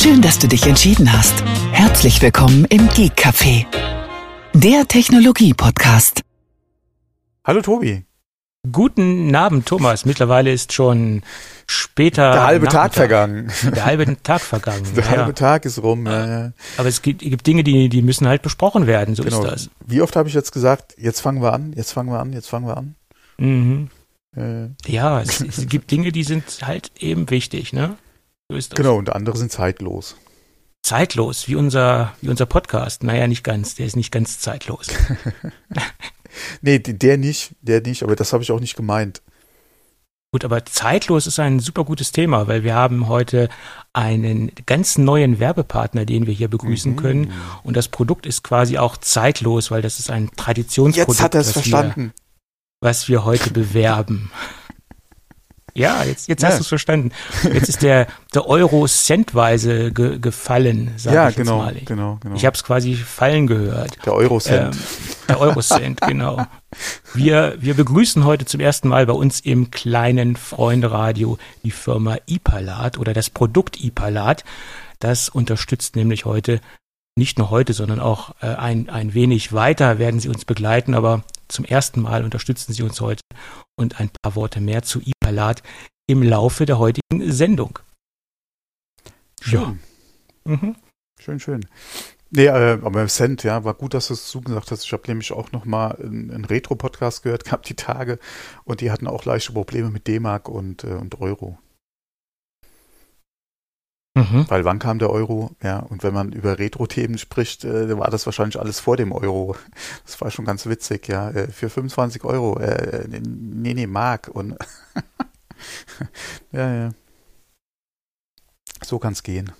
Schön, dass du dich entschieden hast. Herzlich willkommen im Geek Café, der Technologie-Podcast. Hallo Tobi. Guten Abend, Thomas. Mittlerweile ist schon später. Der halbe Tag vergangen. Der halbe Tag vergangen. Der ja. halbe Tag ist rum. Ja, ja. Aber es gibt, gibt Dinge, die, die müssen halt besprochen werden. So Genau. ist das. Wie oft habe ich jetzt gesagt, jetzt fangen wir an, jetzt fangen wir an, jetzt fangen wir an? Mhm. Äh, Ja, es, es gibt Dinge, die sind halt eben wichtig, ne? So ist das. genau, und andere sind zeitlos. Zeitlos, wie unser, wie unser Podcast. Naja, nicht ganz. Der ist nicht ganz zeitlos. Nee, der nicht, der nicht, aber das habe ich auch nicht gemeint. Gut, aber zeitlos ist ein super gutes Thema, weil wir haben heute einen ganz neuen Werbepartner, den wir hier begrüßen Mhm. können. Und das Produkt ist quasi auch zeitlos, weil das ist ein Traditionsprodukt, Jetzt hat er es was, wir, verstanden. was wir heute bewerben. Ja, jetzt, jetzt Ja. hast du es verstanden. Jetzt ist der, der Euro centweise ge, gefallen, sag Ja, ich jetzt genau, mal. genau, genau. Ich habe es quasi fallen gehört. der Eurocent. Ähm, der Eurocent, genau. Wir, wir begrüßen heute zum ersten Mal bei uns im kleinen Freunde-Radio die Firma Ipalat oder das Produkt Ipalat. Das unterstützt nämlich heute, nicht nur heute, sondern auch äh, ein, ein wenig weiter werden sie uns begleiten, aber zum ersten Mal unterstützen sie uns heute und ein paar Worte mehr zu Ipalat im Laufe der heutigen Sendung. schön, Mhm. schön, schön. Nee, äh, aber Cent, ja, war gut, dass du es zugesagt hast. Ich habe nämlich auch noch mal einen, einen Retro-Podcast gehört gehabt, die Tage, und die hatten auch leichte Probleme mit D-Mark und, äh, und Euro. Mhm. Weil wann kam der Euro? Ja, und wenn man über Retro-Themen spricht, äh, war das wahrscheinlich alles vor dem Euro. Das war schon ganz witzig, ja. Äh, für 25 Euro, äh, nee, nee, Mark und ja, ja. So kann's gehen.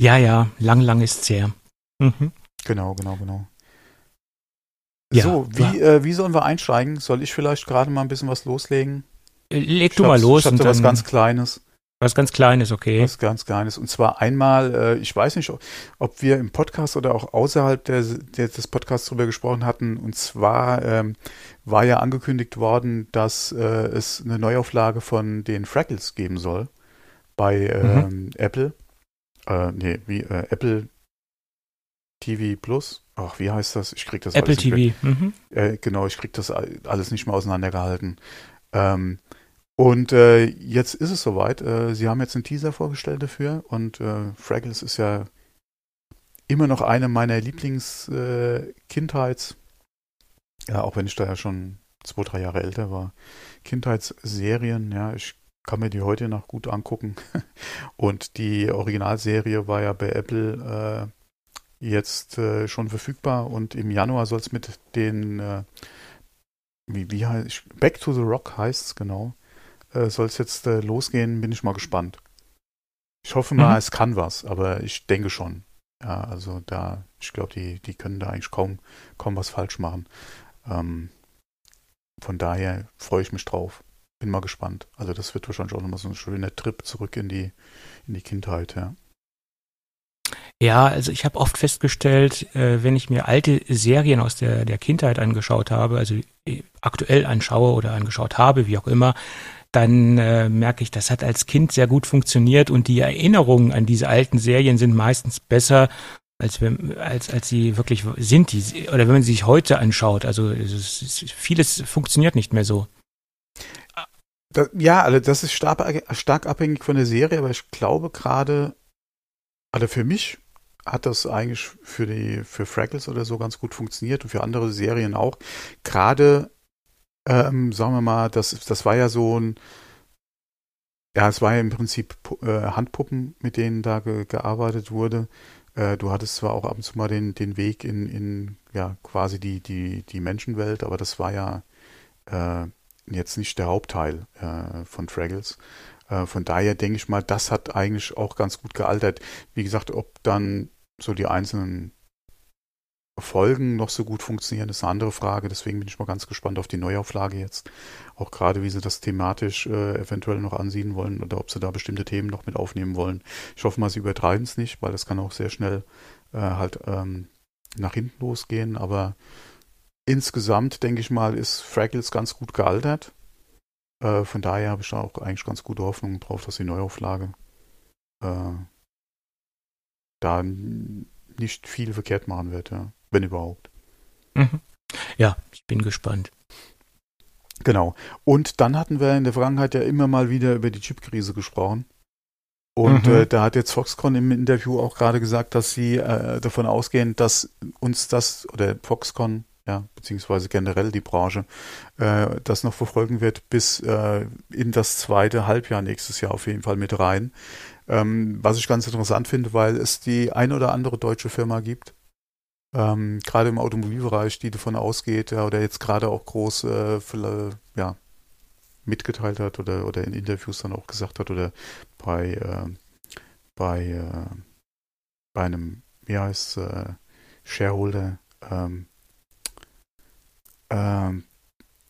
Ja, ja, lang, lang ist's her. Mhm. Genau, genau, genau. Ja, so, wie, äh, wie sollen wir einsteigen? Soll ich vielleicht gerade mal ein bisschen was loslegen? Äh, Leg du mal los Ich da was ganz Kleines. Was ganz Kleines, okay. Was ganz Kleines. Und zwar einmal, äh, ich weiß nicht, ob- wir im Podcast oder auch außerhalb der, der, des Podcasts drüber gesprochen hatten. Und zwar ähm, war ja angekündigt worden, dass äh, es eine Neuauflage von den Fraggles geben soll bei ähm, Apple. Äh, nee, wie äh, Apple TV Plus. Ach, wie heißt das? Ich krieg das Apple alles. TV. Mhm. Äh, genau, ich krieg das all- alles nicht mehr auseinandergehalten. Ähm, und äh, jetzt ist es soweit. Äh, sie haben jetzt einen Teaser vorgestellt dafür und äh, Fraggles ist ja immer noch eine meiner Lieblings-Kindheits, ja, auch wenn ich da ja schon zwei, drei Jahre älter war, Kindheitsserien, ja, ich kann mir die heute noch gut angucken. Und die Originalserie war ja bei Apple äh, jetzt äh, schon verfügbar und im Januar soll es mit den, äh, wie, wie heißt Back to the Rock heißt es genau, äh, soll es jetzt äh, losgehen, bin ich mal gespannt. Ich hoffe mal, Mhm. es kann was, aber ich denke schon. Ja, also da, ich glaube, die, die können da eigentlich kaum, kaum was falsch machen. Ähm, von daher freue ich mich drauf. Bin mal gespannt. Also das wird wahrscheinlich auch nochmal so ein schöner Trip zurück in die, in die Kindheit, ja. Ja, also ich habe oft festgestellt, äh, wenn ich mir alte Serien aus der, der Kindheit angeschaut habe, also äh, aktuell anschaue oder angeschaut habe, wie auch immer, dann äh, merke ich, das hat als Kind sehr gut funktioniert und die Erinnerungen an diese alten Serien sind meistens besser, als wenn, als, als sie wirklich sind, die, oder wenn man sie sich heute anschaut. Also ist, vieles funktioniert nicht mehr so. Ja, also das ist stark, stark abhängig von der Serie, aber ich glaube gerade, also für mich hat das eigentlich für die für Fraggles oder so ganz gut funktioniert und für andere Serien auch. Gerade, ähm, sagen wir mal, das, das war ja so ein, ja, es war ja im Prinzip äh, Handpuppen, mit denen da ge, gearbeitet wurde. Äh, du hattest zwar auch ab und zu mal den, den Weg in, in ja quasi die, die, die Menschenwelt, aber das war ja äh, jetzt nicht der Hauptteil äh, von Fraggles. Äh, von daher denke ich mal, das hat eigentlich auch ganz gut gealtert. Wie gesagt, ob dann so die einzelnen Folgen noch so gut funktionieren, ist eine andere Frage. Deswegen bin ich mal ganz gespannt auf die Neuauflage jetzt. Auch gerade, wie sie das thematisch äh, eventuell noch ansiedeln wollen oder ob sie da bestimmte Themen noch mit aufnehmen wollen. Ich hoffe mal, sie übertreiben es nicht, weil das kann auch sehr schnell äh, halt ähm, nach hinten losgehen. Aber insgesamt, denke ich mal, ist Fraggles ganz gut gealtert. Äh, von daher habe ich da auch eigentlich ganz gute Hoffnung drauf, dass die Neuauflage äh, da nicht viel verkehrt machen wird, ja, wenn überhaupt. Mhm. Ja, ich bin gespannt. Genau. Und dann hatten wir in der Vergangenheit ja immer mal wieder über die Chipkrise gesprochen. Und mhm. äh, da hat jetzt Foxconn im Interview auch gerade gesagt, dass sie äh, davon ausgehen, dass uns das, oder Foxconn, ja, beziehungsweise generell die Branche, äh, das noch verfolgen wird bis äh, in das zweite Halbjahr nächstes Jahr auf jeden Fall mit rein. Ähm, was ich ganz interessant finde, weil es die ein oder andere deutsche Firma gibt, ähm, gerade im Automobilbereich, die davon ausgeht, ja, oder jetzt gerade auch groß äh, für, ja, mitgeteilt hat oder, oder in Interviews dann auch gesagt hat oder bei, äh, bei, äh, bei einem, wie heißt äh, Shareholder, ähm, ähm,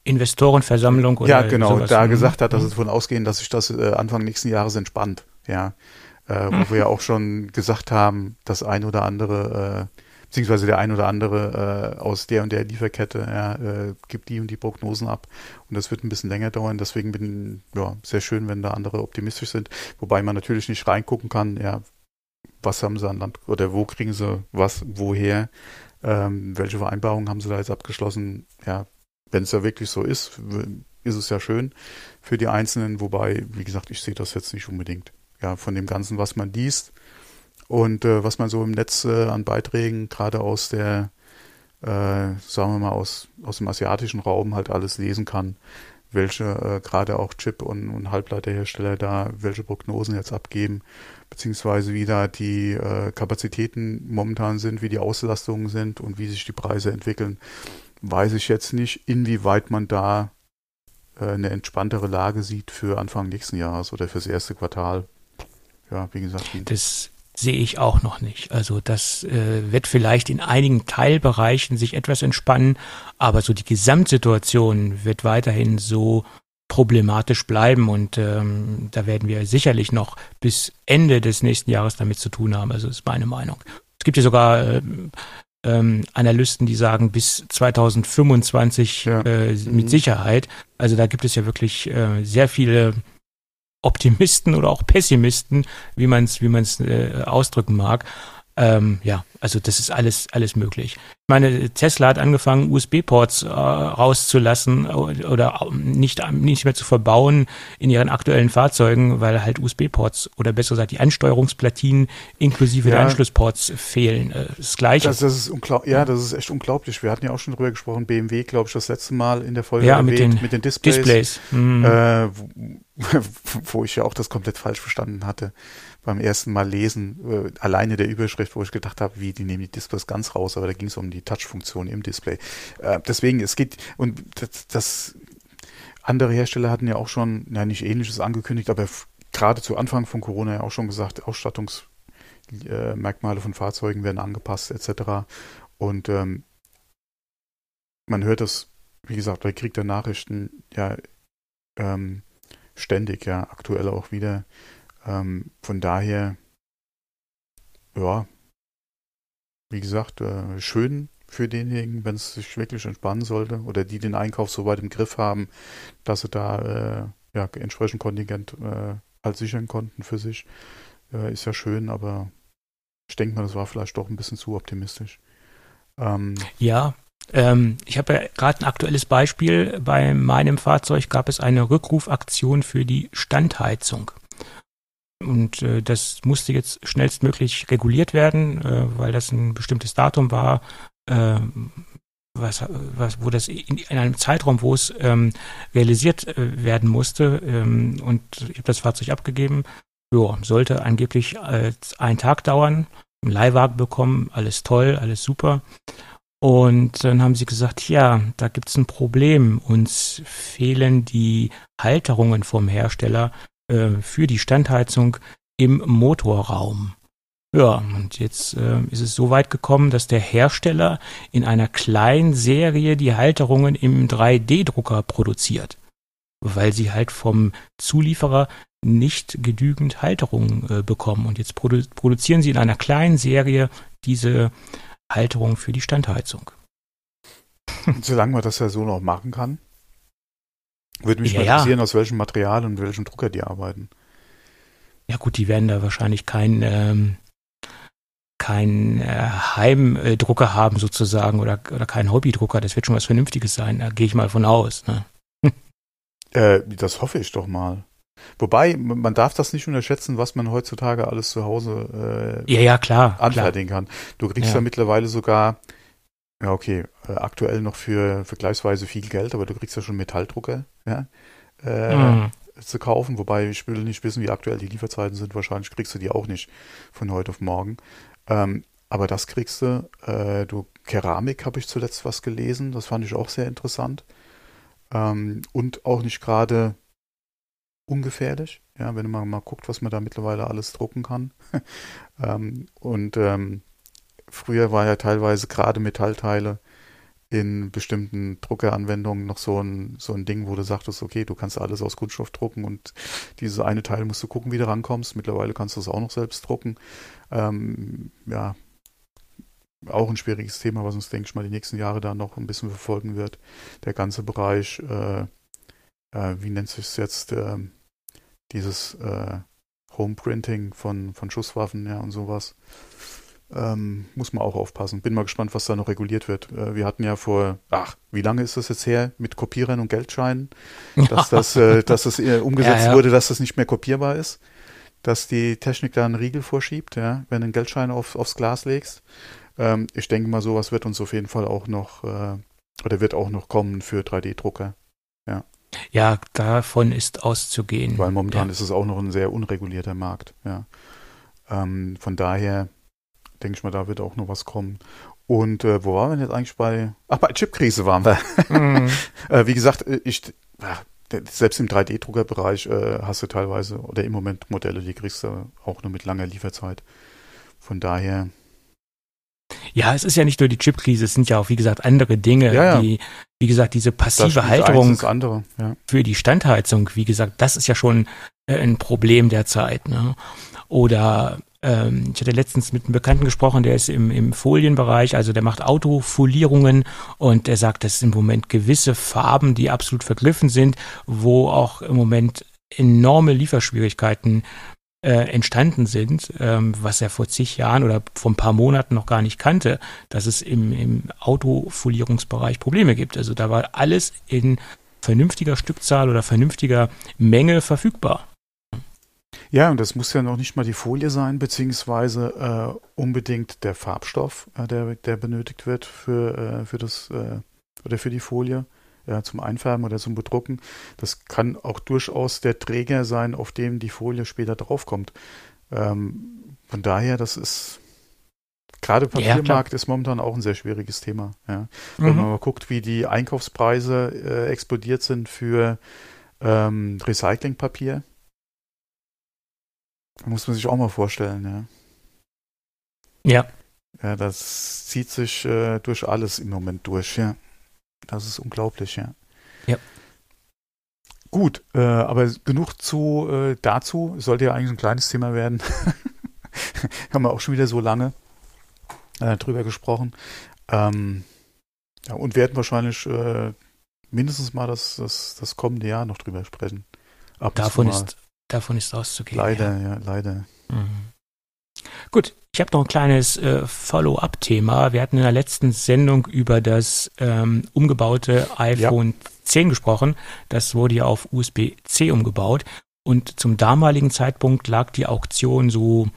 Investorenversammlung oder Ja, genau, sowas. da mhm. gesagt hat, dass mhm. es davon ausgehen, dass sich das äh, Anfang nächsten Jahres entspannt, ja. Äh, wo wir ja auch schon gesagt haben, das ein oder andere äh, beziehungsweise der ein oder andere äh, aus der und der Lieferkette ja, äh, gibt die und die Prognosen ab. Und das wird ein bisschen länger dauern. Deswegen bin ja sehr schön, wenn da andere optimistisch sind. Wobei man natürlich nicht reingucken kann, ja, was haben sie an Land oder wo kriegen sie was, woher, ähm, welche Vereinbarungen haben sie da jetzt abgeschlossen. Ja, wenn es ja wirklich so ist, ist es ja schön für die Einzelnen. Wobei, wie gesagt, ich sehe das jetzt nicht unbedingt. Ja, von dem Ganzen, was man liest, und äh, was man so im Netz äh, an Beiträgen, gerade aus der, äh, sagen wir mal, aus, aus dem asiatischen Raum halt alles lesen kann, welche äh, gerade auch Chip- und, und Halbleiterhersteller da welche Prognosen jetzt abgeben, beziehungsweise wie da die äh, Kapazitäten momentan sind, wie die Auslastungen sind und wie sich die Preise entwickeln, weiß ich jetzt nicht, inwieweit man da äh, eine entspanntere Lage sieht für Anfang nächsten Jahres oder fürs erste Quartal. Ja, wie gesagt. Das sehe ich auch noch nicht. Also das äh, wird vielleicht in einigen Teilbereichen sich etwas entspannen, aber so die Gesamtsituation wird weiterhin so problematisch bleiben und ähm, da werden wir sicherlich noch bis Ende des nächsten Jahres damit zu tun haben. Also ist meine Meinung. Es gibt ja sogar äh, ähm, Analysten, die sagen bis 2025 ja. äh, mit mhm. Sicherheit. Also da gibt es ja wirklich äh, sehr viele Optimisten oder auch Pessimisten, wie man es wie man's, äh, ausdrücken mag. Ähm, ja, also das ist alles, alles möglich. Ich meine, Tesla hat angefangen, USB-Ports äh, rauszulassen oder nicht, nicht mehr zu verbauen in ihren aktuellen Fahrzeugen, weil halt USB-Ports oder besser gesagt die Ansteuerungsplatinen inklusive ja, der Anschlussports fehlen. Äh, das gleiche. Das, das ist ja, das ist echt unglaublich. Wir hatten ja auch schon drüber gesprochen, BMW, glaube ich, das letzte Mal in der Folge ja, erwähnt, mit, den, mit den Displays. Displays. Mhm. Äh, wo ich ja auch das komplett falsch verstanden hatte beim ersten Mal lesen, äh, alleine der Überschrift, wo ich gedacht habe, wie, die nehmen die Displays ganz raus, aber da ging es um die Touch-Funktion im Display. Äh, deswegen, es geht, und das, das, andere Hersteller hatten ja auch schon, ja nicht ähnliches angekündigt, aber gerade zu Anfang von Corona ja auch schon gesagt, Ausstattungsmerkmale von Fahrzeugen werden angepasst, etc. Und ähm, man hört das, wie gesagt, bei Krieg der Nachrichten ja ähm, ständig, ja, aktuell auch wieder. Ähm, von daher, ja, wie gesagt, äh, schön für denjenigen, wenn es sich wirklich entspannen sollte oder die den Einkauf so weit im Griff haben, dass sie da äh, ja, entsprechend Kontingent äh, halt sichern konnten für sich. Äh, ist ja schön, aber ich denke mal, das war vielleicht doch ein bisschen zu optimistisch. Ähm, ja, ähm, ich habe ja gerade ein aktuelles Beispiel. Bei meinem Fahrzeug gab es eine Rückrufaktion für die Standheizung. Und äh, das musste jetzt schnellstmöglich reguliert werden, äh, weil das ein bestimmtes Datum war, äh, was, was, wo das in, in einem Zeitraum, wo es ähm, realisiert äh, werden musste. Ähm, und ich habe das Fahrzeug abgegeben. Ja, sollte angeblich äh, einen Tag dauern. Einen Leihwagen bekommen, alles toll, alles super. Und dann haben sie gesagt, ja, da gibt's ein Problem. Uns fehlen die Halterungen vom Hersteller äh, für die Standheizung im Motorraum. Ja, und jetzt äh, ist es so weit gekommen, dass der Hersteller in einer kleinen Serie die Halterungen im 3D-Drucker produziert, weil sie halt vom Zulieferer nicht genügend Halterungen äh, bekommen. Und jetzt produ produzieren sie in einer kleinen Serie diese Halterung für die Standheizung. Solange man das ja so noch machen kann, würde mich ja, mal interessieren, ja. aus welchem Material und welchem Drucker die arbeiten. Ja gut, die werden da wahrscheinlich kein, ähm, keinen äh, Heimdrucker haben sozusagen oder, oder keinen Hobbydrucker. Das wird schon was Vernünftiges sein. Da gehe ich mal von aus. Ne? Äh, das hoffe ich doch mal. Wobei, man darf das nicht unterschätzen, was man heutzutage alles zu Hause äh, ja, ja, klar, anfertigen klar. kann. Du kriegst ja. ja mittlerweile sogar, ja okay, äh, aktuell noch für vergleichsweise viel Geld, aber du kriegst ja schon Metalldrucker, ja, äh, mhm. zu kaufen. Wobei ich will nicht wissen, wie aktuell die Lieferzeiten sind. Wahrscheinlich kriegst du die auch nicht von heute auf morgen. Ähm, aber das kriegst du. Äh, du Keramik habe ich zuletzt was gelesen. Das fand ich auch sehr interessant. Ähm, und auch nicht gerade ungefährlich. Ja, wenn man mal guckt, was man da mittlerweile alles drucken kann. ähm, und ähm, früher war ja teilweise gerade Metallteile in bestimmten Druckeranwendungen noch so ein, so ein Ding, wo du sagtest, okay, du kannst alles aus Kunststoff drucken und dieses eine Teil musst du gucken, wie du rankommst. Mittlerweile kannst du es auch noch selbst drucken. Ähm, ja, auch ein schwieriges Thema, was uns, denke ich mal, die nächsten Jahre da noch ein bisschen verfolgen wird. Der ganze Bereich, äh, äh, wie nennt sich es jetzt, äh, dieses Homeprinting von, von Schusswaffen ja, und sowas. Ähm, muss man auch aufpassen. Bin mal gespannt, was da noch reguliert wird. Äh, wir hatten ja vor, ach, wie lange ist das jetzt her mit Kopierern und Geldscheinen, dass das, äh, dass das äh, umgesetzt ja, ja. wurde, dass das nicht mehr kopierbar ist, dass die Technik da einen Riegel vorschiebt, ja, wenn du einen Geldschein auf, aufs Glas legst. Ähm, ich denke mal, sowas wird uns auf jeden Fall auch noch, äh, oder wird auch noch kommen für 3D-Drucker. Ja. Ja, davon ist auszugehen. Weil momentan ja. ist es auch noch ein sehr unregulierter Markt, ja. Ähm, von daher denke ich mal, da wird auch noch was kommen. Und äh, wo waren wir jetzt eigentlich bei? Ach, bei Chipkrise waren wir. Mhm. äh, wie gesagt, äh, ich, selbst im 3D-Druckerbereich äh, hast du teilweise oder im Moment Modelle, die kriegst du auch nur mit langer Lieferzeit. Von daher ja, es ist ja nicht nur die Chipkrise, es sind ja auch, wie gesagt, andere Dinge, ja, ja. die, wie gesagt, diese passive Halterung andere, ja. für die Standheizung, wie gesagt, das ist ja schon äh, ein Problem der Zeit. Ne? Oder ähm, ich hatte letztens mit einem Bekannten gesprochen, der ist im, im Folienbereich, also der macht Autofolierungen und der sagt, das sind im Moment gewisse Farben, die absolut vergriffen sind, wo auch im Moment enorme Lieferschwierigkeiten äh, entstanden sind, ähm, was er vor zig Jahren oder vor ein paar Monaten noch gar nicht kannte, dass es im, im Autofolierungsbereich Probleme gibt. Also da war alles in vernünftiger Stückzahl oder vernünftiger Menge verfügbar. Ja, und das muss ja noch nicht mal die Folie sein, beziehungsweise äh, unbedingt der Farbstoff, äh, der, der benötigt wird für, äh, für das äh, oder für die Folie ja, zum Einfärben oder zum Bedrucken. Das kann auch durchaus der Träger sein, auf dem die Folie später draufkommt. Ähm, von daher, das ist gerade Papiermarkt ja, ist momentan auch ein sehr schwieriges Thema. Ja. Wenn mhm. man mal guckt, wie die Einkaufspreise äh, explodiert sind für ähm, Recyclingpapier, muss man sich auch mal vorstellen, ja. Ja. Ja, das zieht sich äh, durch alles im Moment durch, ja. Das ist unglaublich, ja. Ja. Gut, äh, aber genug zu äh, dazu. Sollte ja eigentlich ein kleines Thema werden. Haben wir auch schon wieder so lange äh, drüber gesprochen. Ähm, ja, und werden wahrscheinlich äh, mindestens mal das, das, das kommende Jahr noch drüber sprechen. Ab davon, ist, davon ist auszugehen. Leider, ja, ja leider. Mhm. Gut, ich habe noch ein kleines äh, Follow-up-Thema. Wir hatten in der letzten Sendung über das ähm, umgebaute iPhone ja. 10 gesprochen. Das wurde ja auf USB-C umgebaut. Und zum damaligen Zeitpunkt lag die Auktion so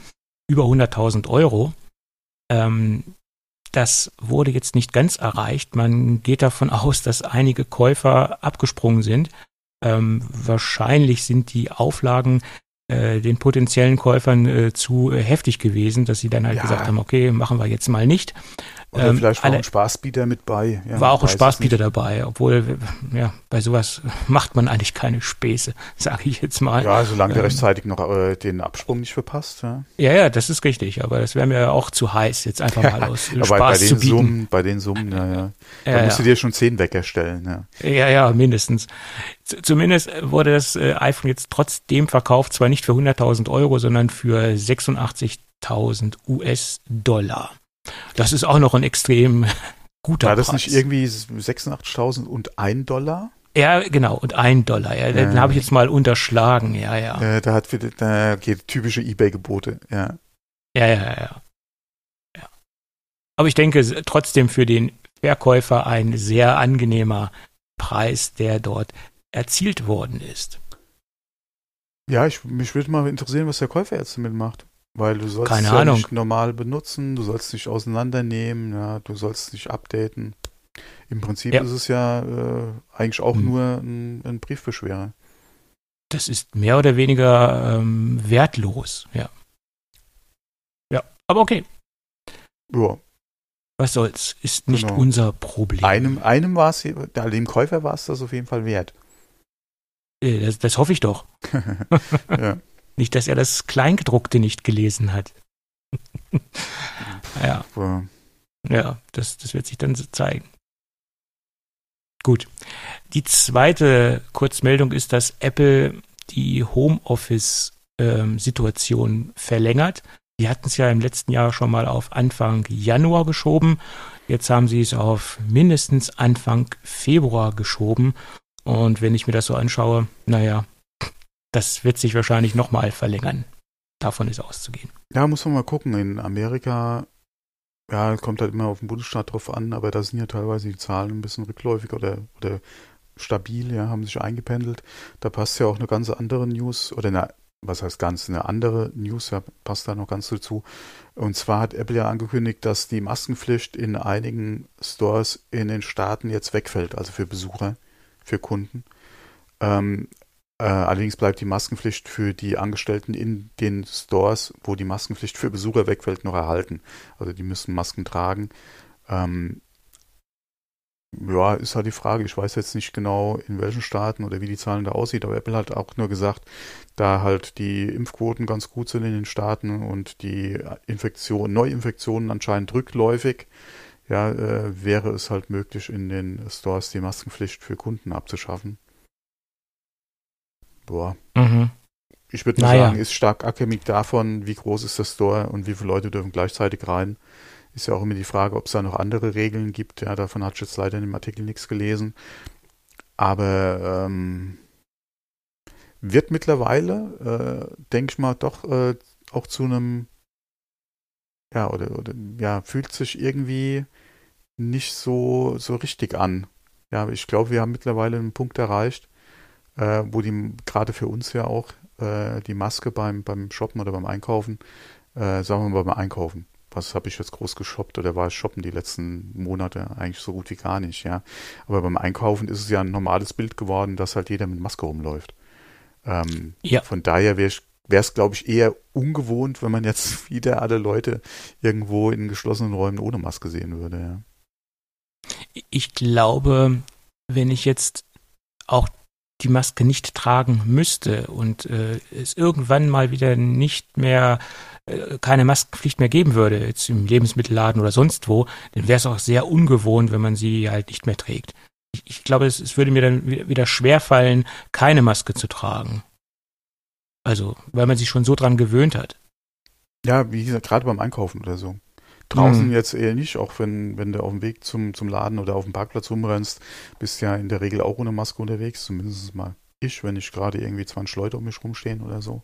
über 100.000 Euro. Ähm, das wurde jetzt nicht ganz erreicht. Man geht davon aus, dass einige Käufer abgesprungen sind. Ähm, wahrscheinlich sind die Auflagen äh, den potenziellen Käufern äh, zu äh, heftig gewesen, dass sie dann halt ja. gesagt haben, okay, machen wir jetzt mal nicht. Oder ähm, vielleicht war alle, ein Spaßbieter mit bei. Ja, war auch ein Spaßbieter dabei, obwohl, ja, bei sowas macht man eigentlich keine Späße, sage ich jetzt mal. Ja, solange ähm, der rechtzeitig noch äh, den Absprung nicht verpasst. Ja. ja, ja, das ist richtig, aber das wäre mir auch zu heiß, jetzt einfach mal aus ja, Spaß bei, bei den zu bieten. Summen, bei den Summen, ja, ja. Da ja, musst du dir schon zehn Wecker stellen, ja. Ja, ja, mindestens. Z zumindest wurde das äh, iPhone jetzt trotzdem verkauft, zwar nicht für 100.000 Euro, sondern für 86.000 US-Dollar. Das ist auch noch ein extrem guter War das Preis. nicht irgendwie 86.000 und ein Dollar? Ja, genau, und ein Dollar. Ja, den äh, habe ich jetzt mal unterschlagen, ja, ja. Äh, da hat da geht typische Ebay-Gebote, ja. Ja, ja, ja. Aber ich denke trotzdem für den Verkäufer ein sehr angenehmer Preis, der dort erzielt worden ist. Ja, ich, mich würde mal interessieren, was der Käufer jetzt damit macht. Weil du sollst Keine es ja Ahnung. nicht normal benutzen, du sollst es nicht auseinandernehmen, ja, du sollst es nicht updaten. Im Prinzip Ja. ist es ja äh, eigentlich auch Hm. nur ein, ein Briefbeschwerer. Das ist mehr oder weniger ähm, wertlos, ja. Ja, aber okay, Ja, was soll's, ist nicht Genau. unser Problem. einem, einem war es, dem Käufer war es das auf jeden Fall wert. Äh, das, das hoffe ich doch. ja. Nicht, dass er das Kleingedruckte nicht gelesen hat. ja, ja, das, das wird sich dann so zeigen. Gut. Die zweite Kurzmeldung ist, dass Apple die Homeoffice-Situation verlängert. Die hatten es ja im letzten Jahr schon mal auf Anfang Januar geschoben. Jetzt haben sie es auf mindestens Anfang Februar geschoben. Und wenn ich mir das so anschaue, naja, das wird sich wahrscheinlich nochmal verlängern. Davon ist auszugehen. ja, muss man mal gucken. In Amerika, ja, kommt halt immer auf den Bundesstaat drauf an, aber da sind ja teilweise die Zahlen ein bisschen rückläufig oder, oder stabil, ja, haben sich eingependelt. Da passt ja auch eine ganz andere News oder eine, was heißt ganz, eine andere News, ja, passt da noch ganz dazu. Und zwar hat Apple ja angekündigt, dass die Maskenpflicht in einigen Stores in den Staaten jetzt wegfällt, also für Besucher, für Kunden. Ähm, äh, allerdings bleibt die Maskenpflicht für die Angestellten in den Stores, wo die Maskenpflicht für Besucher wegfällt, noch erhalten. Also die müssen Masken tragen. Ähm, ja, ist halt die Frage. Ich weiß jetzt nicht genau, in welchen Staaten oder wie die Zahlen da aussieht, aber Apple hat auch nur gesagt, da halt die Impfquoten ganz gut sind in den Staaten und die Infektion, Neuinfektionen anscheinend rückläufig, ja, äh, wäre es halt möglich, in den Stores die Maskenpflicht für Kunden abzuschaffen. Boah. Mhm. Ich würde Naja. sagen, ist stark abhängig davon, wie groß ist der Store und wie viele Leute dürfen gleichzeitig rein. Ist ja auch immer die Frage, ob es da noch andere Regeln gibt. Ja, davon hatte ich jetzt leider in dem Artikel nichts gelesen. Aber ähm, wird mittlerweile, äh, denke ich mal, doch äh, auch zu einem, ja, oder, oder ja, fühlt sich irgendwie nicht so, so richtig an. Ja, ich glaube, wir haben mittlerweile einen Punkt erreicht, äh, wo die gerade für uns ja auch äh, die Maske beim, beim Shoppen oder beim Einkaufen, äh, sagen wir mal beim Einkaufen. Was habe ich jetzt groß geshoppt oder war es shoppen die letzten Monate? Eigentlich so gut wie gar nicht, ja. Aber beim Einkaufen ist es ja ein normales Bild geworden, dass halt jeder mit Maske rumläuft. Ähm, Ja. Von daher wäre es, glaube ich, eher ungewohnt, wenn man jetzt wieder alle Leute irgendwo in geschlossenen Räumen ohne Maske sehen würde, ja. Ich glaube, wenn ich jetzt auch die Maske nicht tragen müsste und äh, es irgendwann mal wieder nicht mehr äh, keine Maskenpflicht mehr geben würde, jetzt im Lebensmittelladen oder sonst wo, dann wäre es auch sehr ungewohnt, wenn man sie halt nicht mehr trägt. Ich, ich glaube, es, es würde mir dann wi- wieder schwerfallen, keine Maske zu tragen. Also, weil man sich schon so dran gewöhnt hat. Ja, wie gesagt, gerade beim Einkaufen oder so. Draußen Mhm. jetzt eher nicht, auch wenn, wenn du auf dem Weg zum, zum Laden oder auf dem Parkplatz rumrennst, bist ja in der Regel auch ohne Maske unterwegs, zumindest mal ich, wenn nicht gerade irgendwie 20 Leute um mich rumstehen oder so.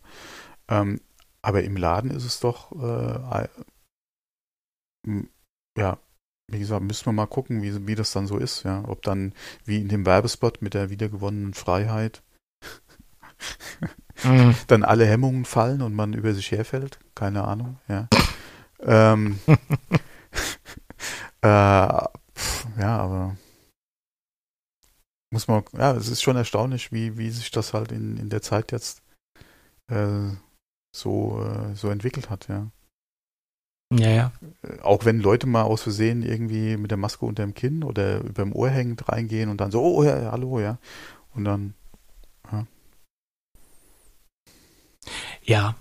Ähm, aber im Laden ist es doch, äh, ja, wie gesagt, müssen wir mal gucken, wie, wie das dann so ist, ja. Ob dann, wie in dem Werbespot mit der wiedergewonnenen Freiheit, dann alle Hemmungen fallen und man über sich herfällt. Keine Ahnung, ja. Ähm, äh, pf, ja, aber muss man, ja, es ist schon erstaunlich, wie, wie sich das halt in, in der Zeit jetzt äh, so, äh, so entwickelt hat, ja. Ja, ja. Äh, Auch wenn Leute mal aus Versehen irgendwie mit der Maske unter dem Kinn oder über dem Ohr hängend reingehen und dann so, oh ja, hallo, ja. Und dann, Ja.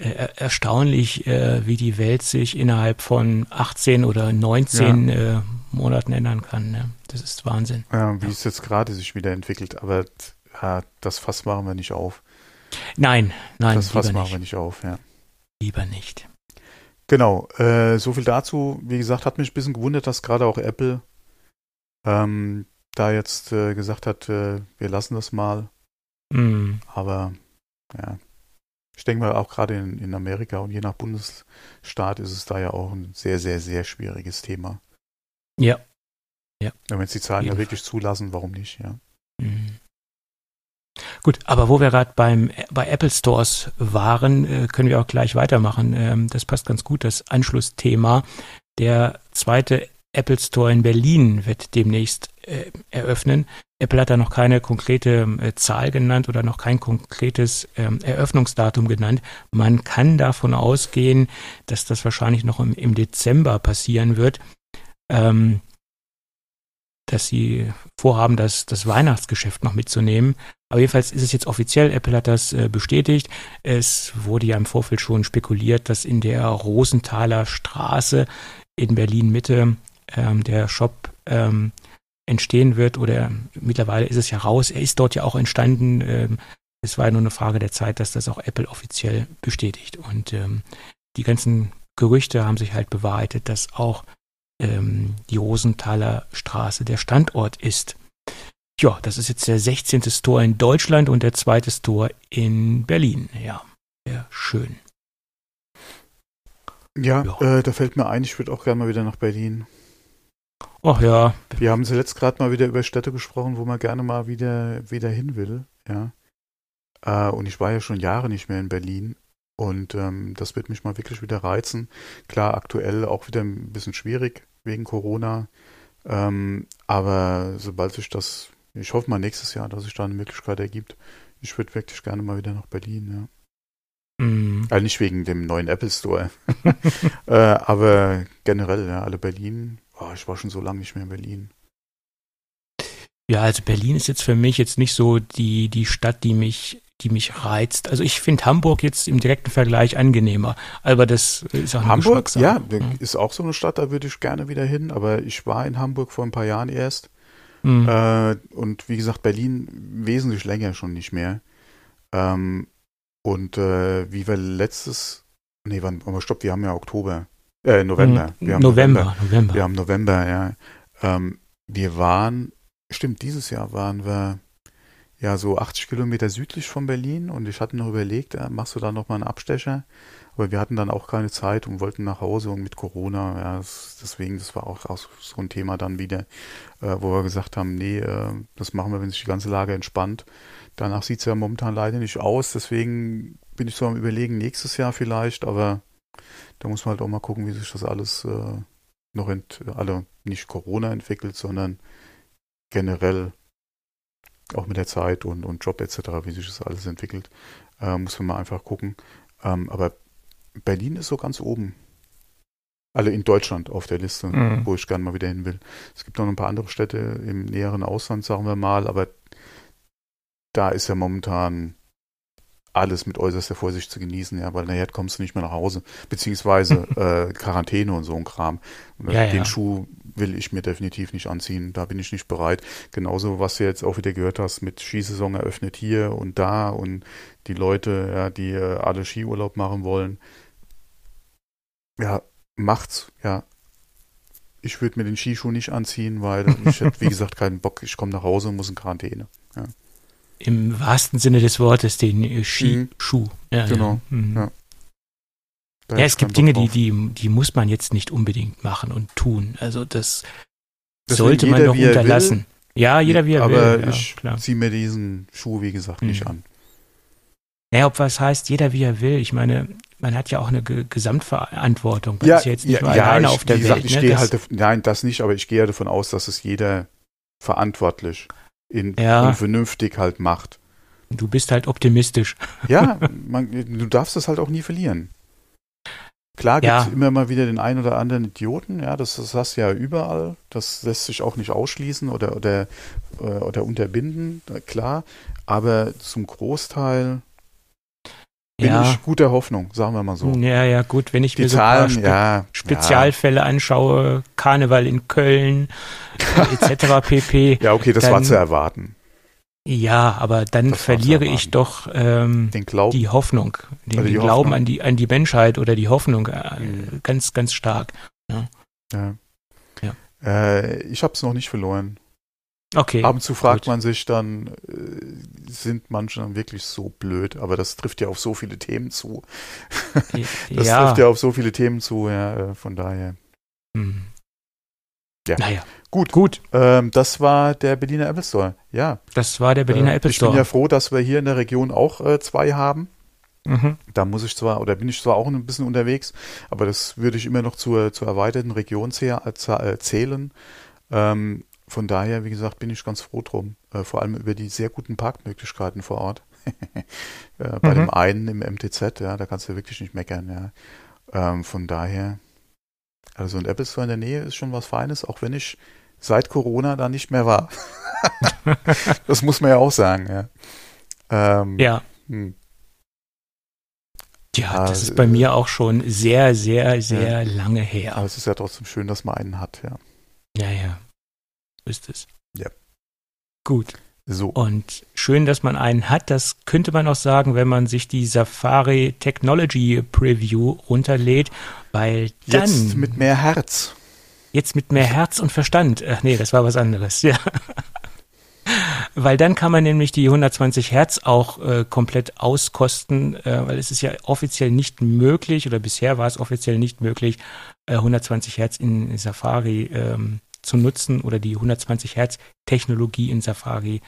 Erstaunlich, äh, wie die Welt sich innerhalb von 18 oder 19 äh, Monaten ändern kann. Ne? Das ist Wahnsinn. ja, wie es jetzt gerade sich wieder entwickelt, aber ja, das Fass machen wir nicht auf. Nein, nein, das Fass machen nicht. wir nicht auf, ja. Lieber nicht. Genau, äh, so viel dazu. Wie gesagt, hat mich ein bisschen gewundert, dass gerade auch Apple ähm, da jetzt äh, gesagt hat, äh, wir lassen das mal. Hm. Aber ja, Ich denke mal, auch gerade in, in Amerika und je nach Bundesstaat ist es da ja auch ein sehr, sehr, sehr schwieriges Thema. Ja. Ja. Wenn es die Zahlen ja wirklich zulassen, warum nicht, ja. Mhm. Gut, aber wo wir gerade beim bei Apple Stores waren, äh, können wir auch gleich weitermachen. Ähm, das passt ganz gut, das Anschlussthema. Der zweite Apple Store in Berlin wird demnächst äh, eröffnen. Apple hat da noch keine konkrete äh, Zahl genannt oder noch kein konkretes ähm, Eröffnungsdatum genannt. Man kann davon ausgehen, dass das wahrscheinlich noch im, im Dezember passieren wird. Ähm, dass sie vorhaben, das, das Weihnachtsgeschäft noch mitzunehmen. Aber jedenfalls ist es jetzt offiziell, Apple hat das äh, bestätigt. Es wurde ja im Vorfeld schon spekuliert, dass in der Rosenthaler Straße in Berlin Mitte ähm, der Shop ähm, entstehen wird oder mittlerweile ist es ja raus. Er ist dort ja auch entstanden. Ähm, es war ja nur eine Frage der Zeit, dass das auch Apple offiziell bestätigt. Und ähm, die ganzen Gerüchte haben sich halt bewahrheitet, dass auch ähm, die Rosenthaler Straße der Standort ist. Ja, das ist jetzt der 16. Store in Deutschland und der zweite Store in Berlin. Ja, sehr schön. Ja, ja. Äh, da fällt mir ein, ich würde auch gerne mal wieder nach Berlin. Ach ja. Wir haben zuletzt gerade mal wieder über Städte gesprochen, wo man gerne mal wieder, wieder hin will. Ja. Äh, und ich war ja schon Jahre nicht mehr in Berlin. Und ähm, das wird mich mal wirklich wieder reizen. Klar, aktuell auch wieder ein bisschen schwierig wegen Corona. Ähm, aber sobald sich das, ich hoffe mal nächstes Jahr, dass sich da eine Möglichkeit ergibt. Ich würde wirklich gerne mal wieder nach Berlin, ja. Mhm. Also nicht wegen dem neuen Apple Store. äh, aber generell, ja, alle Berlin. Oh, ich war schon so lange nicht mehr in Berlin. Ja, also Berlin ist jetzt für mich jetzt nicht so die, die Stadt, die mich die mich reizt. Also ich finde Hamburg jetzt im direkten Vergleich angenehmer, aber das ist auch Hamburg, ja, ist auch so eine Stadt, da würde ich gerne wieder hin, aber ich war in Hamburg vor ein paar Jahren erst mhm. äh, und wie gesagt Berlin wesentlich länger schon nicht mehr. Ähm, und äh, wie wir letztes, nee, wann, aber stopp, wir haben ja Oktober, äh, November. Wir November, November, November. Wir haben November, ja. Ähm, wir waren, stimmt, dieses Jahr waren wir ja so 80 Kilometer südlich von Berlin und ich hatte noch überlegt, äh, machst du da nochmal einen Abstecher? Aber wir hatten dann auch keine Zeit und wollten nach Hause und mit Corona, ja, das, deswegen, das war auch, auch, so ein Thema dann wieder, äh, wo wir gesagt haben, nee, äh, das machen wir, wenn sich die ganze Lage entspannt. Danach sieht es ja momentan leider nicht aus, deswegen bin ich so am überlegen, nächstes Jahr vielleicht, aber da muss man halt auch mal gucken, wie sich das alles äh, noch, ent, also nicht Corona entwickelt, sondern generell auch mit der Zeit und, und Job etc., wie sich das alles entwickelt, äh, muss man mal einfach gucken. Ähm, aber Berlin ist so ganz oben. Alle in Deutschland auf der Liste, mhm. wo ich gerne mal wieder hin will. Es gibt noch ein paar andere Städte im näheren Ausland, sagen wir mal, aber da ist ja momentan alles mit äußerster Vorsicht zu genießen, ja, weil nachher kommst du nicht mehr nach Hause, beziehungsweise äh, Quarantäne und so ein Kram. Und ja, den ja. Schuh will ich mir definitiv nicht anziehen, da bin ich nicht bereit. Genauso, was du jetzt auch wieder gehört hast, mit Skisaison eröffnet hier und da und die Leute, ja, die äh, alle Skiurlaub machen wollen. Ja, macht's, ja. Ich würde mir den Skischuh nicht anziehen, weil ich hätte, wie gesagt, keinen Bock. Ich komme nach Hause und muss in Quarantäne. Ja im wahrsten Sinne des Wortes den äh, Skischuh. Mhm. Ja, genau. Ja, mhm. ja. ja es gibt Dinge, die, die, die muss man jetzt nicht unbedingt machen und tun. Also das, das sollte man doch unterlassen. Ja, jeder wie er aber will. Aber ich ziehe mir diesen Schuh, wie gesagt, mhm. nicht an. Naja, ob was heißt, jeder wie er will. Ich meine, man hat ja auch eine Ge Gesamtverantwortung. Man ja, ist ja jetzt nicht ja, ja, alleine ich, auf der wie Welt. Gesagt, ich ne? gehe halt, nein, das nicht, aber ich gehe ja davon aus, dass es jeder verantwortlich in, ja. und vernünftig halt macht. Du bist halt optimistisch. Ja, man, du darfst es halt auch nie verlieren. Klar gibt es ja. immer mal wieder den einen oder anderen Idioten, ja, das, das hast du ja überall. Das lässt sich auch nicht ausschließen oder, oder, äh, oder unterbinden, klar. Aber zum Großteil bin ja. ich guter Hoffnung, sagen wir mal so. Ja, ja, gut, wenn ich Die mir Zahlen, so Spe ja, Spezialfälle ja. anschaue, Karneval in Köln, etc. pp. Ja, okay, das dann, war zu erwarten. Ja, aber dann das verliere ich doch ähm, den Glaub die Hoffnung, den, also die den Glauben an die, an die Menschheit oder die Hoffnung äh, mhm. ganz, ganz stark. Ja. ja. ja. Äh, ich habe es noch nicht verloren. Okay. Ab und zu fragt gut. man sich dann, äh, sind manche dann wirklich so blöd, aber das trifft ja auf so viele Themen zu. Das ja. trifft ja auf so viele Themen zu, ja, äh, von daher. Hm. Ja. Naja, Gut, gut. ähm, das war der Berliner Apple Store. Ja, Das war der Berliner äh, Apple ich bin Store. ja froh, dass wir hier in der Region auch äh, zwei haben. mhm. Da muss ich zwar, oder bin ich zwar auch ein bisschen unterwegs, aber das würde ich immer noch zur, zur erweiterten Region zäh- äh, äh, zählen. Ähm, von daher, wie gesagt, bin ich ganz froh drum. Äh, vor allem über die sehr guten Parkmöglichkeiten vor Ort. äh, bei Mhm. dem einen im MTZ, ja, da kannst du wirklich nicht meckern, ja. Ähm, von daher, also ein Apple Store in der Nähe ist schon was Feines, auch wenn ich seit Corona da nicht mehr war. das muss man ja auch sagen, ja. Ähm, Ja. hm. Ja, das ist äh, bei mir auch schon sehr, sehr, sehr lange her. Aber es ist ja trotzdem schön, dass man einen hat, ja. Ja, ja. Ist es. Ja. Gut. So. Und schön, dass man einen hat. Das könnte man auch sagen, wenn man sich die Safari Technology Preview runterlädt, weil dann Jetzt mit mehr Herz. jetzt mit mehr Herz und Verstand. Ach nee, das war was anderes. Ja. Weil dann kann man nämlich die 120 Hertz auch äh, komplett auskosten, äh, weil es ist ja offiziell nicht möglich oder bisher war es offiziell nicht möglich, äh, 120 Hertz in Safari ähm, zu nutzen oder die 120 Hertz Technologie in Safari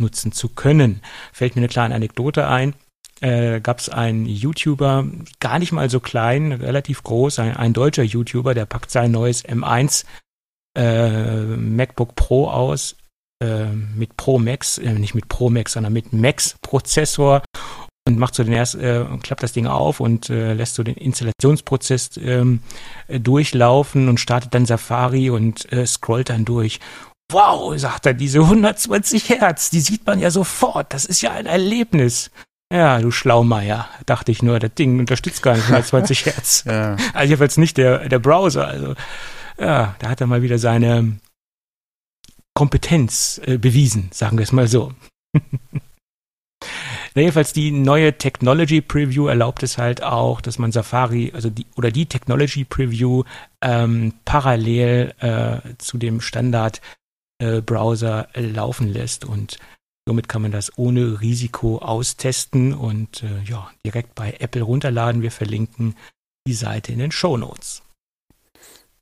nutzen zu können. Fällt mir eine kleine Anekdote ein. Äh, Gab es einen YouTuber, gar nicht mal so klein, relativ groß, ein, ein deutscher YouTuber, der packt sein neues M1 äh, MacBook Pro aus äh, mit Pro Max, äh, nicht mit Pro Max, sondern mit Max Prozessor und macht so den erst, äh, klappt das Ding auf und äh, lässt so den Installationsprozess ähm, äh, durchlaufen und startet dann Safari und äh, scrollt dann durch. Wow, sagt er, diese 120 Hertz, die sieht man ja sofort. Das ist ja ein Erlebnis. Ja, du Schlaumeier, dachte ich nur, das Ding unterstützt gar nicht 120 Hertz. Ja. Also jedenfalls nicht der, der Browser. Also ja, da hat er mal wieder seine Kompetenz äh, bewiesen, sagen wir es mal so. Na, jedenfalls die neue Technology Preview erlaubt es halt auch, dass man Safari, also die oder die Technology Preview ähm, parallel äh, zu dem Standard äh, Browser laufen lässt und somit kann man das ohne Risiko austesten und äh, ja direkt bei Apple runterladen. Wir verlinken die Seite in den Show Notes.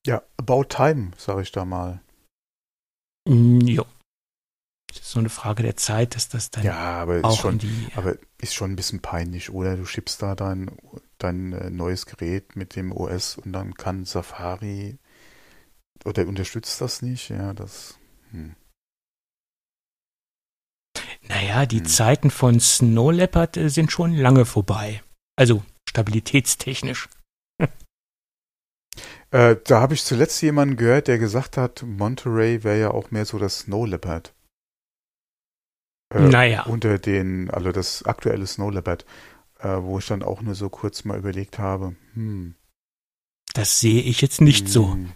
ja, about time, sage ich da mal. Mm, Jo. Das ist so eine Frage der Zeit, dass das dann Ja, aber ist auch schon, in die. aber ist schon ein bisschen peinlich, oder? Du schiebst da dein, dein äh, neues Gerät mit dem OS und dann kann Safari oder unterstützt das nicht? Ja, das. Hm. Naja, die Hm. Zeiten von Snow Leopard äh, sind schon lange vorbei. Also stabilitätstechnisch. Äh, da habe ich zuletzt jemanden gehört, der gesagt hat, Monterey wäre ja auch mehr so das Snow Leopard. Äh, naja, Unter den, also das aktuelle Snow Leopard, äh, wo ich dann auch nur so kurz mal überlegt habe, hm, das sehe ich jetzt nicht so. hm,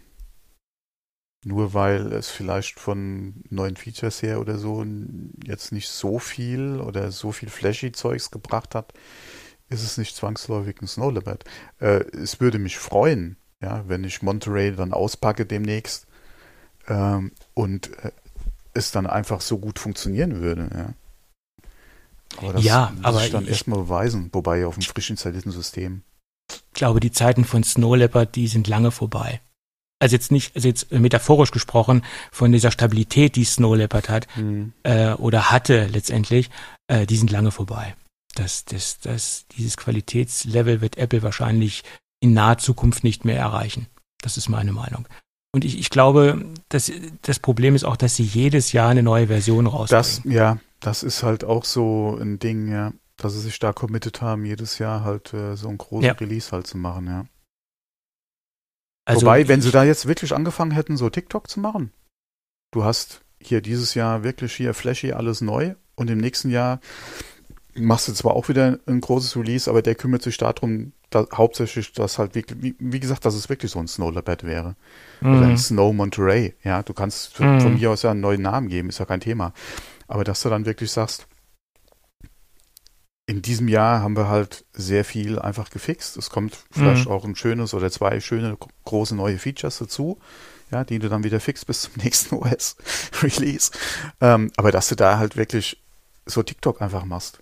Nur weil es vielleicht von neuen Features her oder so jetzt nicht so viel oder so viel Flashy-Zeugs gebracht hat, ist es nicht zwangsläufig ein Snow Leopard. Äh, es würde mich freuen, ja, wenn ich Monterey dann auspacke demnächst ähm, und äh, es dann einfach so gut funktionieren würde, ja. Aber das Ja, muss aber ich dann erstmal beweisen, wobei auf dem frisch installierten System. Ich glaube, die Zeiten von Snow Leopard, die sind lange vorbei. Also jetzt nicht, also jetzt metaphorisch gesprochen, von dieser Stabilität, die Snow Leopard hat, äh, oder hatte letztendlich, äh, die sind lange vorbei. Das, das, das, dieses Qualitätslevel wird Apple wahrscheinlich in naher Zukunft nicht mehr erreichen. Das ist meine Meinung. Und ich, ich glaube, dass, das Problem ist auch, dass sie jedes Jahr eine neue Version rausbringen. Das, ja, das ist halt auch so ein Ding, ja, dass sie sich da committed haben, jedes Jahr halt äh, so einen großen Ja. Release halt zu machen, ja. also, Wobei, wenn sie da jetzt wirklich angefangen hätten, so TikTok zu machen, du hast hier dieses Jahr wirklich hier flashy alles neu und im nächsten Jahr machst du zwar auch wieder ein großes Release, aber der kümmert sich darum, da, hauptsächlich, dass halt wirklich, wie, wie gesagt, dass es wirklich so ein Snow Leopard wäre. Oder ein Mhm. Snow Monterey. Ja, du kannst von, Mhm. von mir aus ja einen neuen Namen geben, ist ja kein Thema. Aber dass du dann wirklich sagst, in diesem Jahr haben wir halt sehr viel einfach gefixt. Es kommt vielleicht mhm. auch ein schönes oder zwei schöne große neue Features dazu, ja, die du dann wieder fixst bis zum nächsten OS-Release. Ähm, aber dass du da halt wirklich so TikTok einfach machst,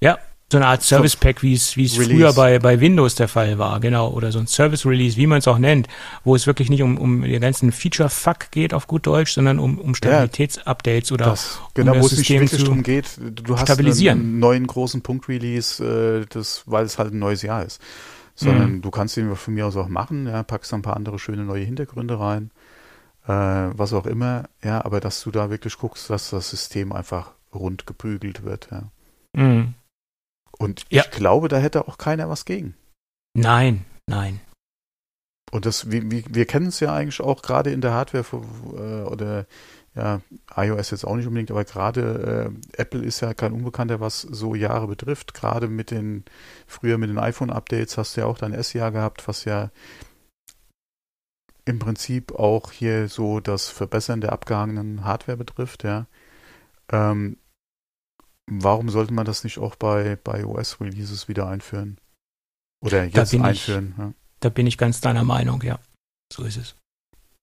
ja. Ja, so eine Art Service Pack, wie es wie es früher bei bei Windows der Fall war, genau, oder so ein Service Release, wie man es auch nennt, wo es wirklich nicht um um den ganzen Feature Fuck geht auf gut Deutsch, sondern um um Stabilitätsupdates oder das, genau, um wo es nicht wirklich darum geht, du hast stabilisieren. einen neuen großen Punkt Release, äh, das weil es halt ein neues Jahr ist. Sondern mhm. du kannst den von mir aus auch machen, ja, packst ein paar andere schöne neue Hintergründe rein, äh, was auch immer, ja, aber dass du da wirklich guckst, dass das System einfach rund gebügelt wird, ja. Mhm. Und ja. ich glaube, da hätte auch keiner was gegen. Nein, nein. Und das, wir, wir kennen es ja eigentlich auch gerade in der Hardware äh, oder ja, iOS jetzt auch nicht unbedingt, aber gerade äh, Apple ist ja kein Unbekannter, was so Jahre betrifft. Gerade mit den, früher mit den iPhone-Updates hast du ja auch dein S-Jahr gehabt, was ja im Prinzip auch hier so das Verbessern der abgehangenen Hardware betrifft, ja. Ähm, warum sollte man das nicht auch bei, bei OS-Releases wieder einführen? Oder jetzt einführen? Ich, ja. Da bin ich ganz deiner Meinung, ja. So ist es.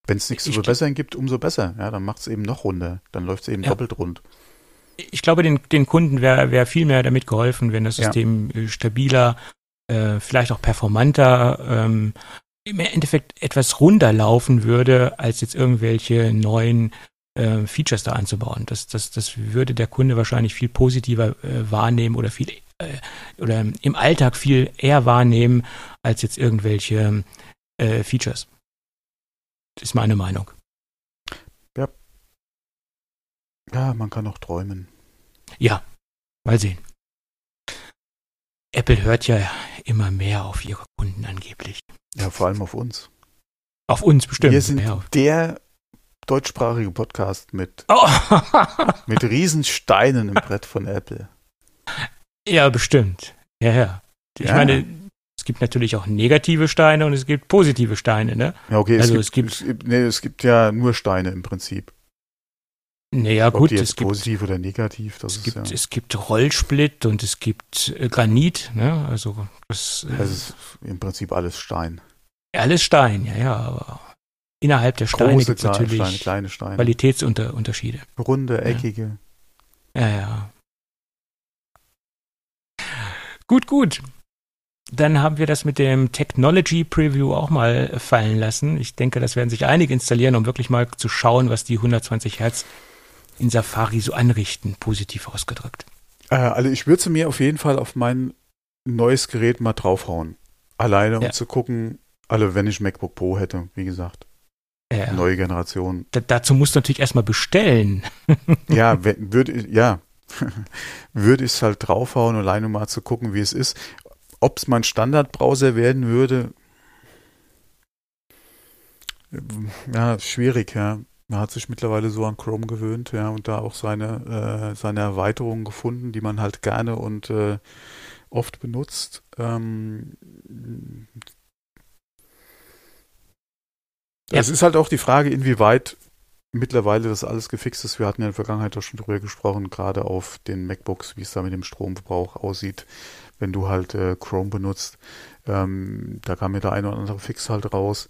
Wenn es nichts zu verbessern gibt, umso besser. Ja, dann macht es eben noch runder. Dann läuft es eben ja. doppelt rund. Ich glaube, den, den Kunden wäre wär viel mehr damit geholfen, wenn das System ja. Äh, stabiler, äh, vielleicht auch performanter, ähm, im Endeffekt etwas runder laufen würde, als jetzt irgendwelche neuen äh, Features da anzubauen. Das, das, das würde der Kunde wahrscheinlich viel positiver äh, wahrnehmen oder viel äh, oder im Alltag viel eher wahrnehmen als jetzt irgendwelche äh, Features. Das ist meine Meinung. Ja. Ja, man kann auch träumen. Ja, mal sehen. Apple hört ja immer mehr auf ihre Kunden angeblich. Ja, vor allem auf uns. Auf uns bestimmt. Wir sind ja. der deutschsprachige Podcast mit, oh. mit Riesensteinen im Brett von Apple. Ja, bestimmt. Ja, ja. Ich ja. meine, es gibt natürlich auch negative Steine und es gibt positive Steine, ne? Ja, okay. Also es gibt, es gibt, es, nee, es gibt ja nur Steine im Prinzip. Naja, gut, es gibt positiv oder negativ. es, gibt, ja. es gibt Rollsplit und es gibt äh, Granit, ne? Also das, äh, das ist im Prinzip alles Stein. Alles Stein, ja, ja, aber innerhalb der Steine gibt es natürlich Steine, kleine Steine. Qualitätsunterschiede. Runde, eckige. Ja, ja. ja. Gut, gut. Dann haben wir das mit dem Technology Preview auch mal fallen lassen. Ich denke, das werden sich einige installieren, um wirklich mal zu schauen, was die 120 Hertz in Safari so anrichten, positiv ausgedrückt. Äh, also ich würde mir auf jeden Fall auf mein neues Gerät mal draufhauen. Alleine, um ja. zu gucken, alle, wenn ich MacBook Pro hätte, wie gesagt. Ja. Neue Generation. Da, dazu musst du natürlich erstmal bestellen. ja, würde ja, würde ich es halt draufhauen, alleine mal zu gucken, wie es ist. Ob es mein Standardbrowser werden würde, ja, schwierig, ja. Man hat sich mittlerweile so an Chrome gewöhnt, ja, und da auch seine, äh, seine Erweiterungen gefunden, die man halt gerne und äh, oft benutzt. Ähm, ja. Es ist halt auch die Frage, inwieweit mittlerweile das alles gefixt ist. Wir hatten ja in der Vergangenheit auch schon drüber gesprochen, gerade auf den MacBooks, wie es da mit dem Stromverbrauch aussieht, wenn du halt äh, Chrome benutzt. Ähm, da kam mir der eine oder andere Fix halt raus.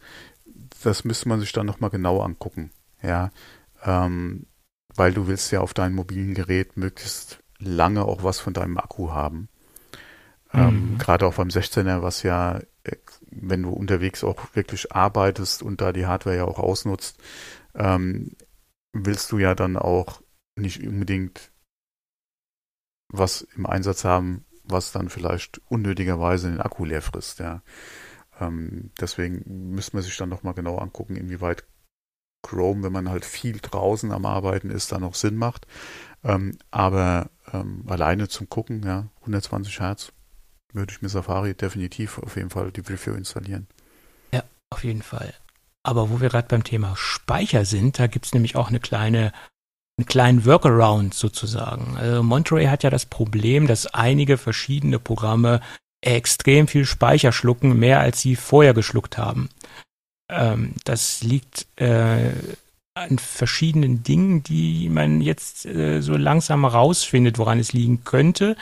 Das müsste man sich dann nochmal genau angucken. Ja, ähm, weil du willst ja auf deinem mobilen Gerät möglichst lange auch was von deinem Akku haben. Ähm, mhm. Gerade auch beim 16er, was ja, wenn du unterwegs auch wirklich arbeitest und da die Hardware ja auch ausnutzt, ähm, willst du ja dann auch nicht unbedingt was im Einsatz haben, was dann vielleicht unnötigerweise den Akku leer frisst, ja. Ähm, deswegen müsste man sich dann nochmal genau angucken, inwieweit Chrome, wenn man halt viel draußen am Arbeiten ist, da noch Sinn macht. Ähm, aber ähm, alleine zum Gucken, ja, 120 Hertz, würde ich mir Safari definitiv auf jeden Fall die Review installieren. Ja, auf jeden Fall. Aber wo wir gerade beim Thema Speicher sind, da gibt es nämlich auch eine kleine, einen kleinen Workaround sozusagen. Also Monterey hat ja das Problem, dass einige verschiedene Programme extrem viel Speicher schlucken, mehr als sie vorher geschluckt haben. Ähm, das liegt äh, an verschiedenen Dingen, die man jetzt äh, so langsam rausfindet, woran es liegen könnte.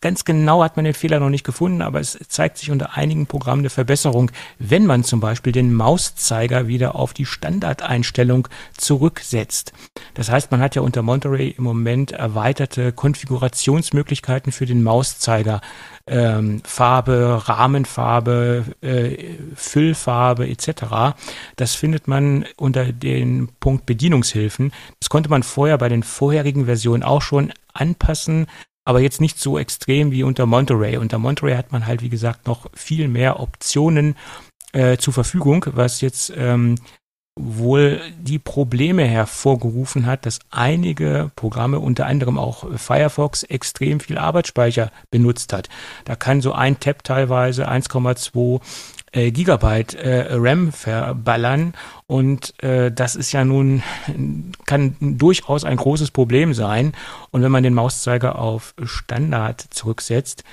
Ganz genau hat man den Fehler noch nicht gefunden, aber es zeigt sich unter einigen Programmen eine Verbesserung, wenn man zum Beispiel den Mauszeiger wieder auf die Standardeinstellung zurücksetzt. Das heißt, man hat ja unter Monterey im Moment erweiterte Konfigurationsmöglichkeiten für den Mauszeiger ähm, Farbe, Rahmenfarbe, äh, Füllfarbe etc. Das findet man unter den Punkt Bedienungshilfen. Das konnte man vorher bei den vorherigen Versionen auch schon anpassen, aber jetzt nicht so extrem wie unter Monterey. Unter Monterey hat man halt, wie gesagt, noch viel mehr Optionen äh, zur Verfügung, was jetzt ähm, wohl die Probleme hervorgerufen hat, dass einige Programme, unter anderem auch Firefox, extrem viel Arbeitsspeicher benutzt hat. Da kann so ein Tab teilweise 1,2 äh, Gigabyte äh, RAM verballern und äh, das ist ja nun kann durchaus ein großes Problem sein und wenn man den Mauszeiger auf Standard zurücksetzt,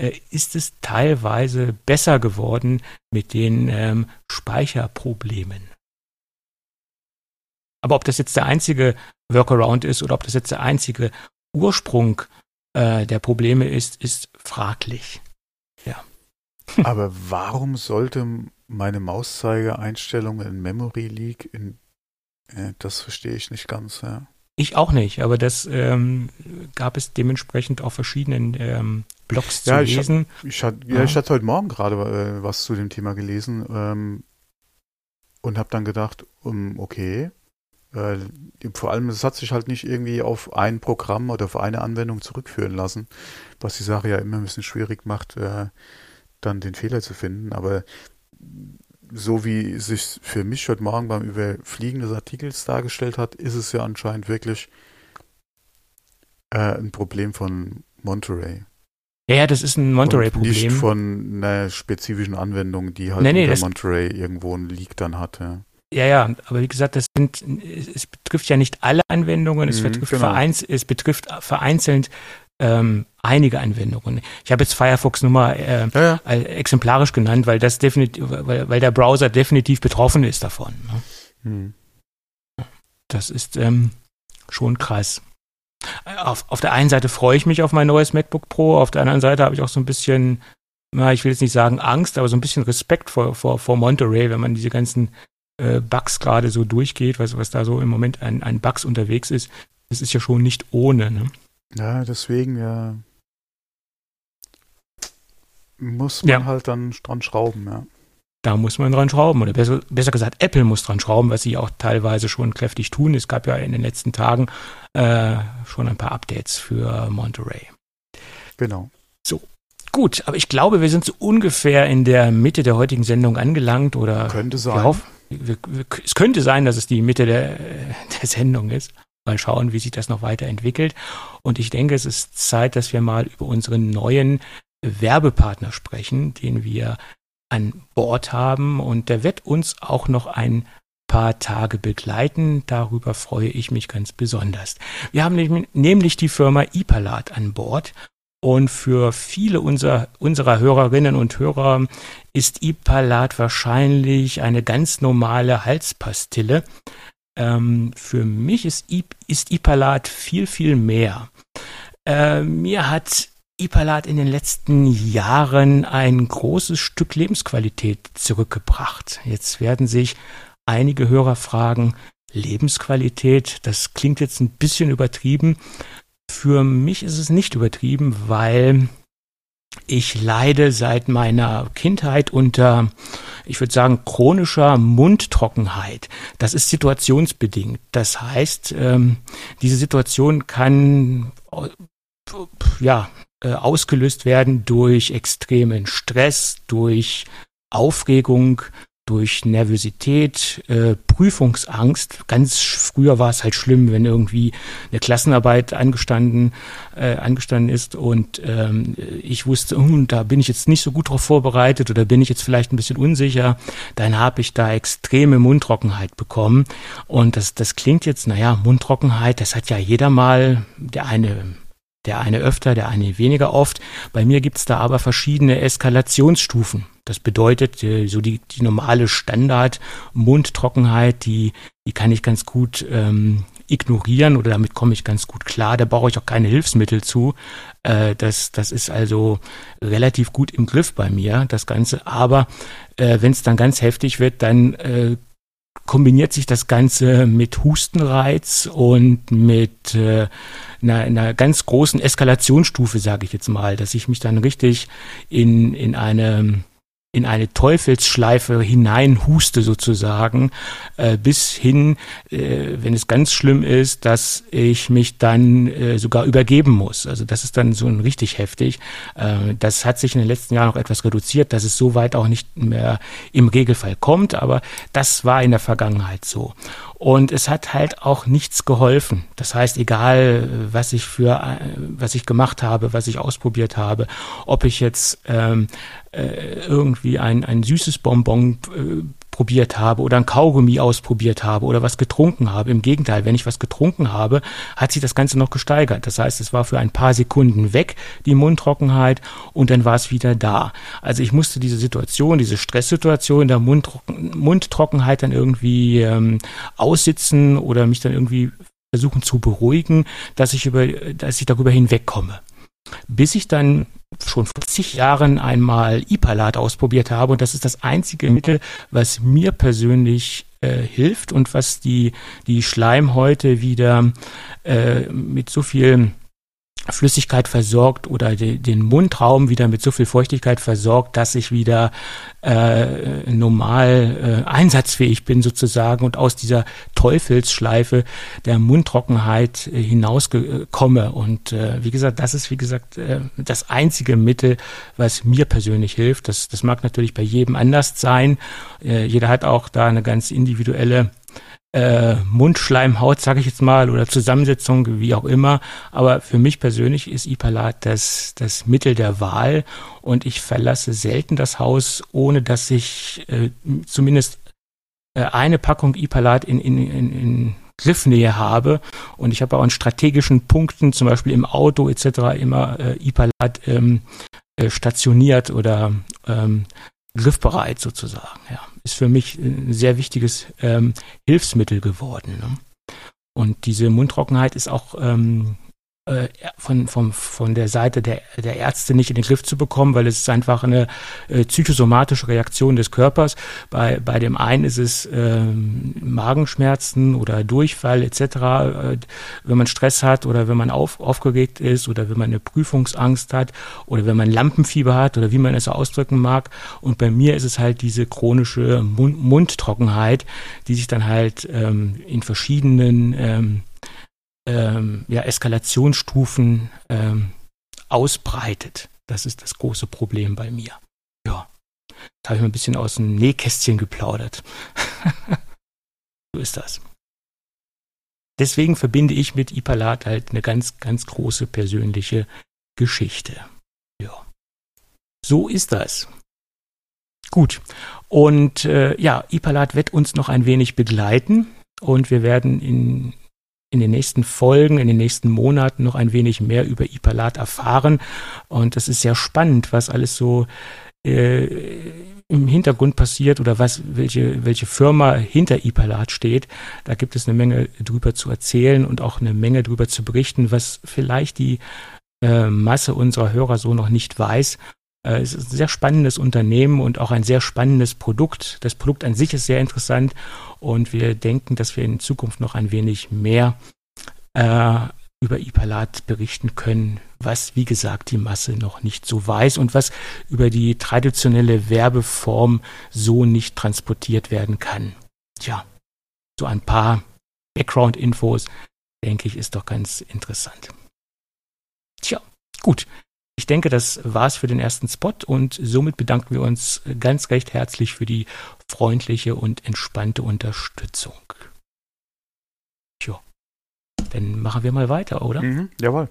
äh, ist es teilweise besser geworden mit den ähm, Speicherproblemen. Aber ob das jetzt der einzige Workaround ist oder ob das jetzt der einzige Ursprung äh, der Probleme ist, ist fraglich. Ja. Aber warum sollte meine Mauszeigereinstellung in Memory Leak in äh, das verstehe ich nicht ganz, ja. Ich auch nicht, aber das ähm, gab es dementsprechend auf verschiedenen ähm, Blogs ja, zu ich lesen. Hab, ich, hat, ja, ja, ich hatte heute Morgen gerade äh, was zu dem Thema gelesen ähm, und habe dann gedacht, um, okay, äh, vor allem, es hat sich halt nicht irgendwie auf ein Programm oder auf eine Anwendung zurückführen lassen, was die Sache ja immer ein bisschen schwierig macht, äh, dann den Fehler zu finden. Aber so wie es sich für mich heute Morgen beim Überfliegen des Artikels dargestellt hat, ist es ja anscheinend wirklich äh, ein Problem von Monterey. Ja, das ist ein Monterey-Problem. Nicht von einer spezifischen Anwendung, die halt nee, nee, unter Monterey irgendwo ein Leak dann hat. Ja. Ja, aber wie gesagt, das sind, es betrifft ja nicht alle Anwendungen, es, Mhm, betrifft, genau. vereins, es betrifft vereinzelt ähm, einige Anwendungen. Ich habe jetzt Firefox nur mal äh, Ja, ja. äh, exemplarisch genannt, weil das definitiv, weil, weil der Browser definitiv betroffen ist davon. Ne? Hm. Das ist ähm, schon krass. Auf, auf der einen Seite freue ich mich auf mein neues MacBook Pro, auf der anderen Seite habe ich auch so ein bisschen, na, ich will jetzt nicht sagen Angst, aber so ein bisschen Respekt vor, vor, vor Monterey, wenn man diese ganzen äh, Bugs gerade so durchgeht, was, was da so im Moment an, an Bugs unterwegs ist. Das ist ja schon nicht ohne. Ne? Ja, deswegen ja, muss man Ja. halt dann dran schrauben, ja. Da muss man dran schrauben. Oder besser, besser gesagt, Apple muss dran schrauben, was sie auch teilweise schon kräftig tun. Es gab ja in den letzten Tagen äh, schon ein paar Updates für Monterey. Genau. Gut, aber ich glaube, wir sind so ungefähr in der Mitte der heutigen Sendung angelangt oder Könnte sein. hoffen, wir, wir, es könnte sein, dass es die Mitte der, der Sendung ist. Mal schauen, wie sich das noch weiterentwickelt. Und ich denke, es ist Zeit, dass wir mal über unseren neuen Werbepartner sprechen, den wir an Bord haben. Und der wird uns auch noch ein paar Tage begleiten. Darüber freue ich mich ganz besonders. Wir haben nämlich- die Firma Ipalat an Bord. Und für viele unserer, unserer Hörerinnen und Hörer ist Ipalat wahrscheinlich eine ganz normale Halspastille. Ähm, für mich ist, Ip, ist Ipalat viel, viel mehr. Äh, mir hat Ipalat in den letzten Jahren ein großes Stück Lebensqualität zurückgebracht. Jetzt werden sich einige Hörer fragen, Lebensqualität, das klingt jetzt ein bisschen übertrieben. Für mich ist es nicht übertrieben, weil ich leide seit meiner Kindheit unter, ich würde sagen, chronischer Mundtrockenheit. Das ist situationsbedingt. Das heißt, ähm, diese Situation kann ja äh, ausgelöst werden durch extremen Stress, durch Aufregung, durch Nervosität, äh, Prüfungsangst. Ganz früher war es halt schlimm, wenn irgendwie eine Klassenarbeit angestanden, äh, angestanden ist und ähm, ich wusste, hm, da bin ich jetzt nicht so gut drauf vorbereitet oder bin ich jetzt vielleicht ein bisschen unsicher, dann habe ich da extreme Mundtrockenheit bekommen. Und das, das klingt jetzt, naja, Mundtrockenheit, das hat ja jeder mal, der eine Der eine öfter, der eine weniger oft. Bei mir gibt's da aber verschiedene Eskalationsstufen. Das bedeutet, äh, so die, die normale Standard-Mundtrockenheit, die, die kann ich ganz gut ähm, ignorieren oder damit komme ich ganz gut klar. Da brauche ich auch keine Hilfsmittel zu. Äh, das, das ist also relativ gut im Griff bei mir, das Ganze. Aber äh, wenn es dann ganz heftig wird, dann äh, kombiniert sich das Ganze mit Hustenreiz und mit äh, einer, einer ganz großen Eskalationsstufe, sage ich jetzt mal, dass ich mich dann richtig in, in eine in eine Teufelsschleife hineinhuste sozusagen, äh, bis hin, äh, wenn es ganz schlimm ist, dass ich mich dann äh, sogar übergeben muss. Also das ist dann so ein richtig heftig. Äh, das hat sich in den letzten Jahren noch etwas reduziert, dass es so weit auch nicht mehr im Regelfall kommt, aber das war in der Vergangenheit so. Und es hat halt auch nichts geholfen. Das heißt, egal was ich für, was ich gemacht habe, was ich ausprobiert habe, ob ich jetzt ähm, äh, irgendwie ein, ein süßes Bonbon äh, probiert habe oder ein Kaugummi ausprobiert habe oder was getrunken habe. Im Gegenteil, wenn ich was getrunken habe, hat sich das Ganze noch gesteigert. Das heißt, es war für ein paar Sekunden weg, die Mundtrockenheit, und dann war es wieder da. Also ich musste diese Situation, diese Stresssituation der Mundtrocken Mundtrockenheit dann irgendwie ähm, aussitzen oder mich dann irgendwie versuchen zu beruhigen, dass ich über, dass ich darüber hinwegkomme. Bis ich dann schon vor zig Jahren einmal Ipalat ausprobiert habe. Und das ist das einzige Mittel, was mir persönlich äh, hilft und was die, die Schleimhäute wieder äh, mit so viel Flüssigkeit versorgt oder de, den Mundraum wieder mit so viel Feuchtigkeit versorgt, dass ich wieder äh, normal äh, einsatzfähig bin sozusagen und aus dieser Teufelsschleife der Mundtrockenheit äh, hinauskomme. Und äh, wie gesagt, das ist wie gesagt äh, das einzige Mittel, was mir persönlich hilft. Das, das mag natürlich bei jedem anders sein. Äh, jeder hat auch da eine ganz individuelle äh, Mundschleimhaut, sage ich jetzt mal, oder Zusammensetzung, wie auch immer. Aber für mich persönlich ist Ipalat das, das Mittel der Wahl und ich verlasse selten das Haus, ohne dass ich äh, zumindest äh, eine Packung Ipalat in, in, in, in Griffnähe habe. Und ich habe auch an strategischen Punkten, zum Beispiel im Auto etc., immer äh, Ipalat ähm, äh, stationiert oder ähm, griffbereit sozusagen. Ja, ist für mich ein sehr wichtiges ähm, Hilfsmittel geworden. Ne? Und diese Mundtrockenheit ist auch ähm, äh, von, von, von der Seite der, der Ärzte nicht in den Griff zu bekommen, weil es ist einfach eine äh, psychosomatische Reaktion des Körpers. Bei, bei dem einen ist es äh, Magenschmerzen oder Durchfall etc., äh, wenn man Stress hat oder wenn man auf, aufgeregt ist oder wenn man eine Prüfungsangst hat oder wenn man Lampenfieber hat oder wie man es ausdrücken mag. Und bei mir ist es halt diese chronische Mund Mundtrockenheit, die sich dann halt ähm, in verschiedenen ähm, ähm, ja, Eskalationsstufen ähm, ausbreitet. Das ist das große Problem bei mir. Ja, da habe ich mal ein bisschen aus dem Nähkästchen geplaudert. so ist das. Deswegen verbinde ich mit Ipalat halt eine ganz, ganz große persönliche Geschichte. Ja. So ist das. Gut. Und äh, ja, Ipalat wird uns noch ein wenig begleiten und wir werden in in den nächsten Folgen, in den nächsten Monaten noch ein wenig mehr über Ipalat erfahren. Und das ist sehr spannend, was alles so äh, im Hintergrund passiert oder was, welche, welche Firma hinter Ipalat steht. Da gibt es eine Menge drüber zu erzählen und auch eine Menge drüber zu berichten, was vielleicht die äh, Masse unserer Hörer so noch nicht weiß. Äh, es ist ein sehr spannendes Unternehmen und auch ein sehr spannendes Produkt. Das Produkt an sich ist sehr interessant und wir denken, dass wir in Zukunft noch ein wenig mehr äh, über Ipalat berichten können, was, wie gesagt, die Masse noch nicht so weiß und was über die traditionelle Werbeform so nicht transportiert werden kann. Tja, so ein paar Background-Infos, denke ich, ist doch ganz interessant. Tja, gut. Ich denke, das war's für den ersten Spot und somit bedanken wir uns ganz recht herzlich für die freundliche und entspannte Unterstützung. Tja, dann machen wir mal weiter, oder? Mhm, jawohl.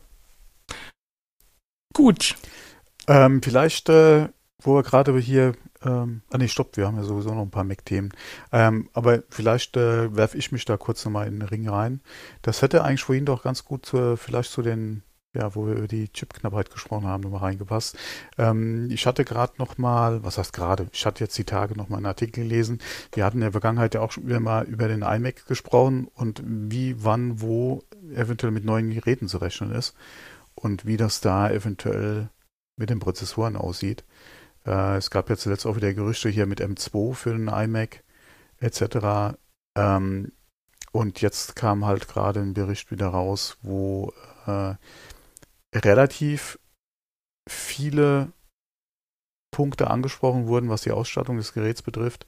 Gut. Ähm, vielleicht, äh, wo wir gerade hier, ähm, ah nee, stopp, wir haben ja sowieso noch ein paar Mac-Themen. Ähm, aber vielleicht äh, werfe ich mich da kurz nochmal in den Ring rein. Das hätte eigentlich vorhin doch ganz gut zu, vielleicht zu den ja, wo wir über die Chipknappheit gesprochen haben, nochmal reingepasst. Ähm, ich hatte gerade noch mal, was heißt gerade, ich hatte jetzt die Tage noch mal einen Artikel gelesen. Wir hatten in der Vergangenheit ja auch schon wieder mal über den iMac gesprochen und wie, wann, wo eventuell mit neuen Geräten zu rechnen ist und wie das da eventuell mit den Prozessoren aussieht. Äh, es gab ja zuletzt auch wieder Gerüchte hier mit M2 für den iMac etc. Ähm, und jetzt kam halt gerade ein Bericht wieder raus, wo äh, relativ viele Punkte angesprochen wurden, was die Ausstattung des Geräts betrifft.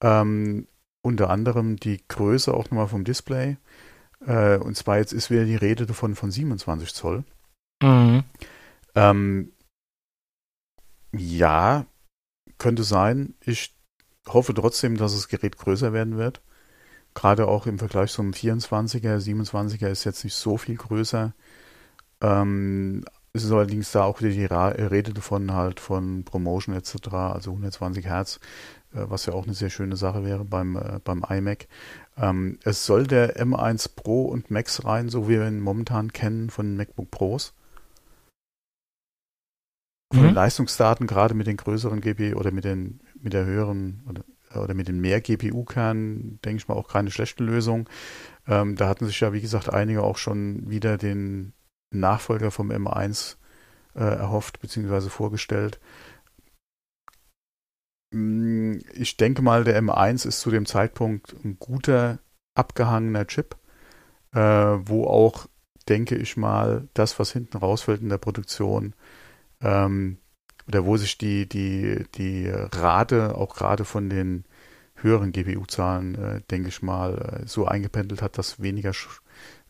Ähm, unter anderem die Größe auch nochmal vom Display. Äh, und zwar jetzt ist wieder die Rede davon von 27 Zoll. Mhm. Ähm, ja, könnte sein. Ich hoffe trotzdem, dass das Gerät größer werden wird. Gerade auch im Vergleich zum 24er, 27er ist jetzt nicht so viel größer. Ähm, es ist allerdings da auch wieder die Rede davon halt von Promotion etc., also 120 Hertz, äh, was ja auch eine sehr schöne Sache wäre beim, äh, beim iMac. Ähm, es soll der M1 Pro und Max rein, so wie wir ihn momentan kennen von MacBook Pros. Von mhm. den Leistungsdaten, gerade mit den größeren GPU oder mit den mit der höheren oder, oder mit den mehr GPU-Kernen, denke ich mal, auch keine schlechte Lösung. Ähm, da hatten sich ja, wie gesagt, einige auch schon wieder den Nachfolger vom M1 äh, erhofft bzw. vorgestellt. Mm, ich denke mal, der M1 ist zu dem Zeitpunkt ein guter, abgehangener Chip, äh, wo auch, denke ich mal, das, was hinten rausfällt in der Produktion, ähm, oder wo sich die, die, die Rate auch gerade von den höheren GPU-Zahlen, äh, denke ich mal, äh, so eingependelt hat, dass weniger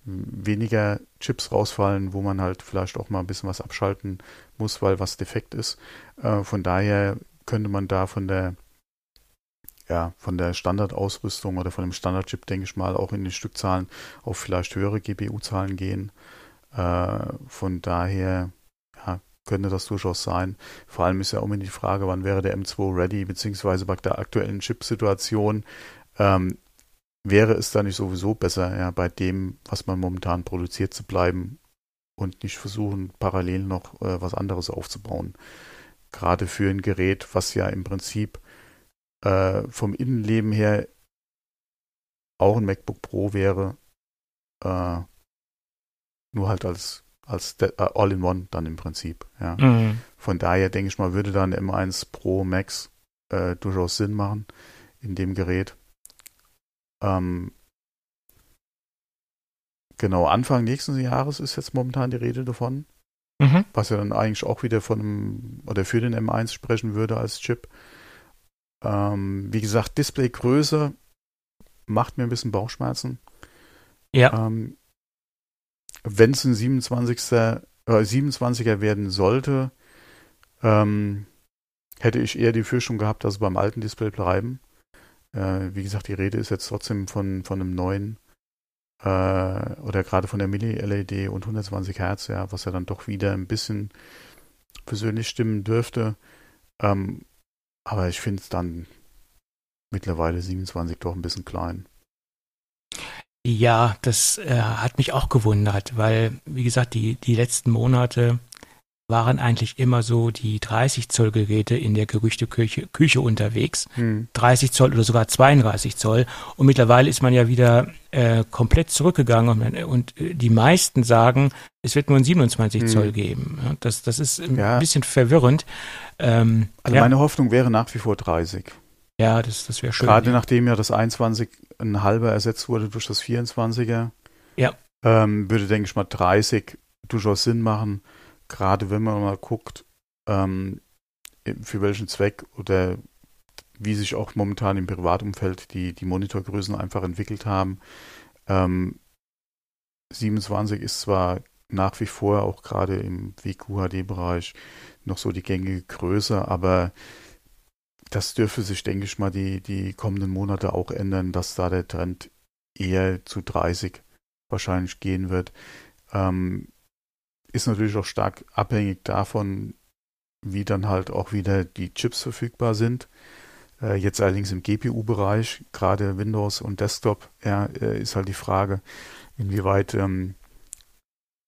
weniger Chips rausfallen, wo man halt vielleicht auch mal ein bisschen was abschalten muss, weil was defekt ist. Äh, von daher könnte man da von der ja, von der Standardausrüstung oder von dem Standardchip, denke ich mal, auch in den Stückzahlen auf vielleicht höhere GPU-Zahlen gehen. Äh, von daher ja, könnte das durchaus sein. Vor allem ist ja auch immer die Frage, wann wäre der M2 ready, beziehungsweise bei der aktuellen Chip-Situation ähm, wäre es da nicht sowieso besser, ja, bei dem, was man momentan produziert, zu bleiben und nicht versuchen, parallel noch äh, was anderes aufzubauen. Gerade für ein Gerät, was ja im Prinzip äh, vom Innenleben her auch ein MacBook Pro wäre, äh, nur halt als als äh, All-in-One dann im Prinzip. Ja. Mhm. Von daher denke ich mal, würde dann M1 Pro Max äh, durchaus Sinn machen in dem Gerät. Ähm, genau, Anfang nächsten Jahres ist jetzt momentan die Rede davon. Mhm. Was ja dann eigentlich auch wieder von einem, oder für den M1 sprechen würde als Chip. Ähm, wie gesagt, Displaygröße macht mir ein bisschen Bauchschmerzen. Ja. Ähm, Wenn es ein 27. Äh, 27er werden sollte, ähm, hätte ich eher die Fürchtung gehabt, dass sie beim alten Display bleiben. Äh, wie gesagt, die Rede ist jetzt trotzdem von, von einem neuen äh, oder gerade von der Mini-LED und 120 Hertz, ja, was ja dann doch wieder ein bisschen persönlich stimmen dürfte. Ähm, aber ich finde es dann mittlerweile 27 doch ein bisschen klein. Ja, das äh, hat mich auch gewundert, weil, wie gesagt, die, die letzten Monate waren eigentlich immer so die 30 Zoll Geräte in der Gerüchteküche Küche unterwegs. Hm. 30 Zoll oder sogar 32 Zoll. Und mittlerweile ist man ja wieder äh, komplett zurückgegangen und, und äh, die meisten sagen, es wird nur ein 27 hm. Zoll geben. Das, das ist ein ja. bisschen verwirrend. Ähm, also ja. meine Hoffnung wäre nach wie vor 30. Ja, das, das wäre schön. Gerade nachdem ja das 21 ein halber ersetzt wurde durch das 24er. Ja. Ähm, würde, denke ich mal, 30 durchaus Sinn machen gerade wenn man mal guckt, ähm, für welchen Zweck oder wie sich auch momentan im Privatumfeld die, die Monitorgrößen einfach entwickelt haben. Ähm, 27 ist zwar nach wie vor auch gerade im WQHD-Bereich noch so die gängige Größe, aber das dürfte sich, denke ich mal, die, die kommenden Monate auch ändern, dass da der Trend eher zu 30 wahrscheinlich gehen wird. Ähm, ist natürlich auch stark abhängig davon, wie dann halt auch wieder die Chips verfügbar sind. Äh, jetzt allerdings im GPU-Bereich, gerade Windows und Desktop, ja, äh, ist halt die Frage, inwieweit ähm,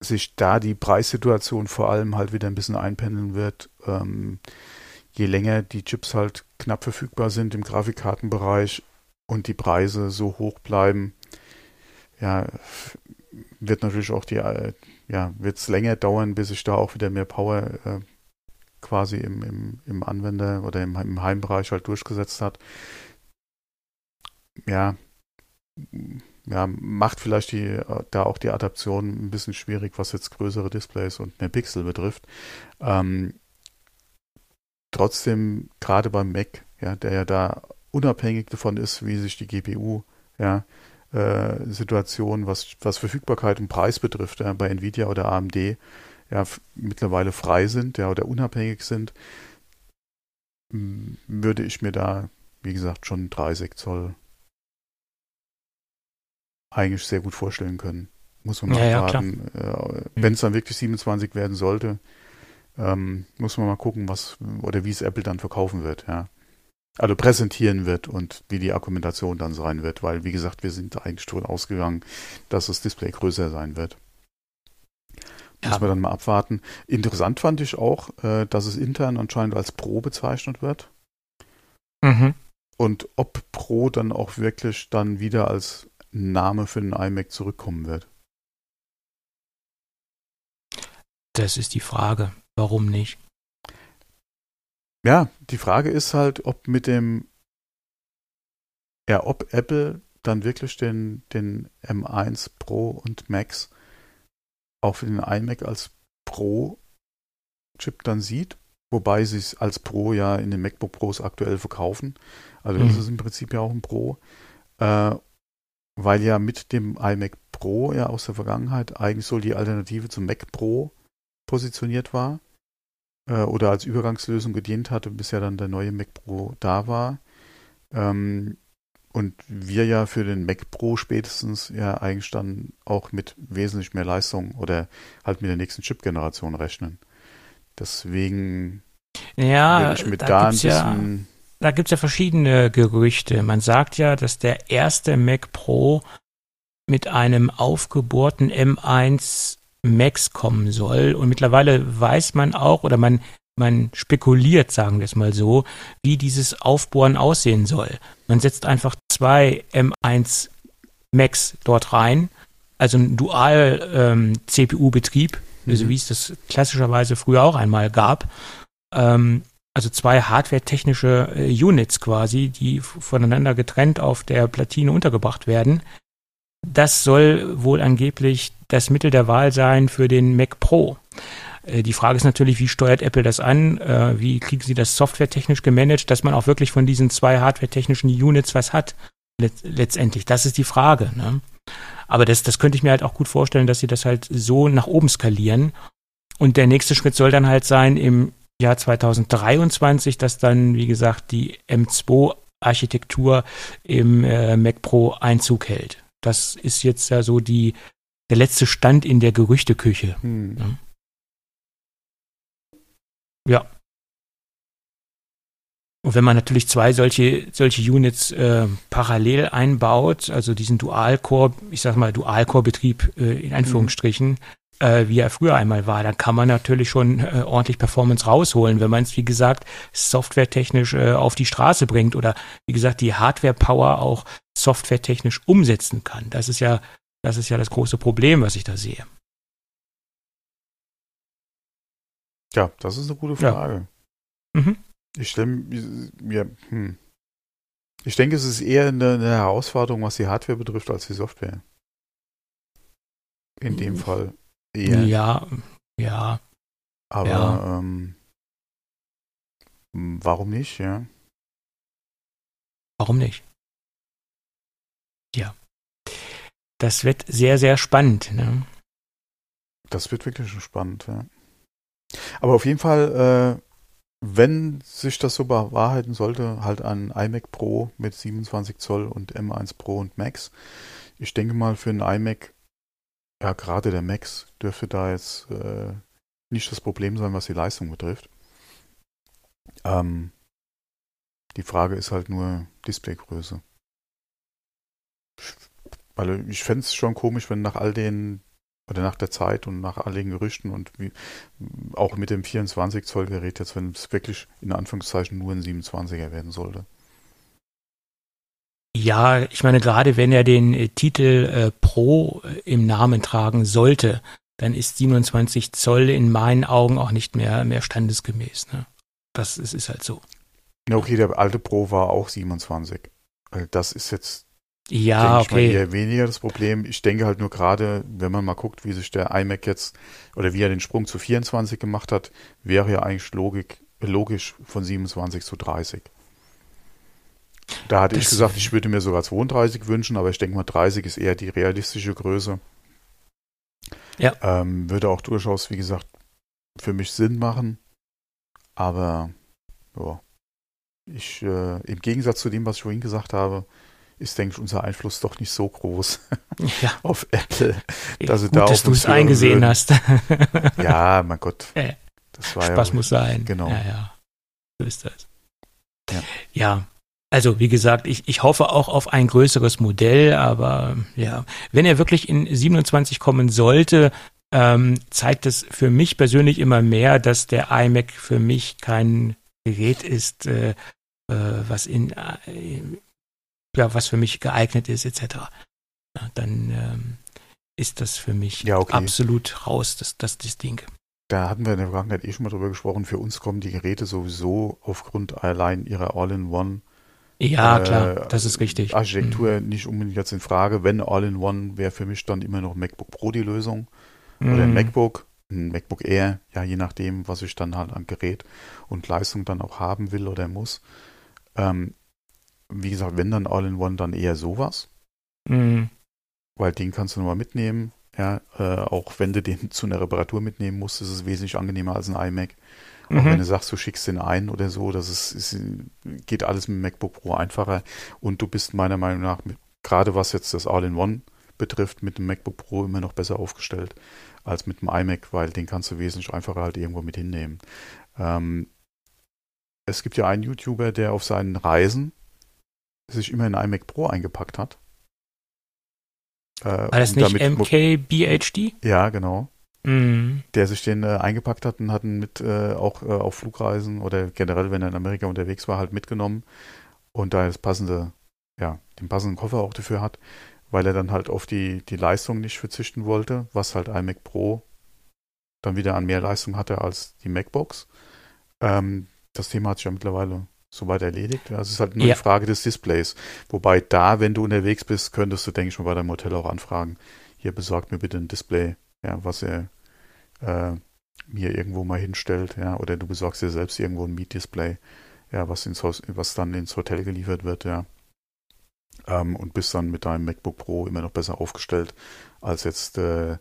sich da die Preissituation vor allem halt wieder ein bisschen einpendeln wird. Ähm, je länger die Chips halt knapp verfügbar sind im Grafikkartenbereich und die Preise so hoch bleiben, ja, wird natürlich auch die, äh, ja, wird es länger dauern, bis sich da auch wieder mehr Power äh, quasi im, im, im Anwender oder im, im Heimbereich halt durchgesetzt hat. Ja, ja, macht vielleicht die, da auch die Adaption ein bisschen schwierig, was jetzt größere Displays und mehr Pixel betrifft. Ähm, trotzdem, gerade beim Mac, ja, der ja da unabhängig davon ist, wie sich die GPU, ja, äh, Situation, was, was Verfügbarkeit und Preis betrifft, ja, bei Nvidia oder AMD, ja, mittlerweile frei sind, ja, oder unabhängig sind, würde ich mir da, wie gesagt, schon 30 Zoll eigentlich sehr gut vorstellen können. Muss man mal ja, warten. Ja, äh, Wenn es dann wirklich 27 werden sollte, ähm, muss man mal gucken, was oder wie es Apple dann verkaufen wird, ja. Also präsentieren wird und wie die Argumentation dann sein wird, weil wie gesagt, wir sind eigentlich schon ausgegangen, dass das Display größer sein wird. Ja. Muss man dann mal abwarten. Interessant fand ich auch, äh, dass es intern anscheinend als Pro bezeichnet wird. Mhm. Und ob Pro dann auch wirklich dann wieder als Name für den iMac zurückkommen wird. Das ist die Frage. Warum nicht? Ja, die Frage ist halt, ob mit dem, ja, ob Apple dann wirklich den, den M1 Pro und Max auch für den iMac als Pro-Chip dann sieht, wobei sie es als Pro ja in den MacBook Pros aktuell verkaufen. Also mhm. das ist im Prinzip ja auch ein Pro. Äh, weil ja mit dem iMac Pro ja aus der Vergangenheit eigentlich so die Alternative zum Mac Pro positioniert war äh, oder als Übergangslösung gedient hatte, bis ja dann der neue Mac Pro da war. Ähm, und wir ja für den Mac Pro spätestens ja eigentlich dann auch mit wesentlich mehr Leistung oder halt mit der nächsten Chip-Generation rechnen. Deswegen ja, ich mit da, da ein bisschen. Ja da gibt es ja verschiedene Gerüchte. Man sagt ja, dass der erste Mac Pro mit einem aufgebohrten M1 Max kommen soll. Und mittlerweile weiß man auch oder man, man spekuliert, sagen wir es mal so, wie dieses Aufbohren aussehen soll. Man setzt einfach zwei M1 Max dort rein, also ein Dual-CPU-Betrieb, ähm, also mhm. wie es das klassischerweise früher auch einmal gab. Ähm, also zwei hardware-technische äh, Units quasi, die voneinander getrennt auf der Platine untergebracht werden. Das soll wohl angeblich das Mittel der Wahl sein für den Mac Pro. Äh, die Frage ist natürlich, wie steuert Apple das an? Äh, wie kriegen sie das softwaretechnisch gemanagt, dass man auch wirklich von diesen zwei hardware-technischen Units was hat? letztendlich, das ist die Frage. Ne? Aber das, das könnte ich mir halt auch gut vorstellen, dass sie das halt so nach oben skalieren. Und der nächste Schritt soll dann halt sein, im Jahr 2023, dass dann, wie gesagt, die M2-Architektur im äh, Mac Pro Einzug hält. Das ist jetzt ja so die, der letzte Stand in der Gerüchteküche. Hm. Ja. Und wenn man natürlich zwei solche, solche Units äh, parallel einbaut, also diesen Dual-Core, ich sag mal Dual-Core-Betrieb äh, in Anführungsstrichen, mhm äh, wie er früher einmal war, dann kann man natürlich schon äh, ordentlich Performance rausholen, wenn man es, wie gesagt, softwaretechnisch äh, auf die Straße bringt oder, wie gesagt, die Hardware-Power auch softwaretechnisch umsetzen kann. Das ist ja, das ist ja das große Problem, was ich da sehe. Ja, das ist eine gute Frage. Ja. Mhm. Ich stelle mir, hm. ich denke, es ist eher eine, eine, Herausforderung, was die Hardware betrifft, als die Software. In dem mhm. Fall. Eher. Ja, ja. Aber ja. Ähm, warum nicht, ja? Warum nicht? Ja. Das wird sehr, sehr spannend, ne? Das wird wirklich spannend, ja. Aber auf jeden Fall, äh, wenn sich das so bewahrheiten sollte, halt ein iMac Pro mit 27 Zoll und M1 Pro und Max. Ich denke mal, für einen iMac ja, gerade der Max dürfte da jetzt äh, nicht das Problem sein, was die Leistung betrifft. Ähm, die Frage ist halt nur Displaygröße. Weil ich fände es schon komisch, wenn nach all den oder nach der Zeit und nach all den Gerüchten und wie, auch mit dem 24 Zoll Gerät jetzt, wenn es wirklich in Anführungszeichen nur ein 27er werden sollte. Ja, ich meine, gerade wenn er den äh, Titel äh, Pro äh, im Namen tragen sollte, dann ist 27 Zoll in meinen Augen auch nicht mehr, mehr standesgemäß. Ne? Das ist, ist halt so. Ja, okay, der alte Pro war auch 27. Das ist jetzt ja, denke okay. Ich mal eher weniger das Problem. Ich denke halt nur gerade, wenn man mal guckt, wie sich der iMac jetzt oder wie er den Sprung zu 24 gemacht hat, wäre ja eigentlich Logik, logisch von 27 zu 30. Da hatte das ich gesagt, ich würde mir sogar 32 wünschen, aber ich denke mal 30 ist eher die realistische Größe. Ja. Ähm, würde auch durchaus, wie gesagt, für mich Sinn machen. Aber ja, ich, äh, im Gegensatz zu dem, was ich vorhin gesagt habe, ist, denke ich, unser Einfluss doch nicht so groß ja. auf Apple. Dass, Gut, da dass du es eingesehen hast. ja, mein Gott. Das war Spaß ja, muss sein. Genau. Ja, ja. So ist das. Ja. ja. Also wie gesagt, ich, ich hoffe auch auf ein größeres Modell, aber ja, wenn er wirklich in 27 kommen sollte, ähm, zeigt es für mich persönlich immer mehr, dass der iMac für mich kein Gerät ist, äh, äh, was in äh, ja, was für mich geeignet ist, etc. Ja, dann ähm, ist das für mich ja, okay. absolut raus, das, das, das Ding. Da hatten wir in der Vergangenheit eh schon mal drüber gesprochen. Für uns kommen die Geräte sowieso aufgrund allein ihrer All-in-One ja, äh, klar, das ist richtig. Architektur mhm. nicht unbedingt jetzt in Frage. Wenn All-in-One wäre für mich dann immer noch MacBook Pro die Lösung. Mhm. Oder ein MacBook, ein MacBook Air, ja, je nachdem, was ich dann halt an Gerät und Leistung dann auch haben will oder muss. Ähm, wie gesagt, wenn dann All-in-One, dann eher sowas. Mhm. Weil den kannst du nochmal mitnehmen. Ja, äh, auch wenn du den zu einer Reparatur mitnehmen musst, ist es wesentlich angenehmer als ein iMac. Auch mhm. wenn du sagst, du schickst den ein oder so, das ist, ist, geht alles mit dem MacBook Pro einfacher. Und du bist meiner Meinung nach, mit, gerade was jetzt das All-in-One betrifft, mit dem MacBook Pro immer noch besser aufgestellt als mit dem iMac, weil den kannst du wesentlich einfacher halt irgendwo mit hinnehmen. Ähm, es gibt ja einen YouTuber, der auf seinen Reisen sich immer in iMac Pro eingepackt hat. Äh, War das nicht MKBHD? Ja, genau. Mhm. Der sich den äh, eingepackt hat und hat ihn mit äh, auch äh, auf Flugreisen oder generell, wenn er in Amerika unterwegs war, halt mitgenommen und da das passende, ja, den passenden Koffer auch dafür hat, weil er dann halt auf die, die Leistung nicht verzichten wollte, was halt iMac Pro dann wieder an mehr Leistung hatte als die MacBooks. Ähm, das Thema hat sich ja mittlerweile soweit erledigt. Also es ist halt nur ja. die Frage des Displays. Wobei da, wenn du unterwegs bist, könntest du, denke ich mal, bei deinem Hotel auch anfragen, hier besorgt mir bitte ein Display, ja, was er äh, mir irgendwo mal hinstellt, ja, oder du besorgst dir selbst irgendwo ein Meet-Display, ja, was, ins, was dann ins Hotel geliefert wird, ja. Ähm, und bist dann mit deinem MacBook Pro immer noch besser aufgestellt, als jetzt äh,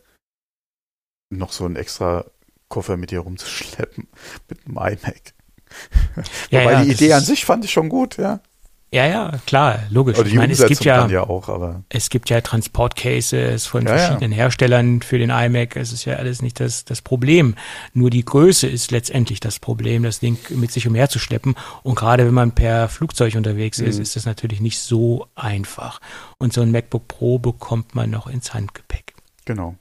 noch so einen extra Koffer mit dir rumzuschleppen mit einem iMac. Ja, Wobei ja, die Idee an sich fand ich schon gut, ja. Ja, ja, klar, logisch. Oder die ich meine, es gibt ja, ja auch, aber. Es gibt ja Transportcases von ja, verschiedenen ja. Herstellern für den iMac. Es ist ja alles nicht das, das Problem. Nur die Größe ist letztendlich das Problem, das Ding mit sich umherzuschleppen. Und gerade wenn man per Flugzeug unterwegs ist, Mhm. ist das natürlich nicht so einfach. Und so ein MacBook Pro bekommt man noch ins Handgepäck. Genau.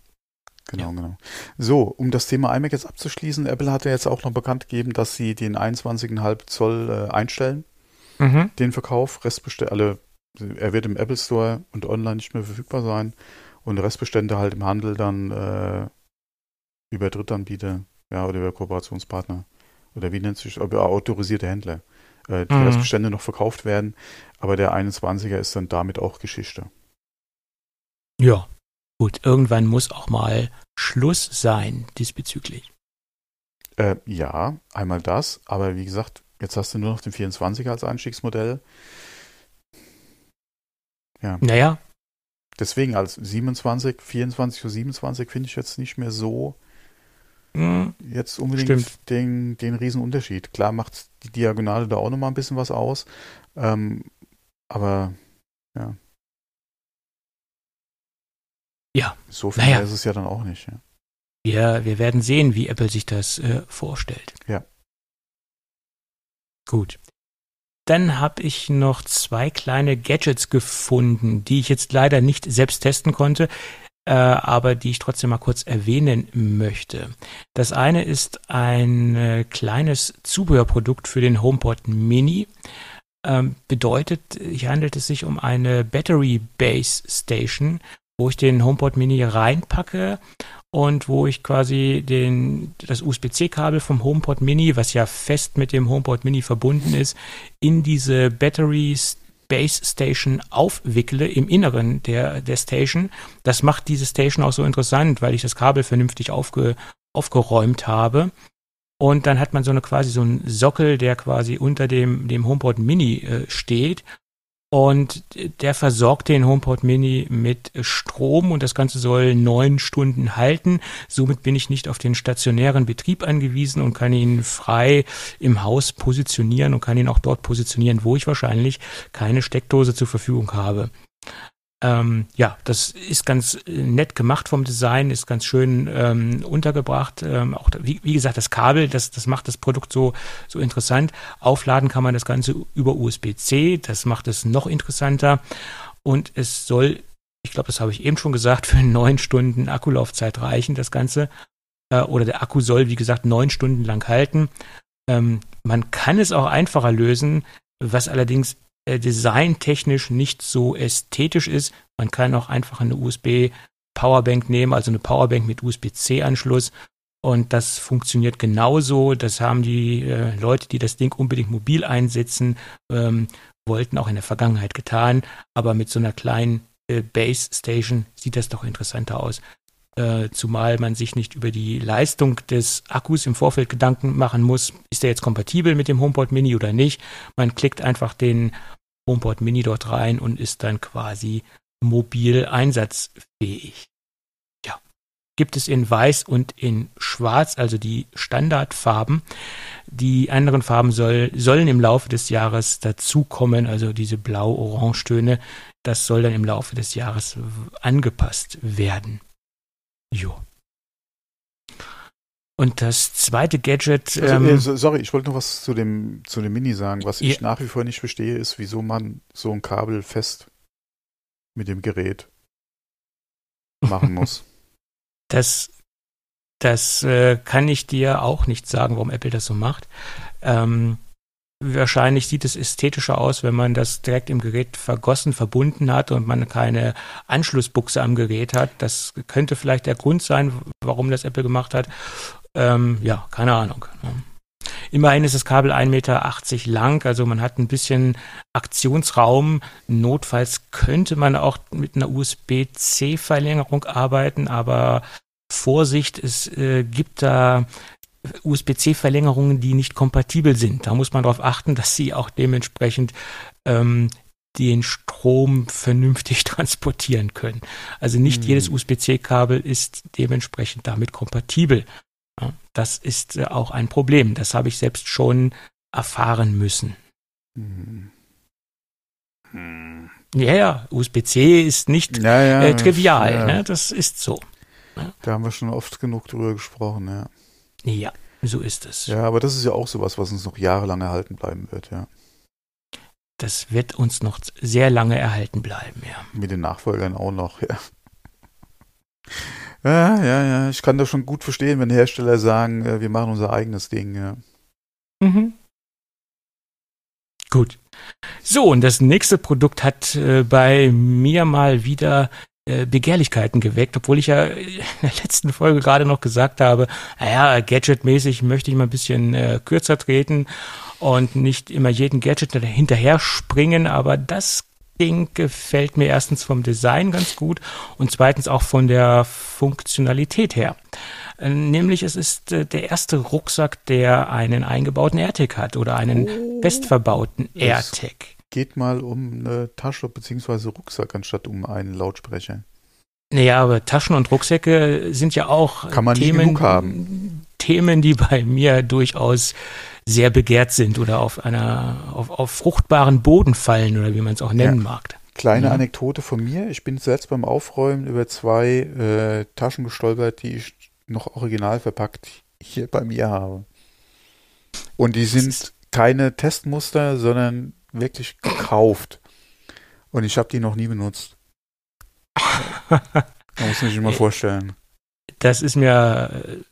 Genau, Ja. genau. So, um das Thema iMac jetzt abzuschließen, Apple hat ja jetzt auch noch bekannt gegeben, dass sie den 21,5 Zoll äh, einstellen, Mhm. den Verkauf. Restbestände, alle, er wird im Apple Store und online nicht mehr verfügbar sein und Restbestände halt im Handel dann äh, über Drittanbieter, ja, oder über Kooperationspartner oder wie nennt sich, über autorisierte Händler. Äh, die Mhm. Restbestände noch verkauft werden, aber der 21er ist dann damit auch Geschichte. Ja. Gut, irgendwann muss auch mal Schluss sein diesbezüglich. Äh, ja, einmal das, aber wie gesagt, jetzt hast du nur noch den 24er als Einstiegsmodell. Ja, Naja, deswegen als 27, 24 oder 27 finde ich jetzt nicht mehr so mh, jetzt unbedingt Stimmt. den, den riesen Unterschied. Klar macht die Diagonale da auch nochmal ein bisschen was aus, ähm, aber ja. Ja, So viel naja. ist es ja dann auch nicht. Ja. wir, wir werden sehen, wie Apple sich das äh, vorstellt. Ja. Gut. Dann habe ich noch zwei kleine Gadgets gefunden, die ich jetzt leider nicht selbst testen konnte. äh, aber die ich trotzdem mal kurz erwähnen möchte. Das eine ist ein äh, kleines Zubehörprodukt für den HomePod Mini. Ähm, bedeutet, hier handelt es sich um eine Battery Base Station, wo ich den HomePod Mini reinpacke und wo ich quasi den, das USB-C-Kabel vom HomePod Mini, was ja fest mit dem HomePod Mini verbunden ist, in diese Battery Base Station aufwickle im Inneren der, der Station. Das macht diese Station auch so interessant, weil ich das Kabel vernünftig aufge, aufgeräumt habe. Und dann hat man so eine quasi so einen Sockel, der quasi unter dem, dem HomePod Mini äh, steht und der versorgt den HomePod Mini mit Strom und das Ganze soll neun Stunden halten. Somit bin ich nicht auf den stationären Betrieb angewiesen und kann ihn frei im Haus positionieren und kann ihn auch dort positionieren, wo ich wahrscheinlich keine Steckdose zur Verfügung habe. Ähm, ja, das ist ganz äh, nett gemacht vom Design, ist ganz schön ähm, untergebracht. Ähm, auch wie, wie, gesagt, das Kabel, das, das macht das Produkt so, so interessant. Aufladen kann man das Ganze über USB-C, das macht es noch interessanter. Und es soll, ich glaube, das habe ich eben schon gesagt, für neun Stunden Akkulaufzeit reichen, das Ganze. Äh, oder der Akku soll, wie gesagt, neun Stunden lang halten. Ähm, man kann es auch einfacher lösen, was allerdings äh, designtechnisch nicht so ästhetisch ist. Man kann auch einfach eine USB Powerbank nehmen, also eine Powerbank mit USB-C-Anschluss. Und das funktioniert genauso. Das haben die äh, Leute, die das Ding unbedingt mobil einsetzen, ähm, wollten auch in der Vergangenheit getan. Aber mit so einer kleinen äh, Base Station sieht das doch interessanter aus. Äh, zumal man sich nicht über die Leistung des Akkus im Vorfeld Gedanken machen muss, ist der jetzt kompatibel mit dem HomePod Mini oder nicht. Man klickt einfach den HomePod Mini dort rein und ist dann quasi mobil einsatzfähig. Ja, gibt es in Weiß und in Schwarz, also die Standardfarben. Die anderen Farben soll, sollen im Laufe des Jahres dazukommen, also diese Blau-Orange-Töne. Das soll dann im Laufe des Jahres angepasst werden. Jo. Und das zweite Gadget. Also, ähm, also, sorry, ich wollte noch was zu dem, zu dem Mini sagen. Was ich nach wie vor nicht verstehe, ist, wieso man so ein Kabel fest mit dem Gerät machen muss. Das, das äh, kann ich dir auch nicht sagen, warum Apple das so macht. Ähm, Wahrscheinlich sieht es ästhetischer aus, wenn man das direkt im Gerät vergossen, verbunden hat und man keine Anschlussbuchse am Gerät hat. Das könnte vielleicht der Grund sein, warum das Apple gemacht hat. Ähm, ja, keine Ahnung. Immerhin ist das Kabel 1,80 Meter lang, also man hat ein bisschen Aktionsraum. Notfalls könnte man auch mit einer USB-C-Verlängerung arbeiten, aber Vorsicht, es äh, gibt da USB-C-Verlängerungen, die nicht kompatibel sind. Da muss man darauf achten, dass sie auch dementsprechend ähm, den Strom vernünftig transportieren können. Also nicht hm. jedes USB-C-Kabel ist dementsprechend damit kompatibel. Das ist äh, auch ein Problem. Das habe ich selbst schon erfahren müssen. Hm. Hm. Ja, ja, USB-C ist nicht ja, ja, äh, trivial. Ja. Ne? Das ist so. Da haben wir schon oft genug drüber gesprochen, ja. Ja, so ist es. Ja, aber das ist ja auch sowas, was uns noch jahrelang erhalten bleiben wird, ja. Das wird uns noch sehr lange erhalten bleiben, ja. Mit den Nachfolgern auch noch, ja. Ja, ja, ja. Ich kann das schon gut verstehen, wenn Hersteller sagen, äh, wir machen unser eigenes Ding, ja. Mhm. Gut. So, und das nächste Produkt hat äh, bei mir mal wieder äh, Begehrlichkeiten geweckt, obwohl ich ja in der letzten Folge gerade noch gesagt habe, naja, gadgetmäßig möchte ich mal ein bisschen äh, kürzer treten und nicht immer jeden Gadget hinterher springen, aber das Ding gefällt mir erstens vom Design ganz gut und zweitens auch von der Funktionalität her. Äh, nämlich es ist äh, der erste Rucksack, der einen eingebauten AirTag hat oder einen oh, fest verbauten AirTag geht mal um eine Tasche bzw. Rucksack anstatt um einen Lautsprecher. Naja, aber Taschen und Rucksäcke sind ja auch Kann man Themen, genug haben. Themen, die bei mir durchaus sehr begehrt sind oder auf einer auf, auf fruchtbaren Boden fallen oder wie man es auch nennen ja. mag. Kleine ja. Anekdote von mir. Ich bin selbst beim Aufräumen über zwei äh, Taschen gestolpert, die ich noch original verpackt hier bei mir habe. Und die sind keine Testmuster, sondern wirklich gekauft. Und ich habe die noch nie benutzt. Da muss man sich mal vorstellen. Das ist mir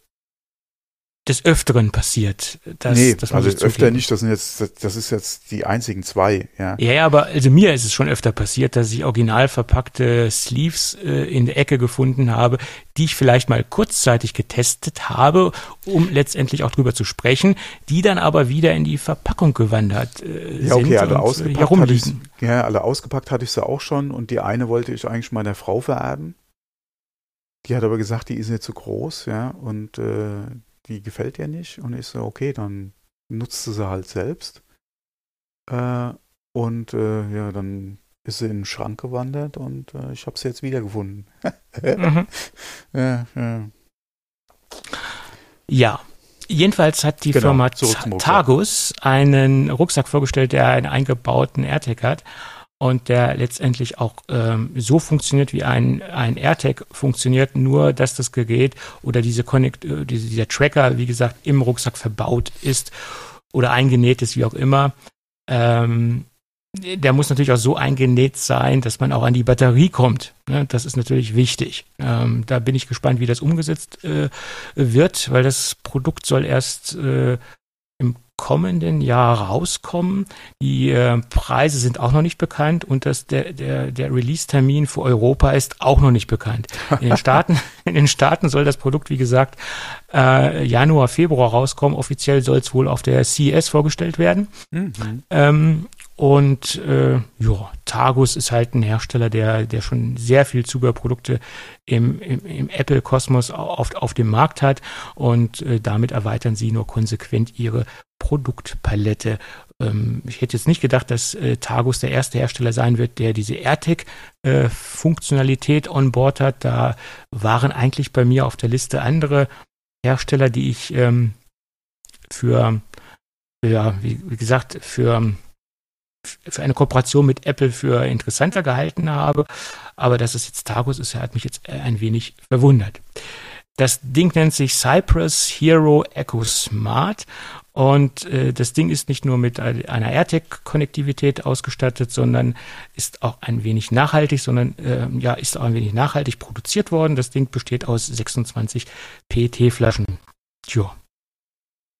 des Öfteren passiert. Das, nee, das also öfter nicht, das sind jetzt, das ist jetzt die einzigen zwei, ja. Ja, ja, aber also mir ist es schon öfter passiert, dass ich original verpackte Sleeves äh, in der Ecke gefunden habe, die ich vielleicht mal kurzzeitig getestet habe, um letztendlich auch drüber zu sprechen, die dann aber wieder in die Verpackung gewandert äh, ja, okay, alle ausgepackt hatte ich, ja, alle ausgepackt hatte ich sie auch schon und die eine wollte ich eigentlich meiner Frau vererben. Die hat aber gesagt, die ist nicht zu groß, ja, und äh, die gefällt dir nicht. Und ich so, okay, dann nutzt du sie halt selbst. Äh, und äh, ja, dann ist sie in den Schrank gewandert und äh, ich habe sie jetzt wiedergefunden. mhm. ja, ja. ja, jedenfalls hat die genau, Firma Tagus einen Rucksack vorgestellt, der einen eingebauten AirTag hat und der letztendlich auch ähm, so funktioniert, wie ein, ein AirTag funktioniert, nur dass das Gerät oder diese Connect, äh, diese, dieser Tracker, wie gesagt, im Rucksack verbaut ist oder eingenäht ist, wie auch immer. Ähm, der muss natürlich auch so eingenäht sein, dass man auch an die Batterie kommt. Ne? Das ist natürlich wichtig. Ähm, da bin ich gespannt, wie das umgesetzt äh, wird, weil das Produkt soll erst äh, kommenden Jahr rauskommen. Die äh, Preise sind auch noch nicht bekannt und das, der, der, der Release-Termin für Europa ist auch noch nicht bekannt. In den Staaten, in den Staaten soll das Produkt, wie gesagt, äh, Januar, Februar rauskommen. Offiziell soll es wohl auf der CES vorgestellt werden. Mhm. Ähm, und äh, ja, Tagus ist halt ein Hersteller, der, der schon sehr viel Zubehörprodukte im, im, im Apple-Kosmos auf, auf dem Markt hat und äh, damit erweitern sie nur konsequent ihre Produktpalette. Ähm, ich hätte jetzt nicht gedacht, dass äh, Tagus der erste Hersteller sein wird, der diese AirTag-Funktionalität äh, on Board hat. Da waren eigentlich bei mir auf der Liste andere Hersteller, die ich ähm, für, ja, wie, wie gesagt, für für eine Kooperation mit Apple für interessanter gehalten habe. Aber dass es jetzt Tagus ist, hat mich jetzt ein wenig verwundert. Das Ding nennt sich Cypress Hero Echo Smart und äh, das Ding ist nicht nur mit einer AirTag-Konnektivität ausgestattet, sondern ist auch ein wenig nachhaltig, sondern äh, ja, ist auch ein wenig nachhaltig produziert worden. Das Ding besteht aus 26 PET-Flaschen. Tja,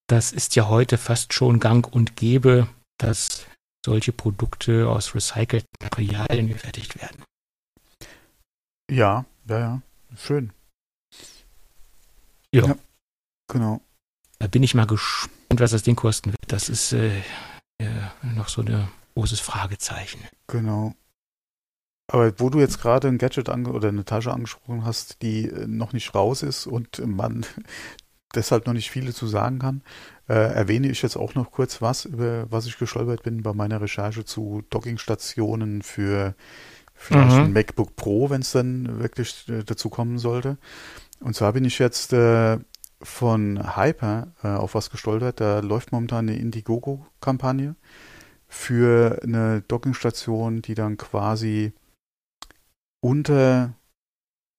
das ist ja heute fast schon gang und gäbe, dass solche Produkte aus recycelten Materialien gefertigt werden. Ja, ja, ja, schön. Ja. ja. Genau. Da bin ich mal gespannt, was das Ding kosten wird. Das ist äh, äh, noch so ein großes Fragezeichen. Genau. Aber wo du jetzt gerade ein Gadget oder eine Tasche angesprochen hast, die äh, noch nicht raus ist und man deshalb noch nicht viele zu sagen kann, äh, erwähne ich jetzt auch noch kurz was, über was ich gestolpert bin bei meiner Recherche zu Dockingstationen für vielleicht mhm. ein MacBook Pro, wenn es dann wirklich äh, dazu kommen sollte. Und zwar bin ich jetzt äh, von Hyper äh, auf was gestolpert. Da läuft momentan eine Indiegogo-Kampagne für eine Dockingstation, die dann quasi unter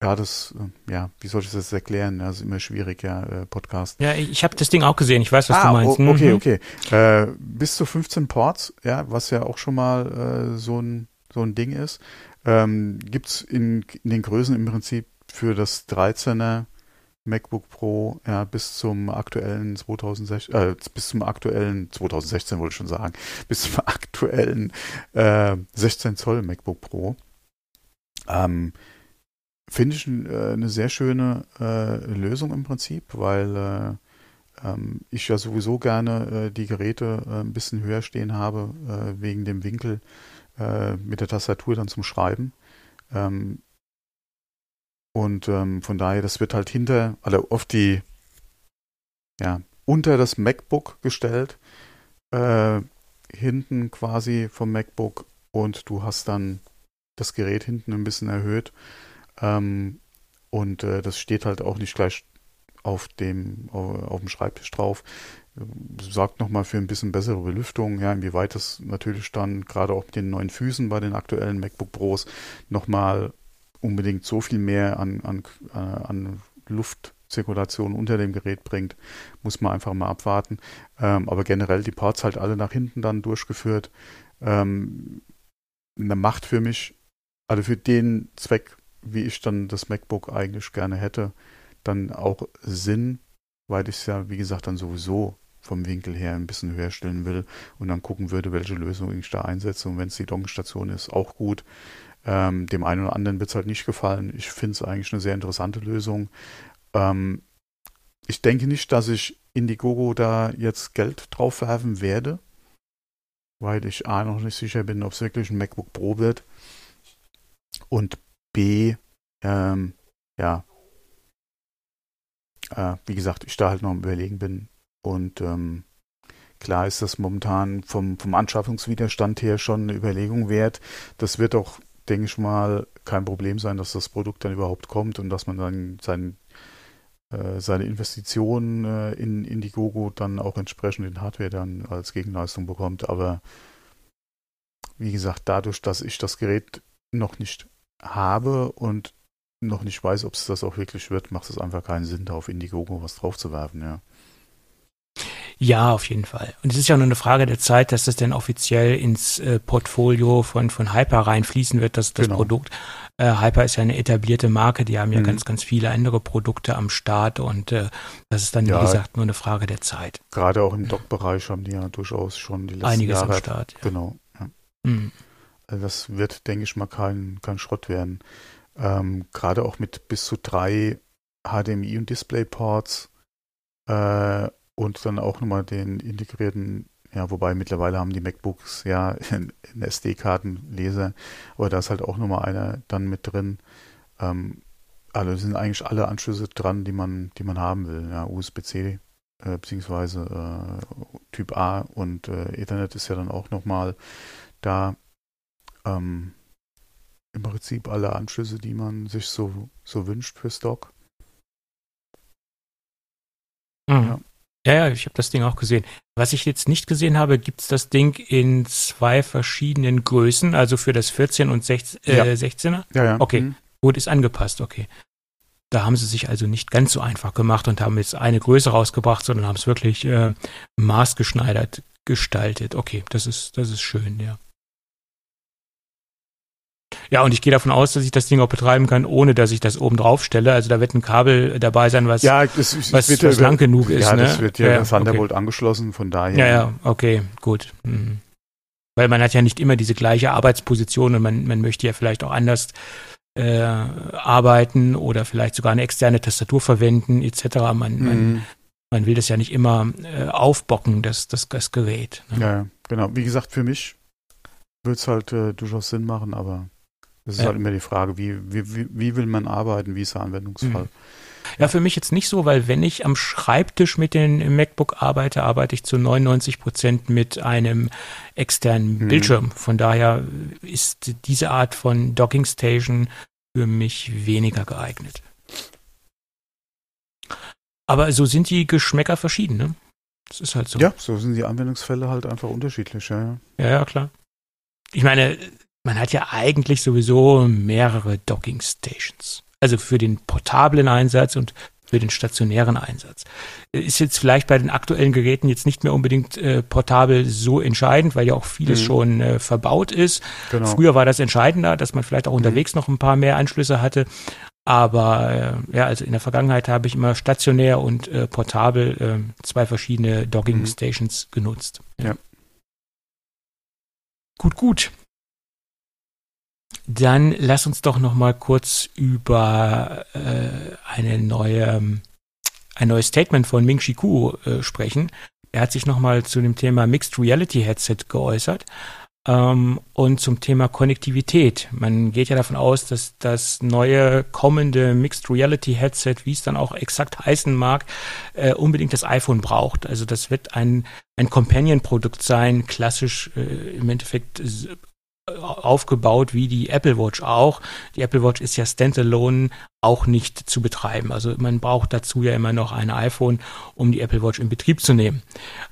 ja, das, äh, ja, wie soll ich das erklären? Das ist immer schwierig, ja, äh, Podcast. Ja, ich habe das Ding auch gesehen, ich weiß, was ah, du meinst. okay, mhm. okay. Äh, bis zu 15 Ports, ja, was ja auch schon mal äh, so, ein, so ein Ding ist, ähm, gibt in, in den Größen im Prinzip für das 13er MacBook Pro ja, bis zum aktuellen 2016, äh, bis zum aktuellen 2016 wollte ich schon sagen, bis zum aktuellen äh, 16 Zoll MacBook Pro. Ähm, Finde ich äh, eine sehr schöne äh, Lösung im Prinzip, weil äh, ähm, ich ja sowieso gerne äh, die Geräte äh, ein bisschen höher stehen habe, äh, wegen dem Winkel mit der Tastatur dann zum Schreiben. Ähm, und ähm, von daher, das wird halt hinter, also oft die, ja, unter das MacBook gestellt, hinten quasi vom MacBook und du hast dann das Gerät hinten ein bisschen erhöht ähm, und äh, das steht halt auch nicht gleich auf dem, auf dem Schreibtisch drauf. Sorgt nochmal für ein bisschen bessere Belüftung, ja, inwieweit das natürlich dann gerade auch mit den neuen Füßen bei den aktuellen MacBook Pros nochmal unbedingt so viel mehr an, an, äh, an Luftzirkulation unter dem Gerät bringt, muss man einfach mal abwarten. Ähm, aber generell die Parts halt alle nach hinten dann durchgeführt. Ähm, eine Macht für mich, also für den Zweck wie ich dann das MacBook eigentlich gerne hätte, dann auch Sinn, weil ich es ja, wie gesagt, dann sowieso vom Winkel her ein bisschen höher stellen will und dann gucken würde, welche Lösung ich da einsetze. Und wenn es die Dockenstation ist, auch gut. Ähm, dem einen oder anderen wird es halt nicht gefallen. Ich finde es eigentlich eine sehr interessante Lösung. Ähm, ich denke nicht, dass ich Indiegogo da jetzt Geld drauf werfen werde, weil ich A noch nicht sicher bin, ob es wirklich ein MacBook Pro wird. Und B, ähm, ja, äh, wie gesagt, ich da halt noch am Überlegen bin. Und ähm, klar ist das momentan vom, vom Anschaffungswiderstand her schon eine Überlegung wert. Das wird auch, denke ich mal, kein Problem sein, dass das Produkt dann überhaupt kommt und dass man dann sein, äh, seine Investitionen äh, in Indiegogo dann auch entsprechend in Hardware dann als Gegenleistung bekommt. Aber wie gesagt, dadurch, dass ich das Gerät noch nicht habe und noch nicht weiß, ob es das auch wirklich wird, macht es einfach keinen Sinn, da auf Indiegogo was draufzuwerfen, ja. Ja, auf jeden Fall. Und es ist ja nur eine Frage der Zeit, dass das denn offiziell ins äh, Portfolio von, von Hyper reinfließen wird, das, das genau. Produkt. Äh, Hyper ist ja eine etablierte Marke, die haben ja mhm. ganz, ganz viele andere Produkte am Start und äh, das ist dann, ja, wie gesagt, nur eine Frage der Zeit. Gerade auch im Dock-Bereich haben die ja durchaus schon die letzten Einiges Jahre. am Start. Ja. Genau. Ja. Mhm. Das wird, denke ich mal, kein, kein Schrott werden. Ähm, Gerade auch mit bis zu drei HDMI und DisplayPorts äh, und dann auch nochmal den integrierten, ja, wobei mittlerweile haben die MacBooks ja einen SD-Kartenleser, aber da ist halt auch nochmal einer dann mit drin. Ähm, also sind eigentlich alle Anschlüsse dran, die man, die man haben will. Ja, USB-C äh, beziehungsweise äh, Typ A und äh, Ethernet ist ja dann auch nochmal da. Ähm, Im Prinzip alle Anschlüsse, die man sich so, so wünscht für Stock. Mhm. Ja. Ja, ja, ich habe das Ding auch gesehen. Was ich jetzt nicht gesehen habe, gibt's das Ding in zwei verschiedenen Größen, also für das 14 und 16, äh, ja. 16er? Ja, ja. Okay, mhm. gut, ist angepasst, okay. Da haben sie sich also nicht ganz so einfach gemacht und haben jetzt eine Größe rausgebracht, sondern haben es wirklich äh, maßgeschneidert gestaltet. Okay, das ist, das ist schön, ja. Ja, und ich gehe davon aus, dass ich das Ding auch betreiben kann, ohne dass ich das oben drauf stelle. Also da wird ein Kabel dabei sein, was, ja, das, das was, wird, was lang genug ist. Ja, ne? das wird ja, ja Thunderbolt okay. angeschlossen, von daher. Ja, ja, okay, gut. Mhm. Weil man hat ja nicht immer diese gleiche Arbeitsposition und man, man möchte ja vielleicht auch anders äh, arbeiten oder vielleicht sogar eine externe Tastatur verwenden, etc. Man, mhm. man, man will das ja nicht immer äh, aufbocken, das, das, das Gerät. Ne? Ja, genau. Wie gesagt, für mich wird es halt äh, durchaus Sinn machen, aber das ist ja. halt immer die Frage, wie, wie, wie will man arbeiten, wie ist der Anwendungsfall? Mhm. Ja, für mich jetzt nicht so, weil wenn ich am Schreibtisch mit dem MacBook arbeite, arbeite ich zu 99 Prozent mit einem externen mhm. Bildschirm. Von daher ist diese Art von Docking Station für mich weniger geeignet. Aber so sind die Geschmäcker verschieden, ne? Das ist halt so. Ja, so sind die Anwendungsfälle halt einfach unterschiedlich, ja. Ja, ja, klar. Ich meine, man hat ja eigentlich sowieso mehrere Docking Stations. Also für den portablen Einsatz und für den stationären Einsatz. Ist jetzt vielleicht bei den aktuellen Geräten jetzt nicht mehr unbedingt äh, portabel so entscheidend, weil ja auch vieles mhm. schon äh, verbaut ist. Genau. Früher war das entscheidender, dass man vielleicht auch mhm. unterwegs noch ein paar mehr Anschlüsse hatte. Aber äh, ja, also in der Vergangenheit habe ich immer stationär und äh, portabel äh, zwei verschiedene Docking mhm. Stations genutzt. Ja. Gut, gut. Dann lass uns doch noch mal kurz über äh, eine neue, ein neues Statement von Ming Chi Kuo äh, sprechen. Er hat sich noch mal zu dem Thema Mixed Reality Headset geäußert ähm, und zum Thema Konnektivität. Man geht ja davon aus, dass das neue kommende Mixed Reality Headset, wie es dann auch exakt heißen mag, äh, unbedingt das iPhone braucht. Also das wird ein, ein Companion-Produkt sein, klassisch äh, im Endeffekt aufgebaut wie die Apple Watch auch. Die Apple Watch ist ja standalone auch nicht zu betreiben. Also man braucht dazu ja immer noch ein iPhone, um die Apple Watch in Betrieb zu nehmen.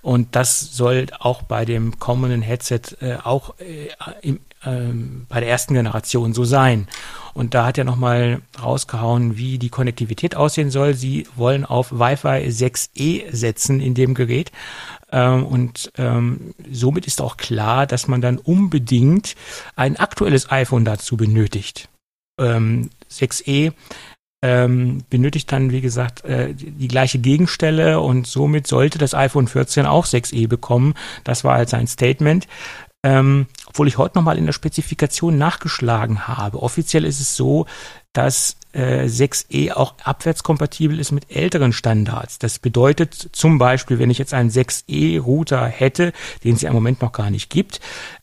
Und das soll auch bei dem kommenden Headset äh, auch äh, im, ähm, bei der ersten Generation so sein. Und da hat er nochmal rausgehauen, wie die Konnektivität aussehen soll. Sie wollen auf Wi-Fi 6E setzen in dem Gerät. Ähm, und ähm, somit ist auch klar, dass man dann unbedingt ein aktuelles iPhone dazu benötigt. Ähm, 6e ähm, benötigt dann, wie gesagt, äh, die, die, gleiche Gegenstelle und somit sollte das iPhone 14 auch 6e bekommen. Das war halt sein Statement. Ähm, obwohl ich heute nochmal in der Spezifikation nachgeschlagen habe. Offiziell ist es so, dass äh, 6e auch abwärtskompatibel ist mit älteren Standards. Das bedeutet zum Beispiel, wenn ich jetzt einen 6e-Router hätte, den es ja im Moment noch gar nicht gibt,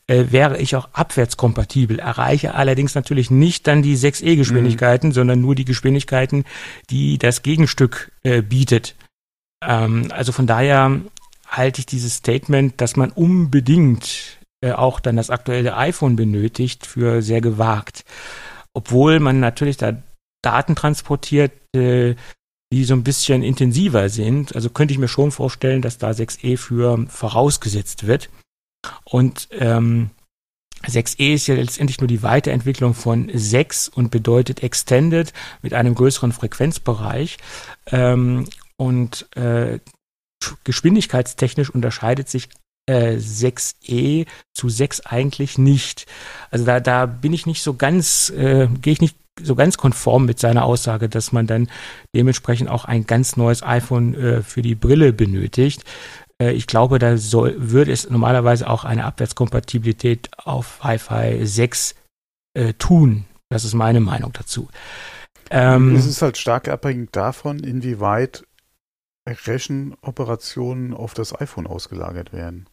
äh, wäre ich auch abwärtskompatibel, erreiche allerdings natürlich nicht dann die 6e-Geschwindigkeiten, mhm. sondern nur die Geschwindigkeiten, die das Gegenstück äh, bietet. Ähm, also von daher halte ich dieses Statement, dass man unbedingt äh, auch dann das aktuelle iPhone benötigt, für sehr gewagt. Obwohl man natürlich da Daten transportiert, äh, die so ein bisschen intensiver sind. Also könnte ich mir schon vorstellen, dass da 6e für vorausgesetzt wird. Und ähm, 6e ist ja letztendlich nur die Weiterentwicklung von 6 und bedeutet Extended mit einem größeren Frequenzbereich. Ähm, und äh, geschwindigkeitstechnisch unterscheidet sich äh, 6e zu 6 eigentlich nicht. Also da, da bin ich nicht so ganz, äh, gehe ich nicht so ganz konform mit seiner Aussage, dass man dann dementsprechend auch ein ganz neues iPhone äh, für die Brille benötigt. Äh, ich glaube, da soll, würde es normalerweise auch eine Abwärtskompatibilität auf Wi-Fi 6 äh, tun. Das ist meine Meinung dazu. Ähm, es ist halt stark abhängig davon, inwieweit Rechenoperationen auf das iPhone ausgelagert werden.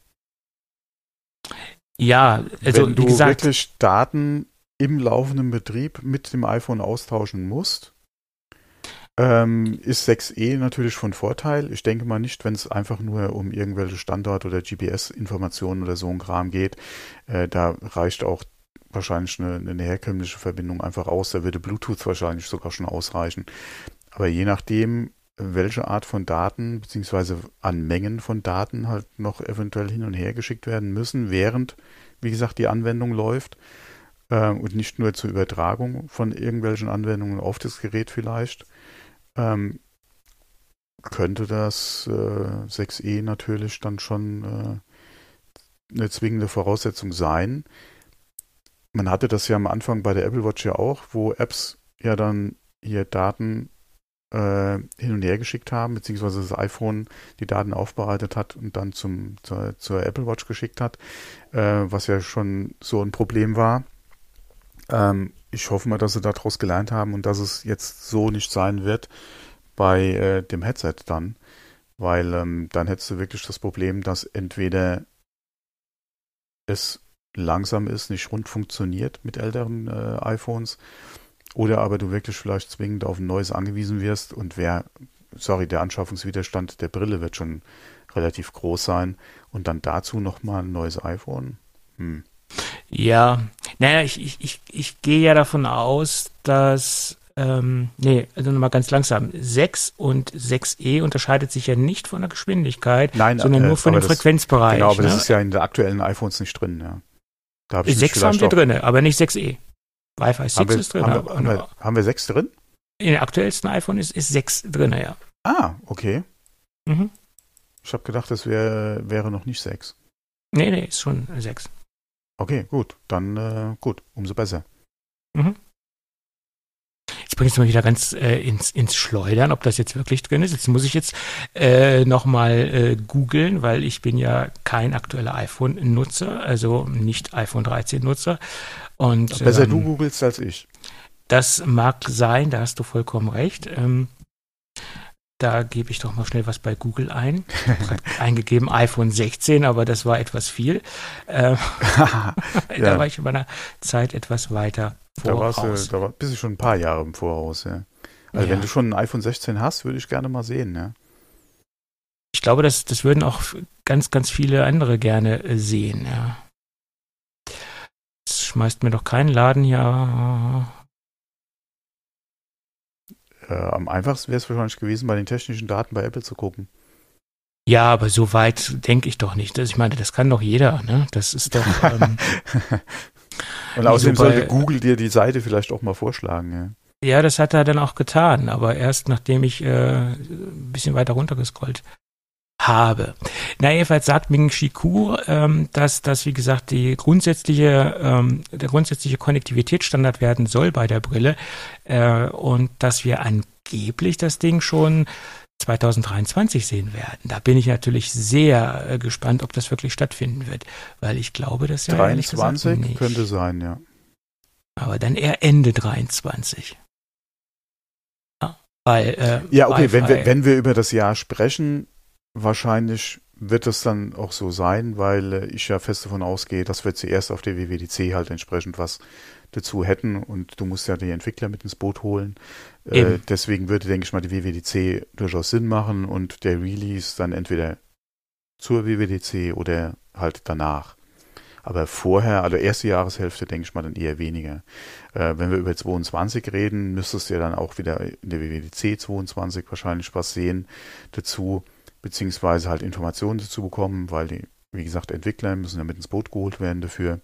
Ja, also Wenn du gesagt, wirklich Daten im laufenden Betrieb mit dem iPhone austauschen musst, ähm, ist 6e natürlich von Vorteil. Ich denke mal nicht, wenn es einfach nur um irgendwelche Standort- oder GPS-Informationen oder so ein Kram geht. Äh, da reicht auch wahrscheinlich eine, eine, herkömmliche Verbindung einfach aus. Da würde Bluetooth wahrscheinlich sogar schon ausreichen. Aber je nachdem, welche Art von Daten beziehungsweise an Mengen von Daten halt noch eventuell hin und her geschickt werden müssen, während, wie gesagt, die Anwendung läuft, äh, und nicht nur zur Übertragung von irgendwelchen Anwendungen auf das Gerät vielleicht, ähm, könnte das äh, 6e natürlich dann schon äh, eine zwingende Voraussetzung sein. Man hatte das ja am Anfang bei der Apple Watch ja auch, wo Apps ja dann hier Daten äh, hin und her geschickt haben, beziehungsweise das iPhone die Daten aufbereitet hat und dann zum, zur, zur Apple Watch geschickt hat, äh, was ja schon so ein Problem war. Ähm, ich hoffe mal, dass sie daraus gelernt haben und dass es jetzt so nicht sein wird bei äh, dem Headset dann, weil ähm, dann hättest du wirklich das Problem, dass entweder es langsam ist, nicht rund funktioniert mit älteren äh, iPhones oder aber du wirklich vielleicht zwingend auf ein neues angewiesen wirst und wer, sorry, der Anschaffungswiderstand der Brille wird schon relativ groß sein und dann dazu nochmal ein neues iPhone. Hm. Ja, naja, ich, ich, ich, ich gehe ja davon aus, dass, ähm, nee, also nochmal ganz langsam, 6 und 6e unterscheidet sich ja nicht von der Geschwindigkeit, Nein, sondern äh, nur von dem das, Frequenzbereich. Genau, aber ne? das ist ja in den aktuellen iPhones nicht drin, ja. Da hab ich 6 haben wir drin, aber nicht 6e. Wi-Fi 6 wir, ist drin. Haben wir, haben, wir, haben wir 6 drin? In den aktuellsten iPhone ist, ist 6 drin, ja. Ah, okay. Mhm. Ich habe gedacht, das wär, wäre noch nicht 6. Nee, nee, ist schon 6. Okay, gut. Dann äh, gut, umso besser. Mhm. Bringe ich es mal wieder ganz äh, ins, ins Schleudern, ob das jetzt wirklich drin ist. Jetzt muss ich jetzt äh, nochmal äh, googeln, weil ich bin ja kein aktueller iPhone-Nutzer, also nicht iPhone 13-Nutzer. Und Besser ähm, du googelst als ich. Das mag sein, da hast du vollkommen recht. Ähm, da gebe ich doch mal schnell was bei Google ein. eingegeben iPhone 16, aber das war etwas viel. Ähm, ja. Da war ich in meiner Zeit etwas weiter voraus. Da, warst da war, bist du schon ein paar Jahre im Voraus, ja. Also ja. wenn du schon ein iPhone 16 hast, würde ich gerne mal sehen, ja. Ich glaube, das, das würden auch ganz, ganz viele andere gerne äh, sehen, ja. Das schmeißt mir doch keinen Laden hier äh, am einfachsten wäre es wahrscheinlich gewesen, bei den technischen Daten bei Apple zu gucken. Ja, aber so weit denke ich doch nicht. Ich meine, das kann doch jeder, ne? Das ist doch. Ähm, Und außerdem so bei, sollte Google dir die Seite vielleicht auch mal vorschlagen, ja. Ja, das hat er dann auch getan, aber erst nachdem ich äh, ein bisschen weiter runtergescrollt habe. Na, jedenfalls sagt Ming Chi Ku, ähm, dass das, wie gesagt, die grundsätzliche, ähm, der grundsätzliche Konnektivitätsstandard werden soll bei der Brille äh, und dass wir angeblich das Ding schon 2023 sehen werden. Da bin ich natürlich sehr äh, gespannt, ob das wirklich stattfinden wird, weil ich glaube, dass ja 23 könnte sein, ja. Aber dann eher Ende 23. Ja, weil, äh, ja okay, wenn wir, wenn wir über das Jahr sprechen, wahrscheinlich wird es dann auch so sein, weil äh, ich ja fest davon ausgehe, dass wir zuerst auf der WWDC halt entsprechend was dazu hätten und du musst ja die Entwickler mit ins Boot holen. Äh, deswegen würde, denke ich mal, die WWDC durchaus Sinn machen und der Release dann entweder zur WWDC oder halt danach. Aber vorher, also erste Jahreshälfte, denke ich mal dann eher weniger. Äh, wenn wir über 22 reden, müsstest du ja dann auch wieder in der WWDC 22 wahrscheinlich was sehen dazu beziehungsweise halt Informationen dazu bekommen, weil die, wie gesagt, Entwickler müssen ja mit ins Boot geholt werden dafür.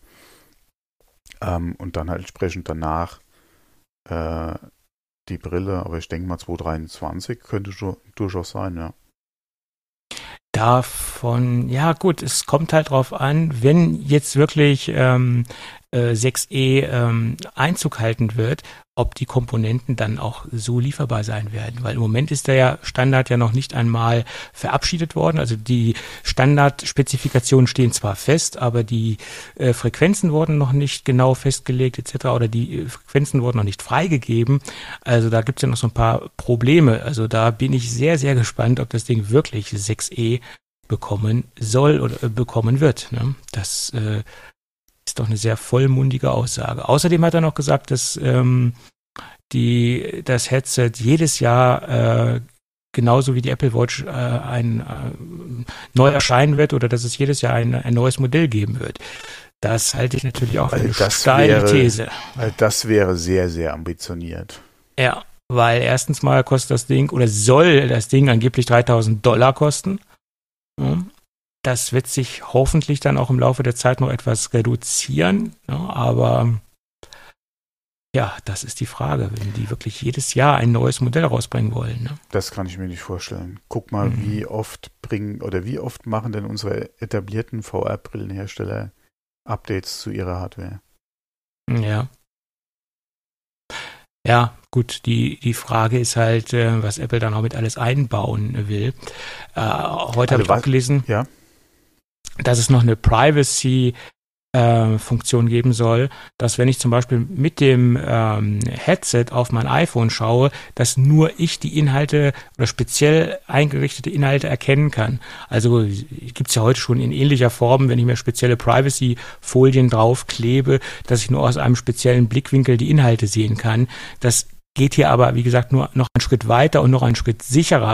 Ähm, und dann halt entsprechend danach äh, die Brille, aber ich denke mal 2023 könnte schon durchaus sein, ja. Davon, ja gut, es kommt halt drauf an, wenn jetzt wirklich ähm, 6E äh, ähm, Einzug halten wird, ob die Komponenten dann auch so lieferbar sein werden. Weil im Moment ist der Standard ja noch nicht einmal verabschiedet worden. Also die Standardspezifikationen stehen zwar fest, aber die äh, Frequenzen wurden noch nicht genau festgelegt etc. oder die äh, Frequenzen wurden noch nicht freigegeben. Also da gibt es ja noch so ein paar Probleme. Also da bin ich sehr, sehr gespannt, ob das Ding wirklich 6E bekommen soll oder äh, bekommen wird. Ne? Das äh, ist doch eine sehr vollmundige Aussage. Außerdem hat er noch gesagt, dass ähm, die, das Headset jedes Jahr äh, genauso wie die Apple Watch äh, ein äh, neu erscheinen wird oder dass es jedes Jahr ein, ein neues Modell geben wird. Das halte ich natürlich auch für eine steile wäre, These. Das wäre sehr, sehr ambitioniert. Ja, weil erstens mal kostet das Ding oder soll das Ding angeblich 3000 Dollar kosten. Das wird sich hoffentlich dann auch im Laufe der Zeit noch etwas reduzieren. aber ja, das ist die Frage, wenn die wirklich jedes Jahr ein neues Modell rausbringen wollen. Ne? Das kann ich mir nicht vorstellen. Guck mal, mhm. wie oft bringen oder wie oft machen denn unsere etablierten VR-Brillenhersteller Updates zu ihrer Hardware? Ja. Ja, gut, die, die Frage ist halt, äh, was Apple dann auch mit alles einbauen will. Äh, heute habe ich auch gelesen, ja dass es noch eine Privacy äh, Funktion geben soll, dass wenn ich zum Beispiel mit dem ähm, Headset auf mein iPhone schaue, dass nur ich die Inhalte oder speziell eingerichtete Inhalte erkennen kann. Also gibt es ja heute schon in ähnlicher Form, wenn ich mir spezielle Privacy-Folien draufklebe, dass ich nur aus einem speziellen Blickwinkel die Inhalte sehen kann. Das geht hier aber, wie gesagt, nur noch einen Schritt weiter und noch einen Schritt sicherer,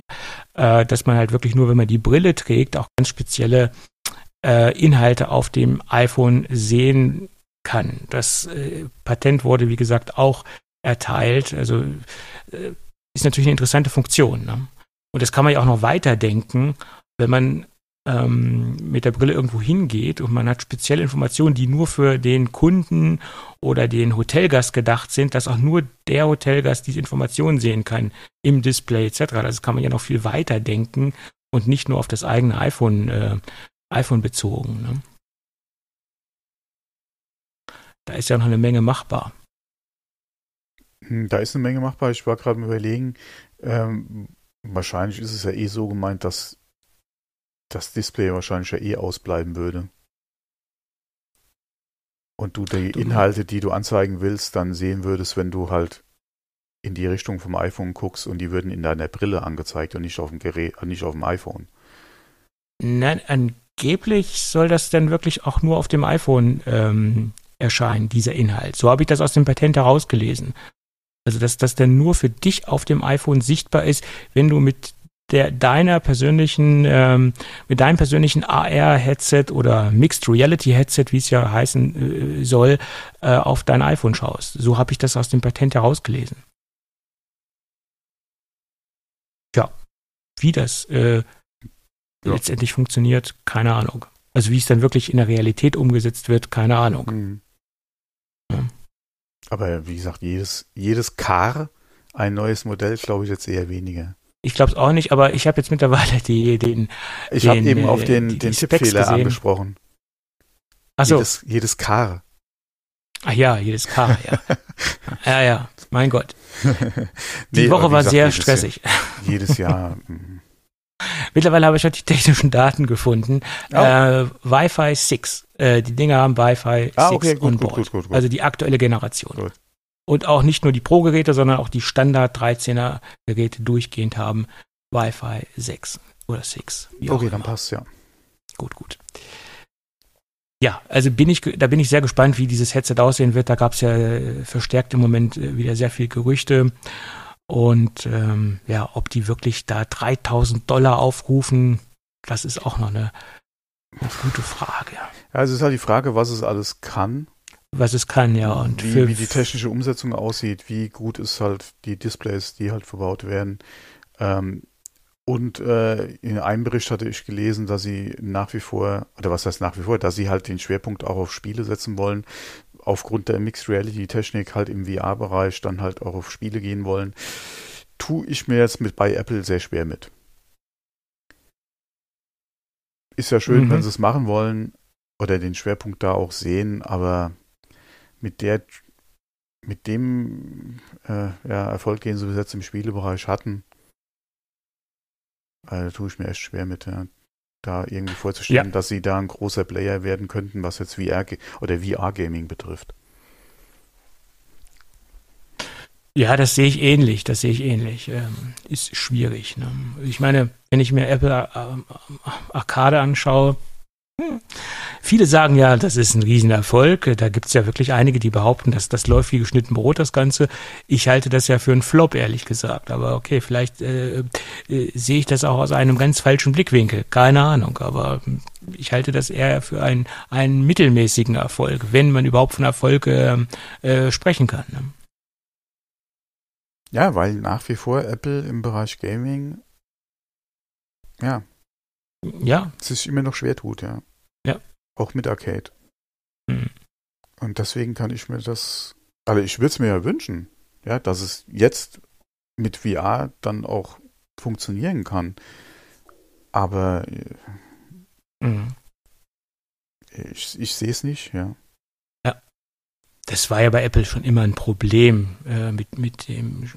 äh, dass man halt wirklich nur, wenn man die Brille trägt, auch ganz spezielle äh, Inhalte auf dem iPhone sehen kann. Das äh, Patent wurde, wie gesagt, auch erteilt. Also äh, ist natürlich eine interessante Funktion. Ne? Und das kann man ja auch noch weiterdenken, wenn man ähm, mit der Brille irgendwo hingeht und man hat spezielle Informationen, die nur für den Kunden oder den Hotelgast gedacht sind, dass auch nur der Hotelgast diese Informationen sehen kann im Display etc. Das kann man ja noch viel weiter denken und nicht nur auf das eigene iPhone äh, iPhone bezogen. Ne? Da ist ja noch eine Menge machbar. Hm, da ist eine Menge machbar. Ich war gerade überlegen, ähm, wahrscheinlich ist es ja eh so gemeint, dass das Display wahrscheinlich ja eh ausbleiben würde. Und du die Inhalte, die du anzeigen willst, dann sehen würdest, wenn du halt in die Richtung vom iPhone guckst und die würden in deiner Brille angezeigt und nicht auf dem Gerät, nicht auf dem iPhone. Nein, angeblich soll das dann wirklich auch nur auf dem iPhone ähm, erscheinen, dieser Inhalt. So habe ich das aus dem Patent herausgelesen. Also, dass das dann nur für dich auf dem iPhone sichtbar ist, wenn du mit der deiner persönlichen, ähm, mit deinem persönlichen AR-Headset oder Mixed Reality-Headset, wie es ja heißen äh, soll, äh, auf dein iPhone schaust. So habe ich das aus dem Patent herausgelesen. Ja, wie das äh, ja. letztendlich funktioniert, keine Ahnung. Also wie es dann wirklich in der Realität umgesetzt wird, keine Ahnung. Mhm. Ja. Aber wie gesagt, jedes, jedes Car ein neues Modell, glaube ich jetzt eher weniger. Ich glaube es auch nicht, aber ich habe jetzt mittlerweile die, den. Ich habe eben auf den, die, den die Tippfehler angesprochen. Achso. Jedes, jedes Kar. Ach ja, jedes K, ja. ja, ja, mein Gott. Die nee, Woche war gesagt, sehr jedes stressig. Jahr, jedes Jahr. Mittlerweile habe ich halt die technischen Daten gefunden. Oh. Äh, Wi-Fi 6. Äh, die Dinger haben Wi-Fi ah, 6 okay, gut, on board. Gut, gut, gut, Also die aktuelle Generation. Und auch nicht nur die Pro-Geräte, sondern auch die Standard 13er Geräte durchgehend haben Wi-Fi 6 oder 6. Okay, dann passt ja. Gut, gut. Ja, also bin ich, da bin ich sehr gespannt, wie dieses Headset aussehen wird. Da gab es ja äh, verstärkt im Moment äh, wieder sehr viel Gerüchte. Und ähm, ja, ob die wirklich da 3000 Dollar aufrufen, das ist auch noch eine, eine gute Frage. Ja, es ist halt die Frage, was es alles kann. Was es kann, ja. Und wie, wie die technische Umsetzung aussieht, wie gut ist halt die Displays, die halt verbaut werden. Ähm, und äh, in einem Bericht hatte ich gelesen, dass sie nach wie vor, oder was heißt nach wie vor, dass sie halt den Schwerpunkt auch auf Spiele setzen wollen, aufgrund der Mixed Reality Technik halt im VR-Bereich dann halt auch auf Spiele gehen wollen, tue ich mir jetzt mit bei Apple sehr schwer mit. Ist ja schön, mhm. wenn sie es machen wollen oder den Schwerpunkt da auch sehen, aber mit der mit dem äh, ja, Erfolg, den sie bis jetzt im Spielebereich hatten, also, da tue ich mir echt schwer mit, ja, da irgendwie vorzustellen, ja. dass sie da ein großer Player werden könnten, was jetzt VR oder VR-Gaming betrifft. Ja, das sehe ich ähnlich, das sehe ich ähnlich. Ähm, ist schwierig. Ne? Ich meine, wenn ich mir Apple äh, Arcade anschaue. Viele sagen ja, das ist ein Riesenerfolg. Da gibt es ja wirklich einige, die behaupten, dass das läuft wie geschnitten Brot, das Ganze. Ich halte das ja für einen Flop, ehrlich gesagt. Aber okay, vielleicht äh, äh, sehe ich das auch aus einem ganz falschen Blickwinkel. Keine Ahnung. Aber ich halte das eher für einen, einen mittelmäßigen Erfolg, wenn man überhaupt von Erfolg äh, äh, sprechen kann. Ne? Ja, weil nach wie vor Apple im Bereich Gaming ja, ja. sich immer noch schwer tut, ja. Ja. Auch mit Arcade. Mhm. Und deswegen kann ich mir das, also ich würde es mir ja wünschen, ja, dass es jetzt mit VR dann auch funktionieren kann. Aber mhm. ich, ich sehe es nicht, ja. Ja. Das war ja bei Apple schon immer ein Problem äh, mit, mit, dem,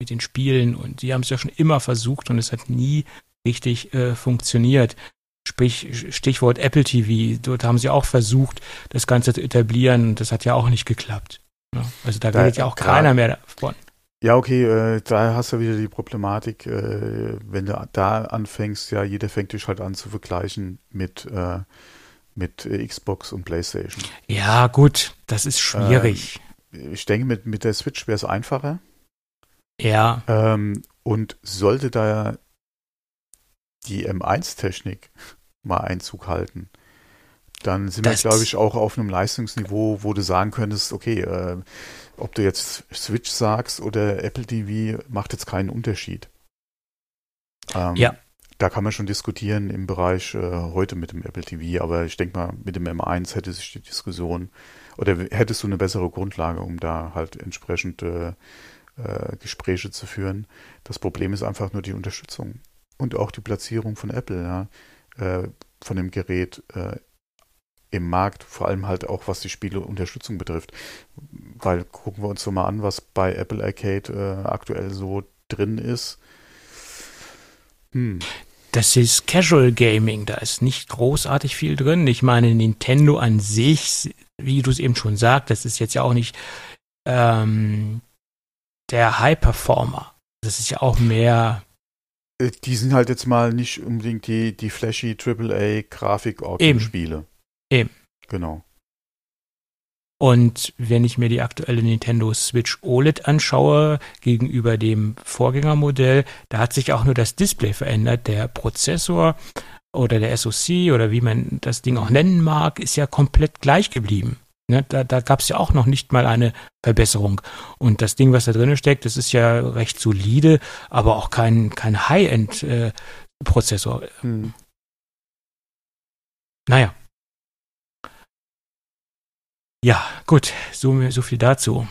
mit den Spielen und sie haben es ja schon immer versucht und es hat nie richtig äh, funktioniert. Sprich, Stichwort Apple TV, dort haben sie auch versucht, das Ganze zu etablieren und das hat ja auch nicht geklappt. Ja, also da redet ja auch keiner mehr davon. Ja, okay, äh, da hast du wieder die Problematik, äh, wenn du da anfängst, ja, jeder fängt dich halt an zu vergleichen mit, äh, mit Xbox und Playstation. Ja, gut, das ist schwierig. Ähm, ich denke, mit, mit der Switch wäre es einfacher. Ja. Ähm, und sollte da die M1-Technik mal Einzug halten, dann sind das wir, glaube ich, auch auf einem Leistungsniveau, wo du sagen könntest, okay, äh, ob du jetzt Switch sagst oder Apple TV, macht jetzt keinen Unterschied. Ähm, ja. Da kann man schon diskutieren im Bereich äh, heute mit dem Apple TV, aber ich denke mal, mit dem M1 hätte sich die Diskussion oder hättest du eine bessere Grundlage, um da halt entsprechend äh, äh Gespräche zu führen. Das Problem ist einfach nur die Unterstützung und auch die Platzierung von Apple, ja, äh, von dem Gerät äh, im Markt, vor allem halt auch was die Spieleunterstützung betrifft. Weil gucken wir uns so mal an, was bei Apple Arcade äh, aktuell so drin ist. Hm. Das ist Casual Gaming, da ist nicht großartig viel drin. Ich meine, Nintendo an sich, wie du es eben schon sagst, das ist jetzt ja auch nicht ähm, der High Performer. Das ist ja auch mehr die sind halt jetzt mal nicht unbedingt die, die flashy AAA Grafik Spiele. Eben. Genau. Und wenn ich mir die aktuelle Nintendo Switch OLED anschaue gegenüber dem Vorgängermodell, da hat sich auch nur das Display verändert. Der Prozessor oder der SoC oder wie man das Ding auch nennen mag, ist ja komplett gleich geblieben. Ne, da da gab es ja auch noch nicht mal eine Verbesserung. Und das Ding, was da drin steckt, das ist ja recht solide, aber auch kein, kein High-End-Prozessor. Äh, hm. Naja. Ja, gut, so, so viel dazu.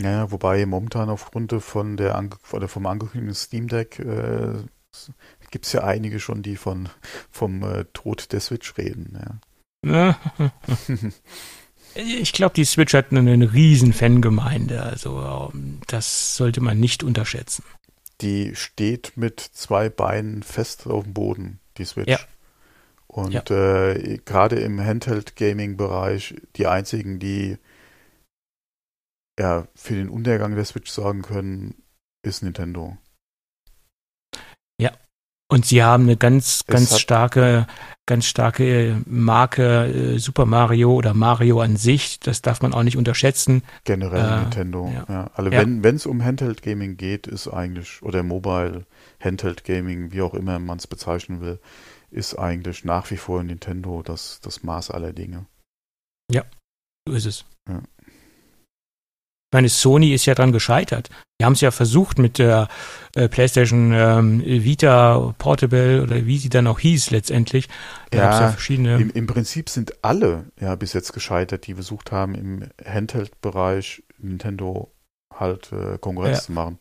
Ja, wobei momentan aufgrund von der ange oder vom angekündigten Steam Deck äh, gibt es ja einige schon, die von vom äh, Tod der Switch reden. Ja. ich glaube, die Switch hat eine, eine riesen Fangemeinde. Also ähm, das sollte man nicht unterschätzen. Die steht mit zwei Beinen fest auf dem Boden, die Switch. Ja. Und ja. äh, gerade im Handheld-Gaming-Bereich die einzigen, die ja, für den Untergang der Switch sorgen können, ist Nintendo. Und sie haben eine ganz, ganz starke, ganz starke Marke äh, Super Mario oder Mario an sich. Das darf man auch nicht unterschätzen. Generell äh, Nintendo. Ja. ja. Also ja. wenn es um Handheld Gaming geht, ist eigentlich oder Mobile Handheld Gaming, wie auch immer man es bezeichnen will, ist eigentlich nach wie vor Nintendo das, das Maß aller Dinge. Ja, so ist es. Ja meine, Sony ist ja dran gescheitert. Die haben es ja versucht mit der äh, PlayStation ähm, Vita Portable oder wie sie dann auch hieß letztendlich. Da ja, ja verschiedene. Im, Im Prinzip sind alle ja bis jetzt gescheitert, die versucht haben, im Handheld-Bereich Nintendo halt äh, Konkurrenz ja. zu machen.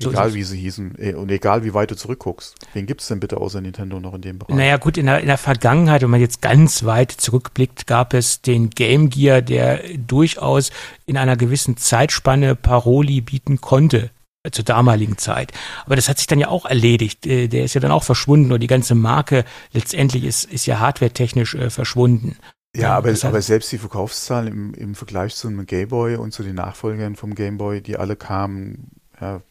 Egal wie sie hießen äh, und egal wie weit du zurückguckst. Wen gibt es denn bitte außer Nintendo noch in dem Bereich? Naja gut, in der, in der Vergangenheit, wenn man jetzt ganz weit zurückblickt, gab es den Game Gear, der durchaus in einer gewissen Zeitspanne Paroli bieten konnte äh, zur damaligen Zeit. Aber das hat sich dann ja auch erledigt. Äh, der ist ja dann auch verschwunden und die ganze Marke letztendlich ist, ist ja hardwaretechnisch verschwunden. Ja, aber, aber selbst die Verkaufszahlen im, im Vergleich zu einem Gameboy und zu den Nachfolgern vom Gameboy, die alle kamen, ja,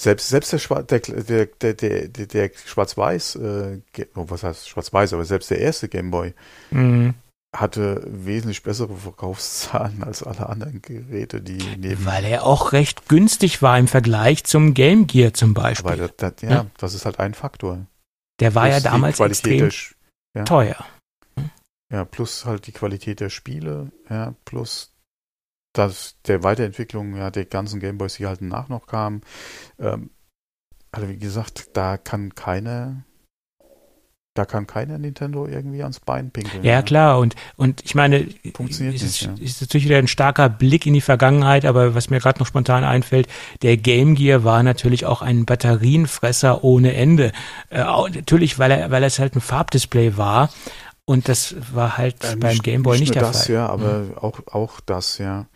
selbst, selbst der, der, der, der, der, Schwarz-Weiß, äh, oh, was heißt Schwarz-Weiß, aber selbst der erste Gameboy mhm. hatte wesentlich bessere Verkaufszahlen als alle anderen Geräte, die neben. Weil er auch recht günstig war im Vergleich zum Game Gear zum Beispiel. Aber das, das, ja, ja, das ist halt ein Faktor. Der war plus ja damals extrem ja. teuer. Ja, plus halt die Qualität der Spiele, ja, plus dass der Weiterentwicklung ja, der ganzen Gameboys, die halt nach noch kamen. Ähm, also wie gesagt, da kann keine, da kann keiner Nintendo irgendwie ans Bein pinkeln. Ja, ja. klar, und, und ich meine, Funktioniert ist, nicht, ja. ist natürlich wieder ein starker Blick in die Vergangenheit, aber was mir gerade noch spontan einfällt, der Game Gear war natürlich auch ein Batterienfresser ohne Ende. Äh, natürlich, weil er, weil es halt ein Farbdisplay war, und das war halt ähm, beim Gameboy nicht, nicht der das, Fall. Ja, aber mhm. auch, auch das, ja.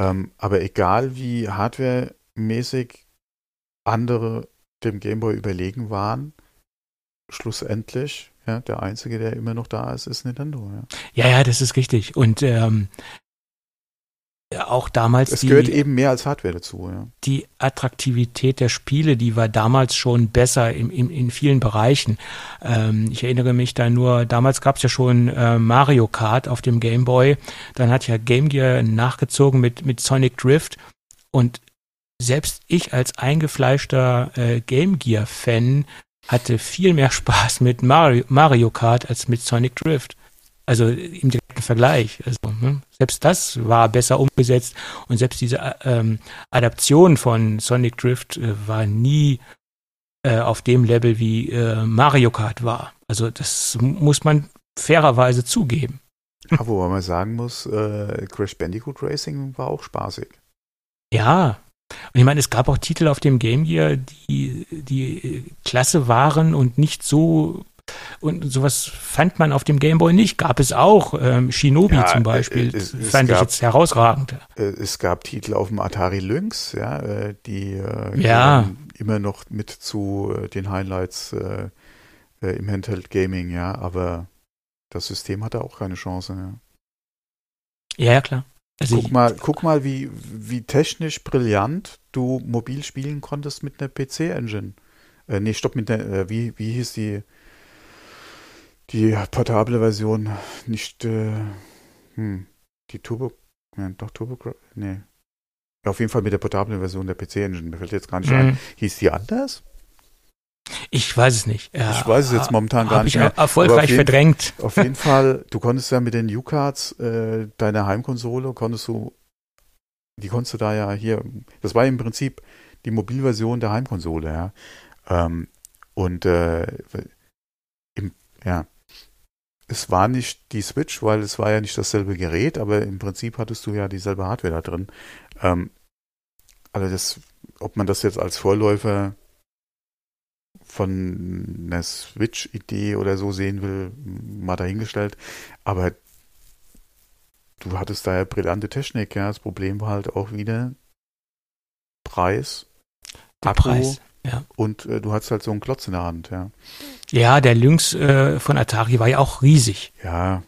Ähm, aber egal wie hardwaremäßig andere dem Gameboy überlegen waren, schlussendlich, ja, der einzige, der immer noch da ist, ist Nintendo. Ja, ja, ja das ist richtig. Und ähm, auch damals. Es die, gehört eben mehr als Hardware dazu, ja. Die Attraktivität der Spiele, die war damals schon besser in, in, in vielen Bereichen. Ähm, ich erinnere mich da nur, damals gab es ja schon äh, Mario Kart auf dem Game Boy. Dann hat ja Game Gear nachgezogen mit, mit Sonic Drift. Und selbst ich als eingefleischter äh, Game Gear-Fan hatte viel mehr Spaß mit Mario, Mario Kart als mit Sonic Drift. Also im direkten Vergleich. Also, ne? Selbst das war besser umgesetzt und selbst diese äh, ähm, Adaption von Sonic Drift äh, war nie äh, auf dem Level wie äh, Mario Kart war. Also das muss man fairerweise zugeben. Ja, wo man sagen muss, äh, Crash Bandicoot Racing war auch spaßig. Ja, und ich meine, es gab auch Titel auf dem Game Gear, die, die äh, klasse waren und nicht so und sowas fand man auf dem Gameboy nicht. Gab es auch. Ähm, Shinobi ja, zum Beispiel es, es fand gab, ich jetzt herausragend. Äh, es gab Titel auf dem Atari Lynx, ja, äh, die äh, ja. immer noch mit zu den Highlights äh, im Handheld Gaming, ja, aber das System hatte auch keine Chance. Ja, ja, ja klar. Also guck mal, guck mal, wie, wie technisch brillant du mobil spielen konntest mit einer PC-Engine. Äh, nee, stopp, mit der, äh, wie, wie hieß die? Die portable Version nicht, äh, hm, die Turbo, ja, doch Turbo, nee. Auf jeden Fall mit der portablen Version der PC-Engine. Mir fällt jetzt gar nicht mhm. ein. Hieß die anders? Ich weiß es nicht. Ja, ich weiß es jetzt momentan gar nicht ich mehr. Erfolgreich auf jeden, verdrängt. Auf jeden Fall, du konntest ja mit den U-Cards äh, deiner Heimkonsole, konntest du, die konntest du da ja hier, das war im Prinzip die Mobilversion der Heimkonsole, ja. Ähm, und äh, im, ja, es war nicht die Switch, weil es war ja nicht dasselbe Gerät, aber im Prinzip hattest du ja dieselbe Hardware da drin. Ähm, also das, ob man das jetzt als Vorläufer von einer Switch-Idee oder so sehen will, mal dahingestellt. Aber du hattest da ja brillante Technik, ja. Das Problem war halt auch wieder Preis, der Akku Preis, ja. und äh, du hattest halt so einen Klotz in der Hand, ja. Ja, der Lynx äh, von Atari war ja auch riesig. Ja.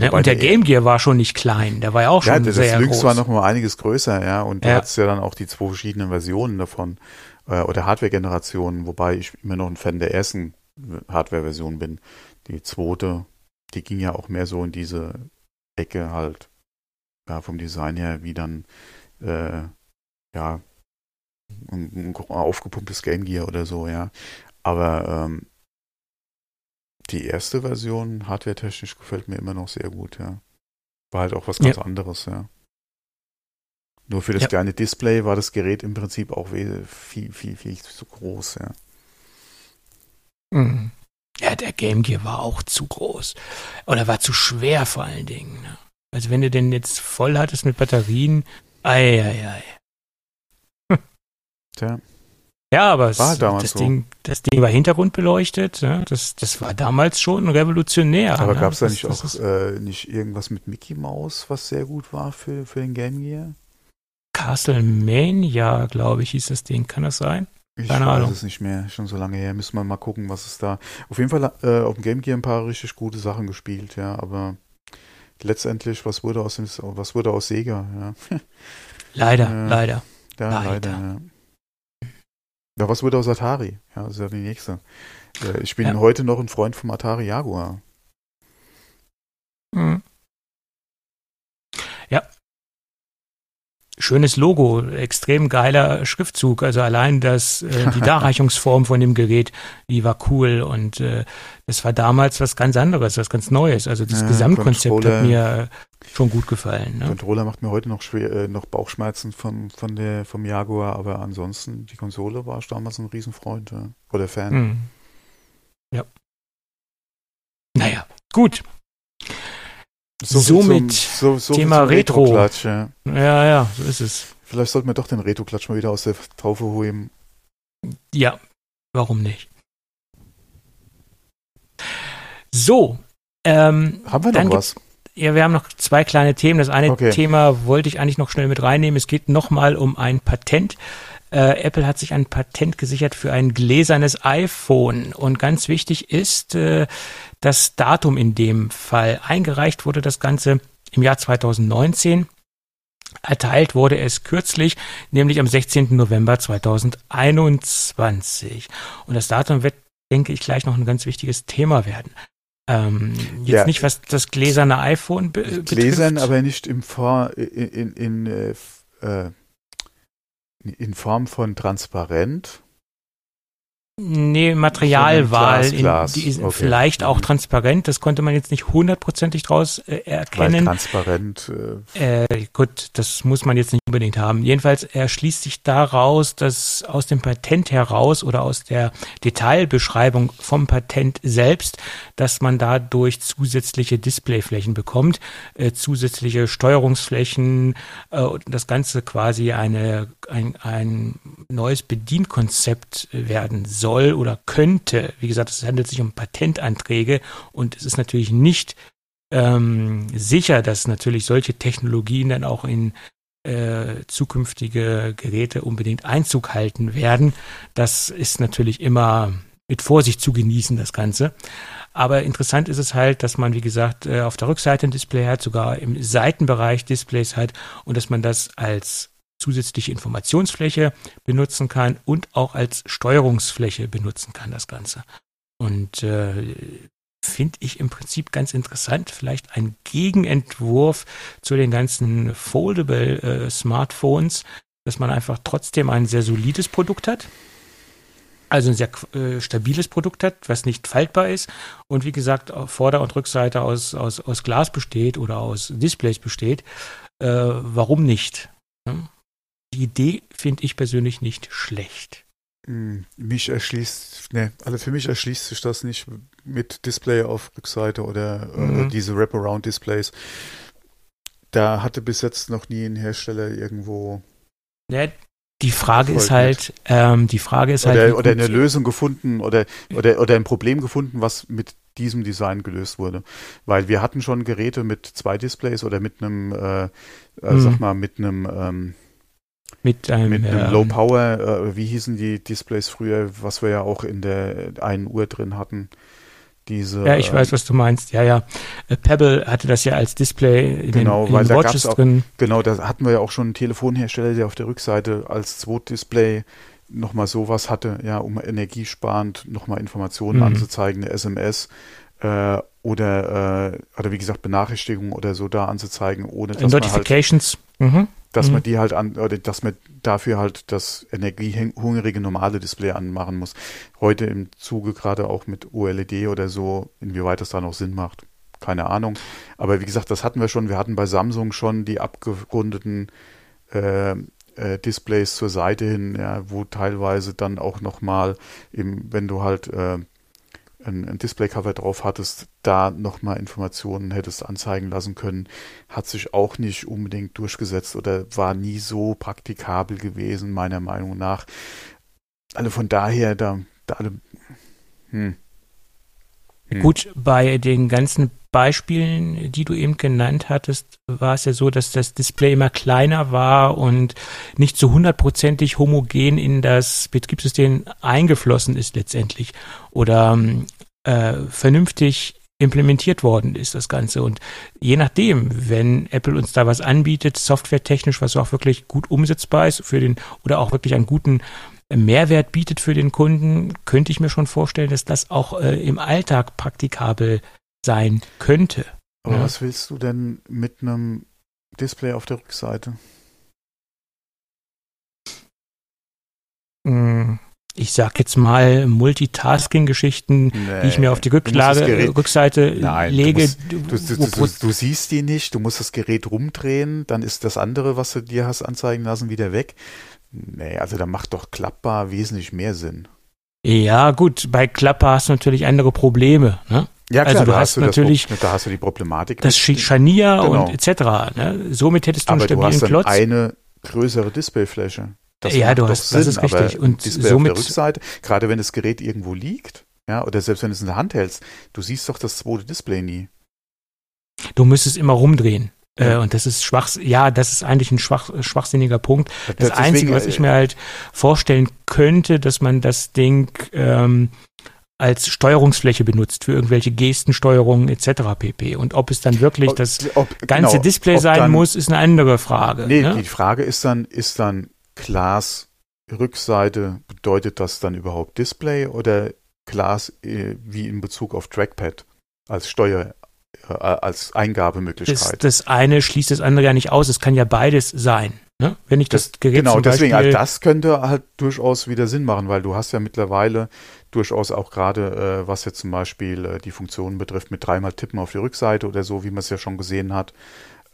Ne, und der Game Gear war schon nicht klein, der war ja auch schon ja, das sehr Lynx groß. war noch mal einiges größer, ja. Und du ja. hattest ja dann auch die zwei verschiedenen Versionen davon äh, oder Hardware-Generationen, wobei ich immer noch ein Fan der ersten Hardware-Version bin. Die zweite, die ging ja auch mehr so in diese Ecke halt, ja, vom Design her, wie dann, äh, ja, ein, aufgepumptes Game Gear oder so, ja. Aber ähm, die erste Version, hardware-technisch, gefällt mir immer noch sehr gut, ja. War halt auch was ganz ja. anderes, ja. Nur für das ja. kleine Display war das Gerät im Prinzip auch viel, viel, viel, viel zu groß, ja. Mhm. Ja, der Game Gear war auch zu groß. Oder war zu schwer vor allen Dingen. Ne? Also wenn du den jetzt voll hattest mit Batterien, ei, ei, ei. Tja. Ja, aber es, halt das, so. Ding, das Ding war hintergrundbeleuchtet. Ja? Das, das war damals schon revolutionär. Aber ne? gab es da nicht das, auch das äh, nicht irgendwas mit Mickey Mouse, was sehr gut war für, für den Game Gear? Castlemania, glaube ich, hieß das Ding. Kann das sein? Ich Keine weiß Ahnung. es nicht mehr, schon so lange her. Müssen wir mal gucken, was es da. Auf jeden Fall äh, auf dem Game Gear ein paar richtig gute Sachen gespielt, ja, aber letztendlich, was wurde aus dem, was wurde aus Sega, ja. Leider, äh, leider. Ja, leider, leider ja. Ja, was wurde aus Atari? Ja, das ist ja die nächste. Äh, ich bin ja. heute noch ein Freund vom Atari Jaguar. Mhm. Ja, schönes Logo, extrem geiler Schriftzug. Also allein das, äh, die Darreichungsform von dem Gerät, die war cool und äh, das war damals was ganz anderes, was ganz Neues. Also das ja, Gesamtkonzept Controller, hat mir schon gut gefallen. Ne? Controller macht mir heute noch schwer, äh, noch Bauchschmerzen vom, von der, vom Jaguar, aber ansonsten, die Konsole war ich damals ein Riesenfreund ja. oder Fan. Mhm. Ja. Naja, gut. So Somit zum, so, so Thema Retro. Retro ja. ja, ja, so ist es. Vielleicht sollten wir doch den Retro-Klatsch mal wieder aus der Taufe holen. Ja, warum nicht? So. Ähm, haben wir noch was? Ja, wir haben noch zwei kleine Themen. Das eine okay. Thema wollte ich eigentlich noch schnell mit reinnehmen. Es geht nochmal um ein Patent. Äh, Apple hat sich ein Patent gesichert für ein gläsernes iPhone. Und ganz wichtig ist äh, das Datum in dem Fall. Eingereicht wurde das Ganze im Jahr 2019. Erteilt wurde es kürzlich, nämlich am 16. November 2021. Und das Datum wird, denke ich, gleich noch ein ganz wichtiges Thema werden. Ähm, jetzt ja. nicht, was das gläserne iPhone be betrifft. Gläsern, aber nicht im Vor in, in, in äh, äh in Form von transparent? Nee, Materialwahl, in, die ist okay. vielleicht auch mhm. transparent, das konnte man jetzt nicht hundertprozentig draus äh, erkennen. Weil transparent. Äh, äh, gut, das muss man jetzt nicht unbedingt haben. Jedenfalls erschließt sich daraus, dass aus dem Patent heraus oder aus der Detailbeschreibung vom Patent selbst, dass man dadurch zusätzliche Displayflächen bekommt, äh, zusätzliche Steuerungsflächen äh, und das Ganze quasi eine, ein, ein neues Bedienkonzept werden soll soll oder könnte. Wie gesagt, es handelt sich um Patentanträge und es ist natürlich nicht ähm, sicher, dass natürlich solche Technologien dann auch in äh, zukünftige Geräte unbedingt Einzug halten werden. Das ist natürlich immer mit Vorsicht zu genießen, das Ganze. Aber interessant ist es halt, dass man, wie gesagt, äh, auf der Rückseite ein Display hat, sogar im Seitenbereich Displays hat und dass man das als zusätzliche Informationsfläche benutzen kann und auch als Steuerungsfläche benutzen kann, das Ganze. Und äh, finde ich im Prinzip ganz interessant, vielleicht ein Gegenentwurf zu den ganzen Foldable äh, Smartphones, dass man einfach trotzdem ein sehr solides Produkt hat. Also ein sehr äh, stabiles Produkt hat, was nicht faltbar ist und wie gesagt Vorder- und Rückseite aus, aus, aus Glas besteht oder aus Displays besteht. Äh, warum nicht? Hm? Die Idee finde ich persönlich nicht schlecht. Hm, mich erschließt, ne, also für mich erschließt sich das nicht mit Display auf Rückseite oder äh, mhm. äh, diese Wraparound-Displays. Da hatte bis jetzt noch nie ein Hersteller irgendwo. Ja, die Frage ist halt, ähm, die Frage ist oder, halt. Oder eine Lösung gefunden oder, oder, oder ein Problem gefunden, was mit diesem Design gelöst wurde. Weil wir hatten schon Geräte mit zwei Displays oder mit einem, äh, äh, mhm. sag mal, mit einem ähm, mit einem, mit einem Low Power, äh, wie hießen die Displays früher, was wir ja auch in der einen Uhr drin hatten. Diese, ja, ich weiß, was du meinst. Ja, ja. Äh, Pebble hatte das ja als Display in genau, den, in weil den Watches auch, drin. Genau, da hatten wir ja auch schon einen Telefonhersteller, der auf der Rückseite als Zwotdisplay nochmal sowas hatte, ja, um energiesparend nochmal Informationen mhm. anzuzeigen, eine SMS äh, oder, äh, oder wie gesagt Benachrichtigungen oder so da anzuzeigen, ohne dass Notifications. man halt, mhm. Dass mhm. man die halt an, oder dass man dafür halt das energiehungrige normale Display anmachen muss. Heute im Zuge gerade auch mit OLED oder so, inwieweit das da noch Sinn macht, keine Ahnung. Aber wie gesagt, das hatten wir schon. Wir hatten bei Samsung schon die abgerundeten äh, äh, Displays zur Seite hin, ja, wo teilweise dann auch nochmal, wenn du halt äh, ein, ein Displaycover drauf hattest, da nochmal Informationen hättest anzeigen lassen können, hat sich auch nicht unbedingt durchgesetzt oder war nie so praktikabel gewesen, meiner Meinung nach. Also von daher, da, da alle, hm. Hm. Gut, bei den ganzen Beispielen, die du eben genannt hattest, war es ja so, dass das Display immer kleiner war und nicht so hundertprozentig homogen in das Betriebssystem eingeflossen ist letztendlich oder äh, vernünftig implementiert worden ist, das Ganze. Und je nachdem, wenn Apple uns da was anbietet, softwaretechnisch, was auch wirklich gut umsetzbar ist für den oder auch wirklich einen guten Mehrwert bietet für den Kunden, könnte ich mir schon vorstellen, dass das auch äh, im Alltag praktikabel sein könnte. Aber ja. was willst du denn mit einem Display auf der Rückseite? Hm, ich sag jetzt mal Multitasking-Geschichten, nee, die ich mir auf die Rücklage, Rückseite Nein, lege. Du, musst, du, du, du, siehst die nicht, du musst das Gerät rumdrehen, dann ist das andere, was du dir hast anzeigen lassen, wieder weg. Nee, also da macht doch klappbar wesentlich mehr Sinn. Ja, gut, bei Klapper hast du natürlich andere Probleme. Ne? Ja, klar, also du hast, hast du natürlich das, da hast du die Problematik. Das Scharnier genau. und etc. Ne? Somit hättest du aber einen stabilen du hast dann Klotz. eine größere Displayfläche. Das ja, du hast, Sinn, das ist richtig. Und Display somit auf der Rückseite, gerade wenn das Gerät irgendwo liegt, ja, oder selbst wenn du es in der Hand hältst, du siehst doch das zweite Display nie. Du müsstest immer rumdrehen. Äh, und das ist schwach, ja, das ist eigentlich ein schwach, schwachsinniger Punkt. Das, das Einzige, was ich mir halt vorstellen könnte, dass man das Ding ähm, als Steuerungsfläche benutzt für irgendwelche Gestensteuerungen etc. pp. Und ob es dann wirklich das ob, ganze genau, Display sein dann, muss, ist eine andere Frage. Nee, ne? die Frage ist dann, ist dann Glas Rückseite, bedeutet das dann überhaupt Display oder Glas äh, wie in Bezug auf Trackpad als Steuer äh, als Eingabemöglichkeit. Das, das eine schließt das andere ja nicht aus. Es kann ja beides sein. Ne? Wenn ich das, das Gerät Genau, deswegen, also das könnte halt durchaus wieder Sinn machen, weil du hast ja mittlerweile durchaus auch gerade, äh, was jetzt zum Beispiel äh, die Funktionen betrifft, mit dreimal Tippen auf die Rückseite oder so, wie man es ja schon gesehen hat,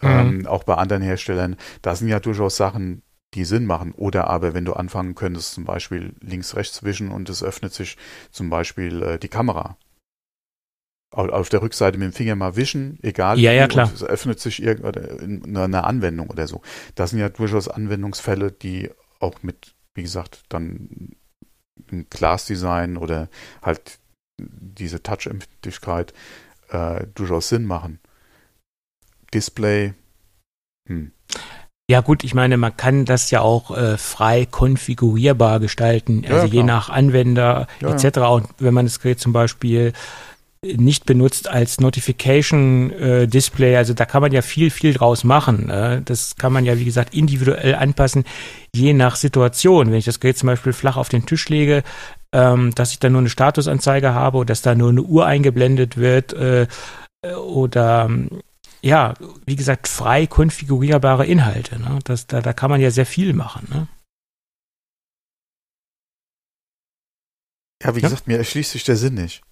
mhm. ähm, auch bei anderen Herstellern, da sind ja durchaus Sachen, die Sinn machen. Oder aber, wenn du anfangen könntest, zum Beispiel links-rechts wischen und es öffnet sich zum Beispiel äh, die Kamera auf der Rückseite mit dem Finger mal wischen, egal. Ja, ja, klar. es öffnet sich irgendeine Anwendung oder so. Das sind ja durchaus Anwendungsfälle, die auch mit, wie gesagt, dann ein Glasdesign oder halt diese Touch-Empfindlichkeit äh, durchaus Sinn machen. Display, hm. Ja gut, ich meine, man kann das ja auch äh, frei konfigurierbar gestalten, also ja, je nach Anwender ja, etc. Und wenn man das Gerät zum Beispiel nicht benutzt als Notification äh, Display. Also da kann man ja viel, viel draus machen. Äh. Das kann man ja, wie gesagt, individuell anpassen, je nach Situation. Wenn ich das Gerät zum Beispiel flach auf den Tisch lege, ähm, dass ich da nur eine Statusanzeige habe oder dass da nur eine Uhr eingeblendet wird äh, oder ja, wie gesagt, frei konfigurierbare Inhalte. Ne? Das, da, da kann man ja sehr viel machen. Ne? Ja, wie ja? gesagt, mir erschließt sich der Sinn nicht.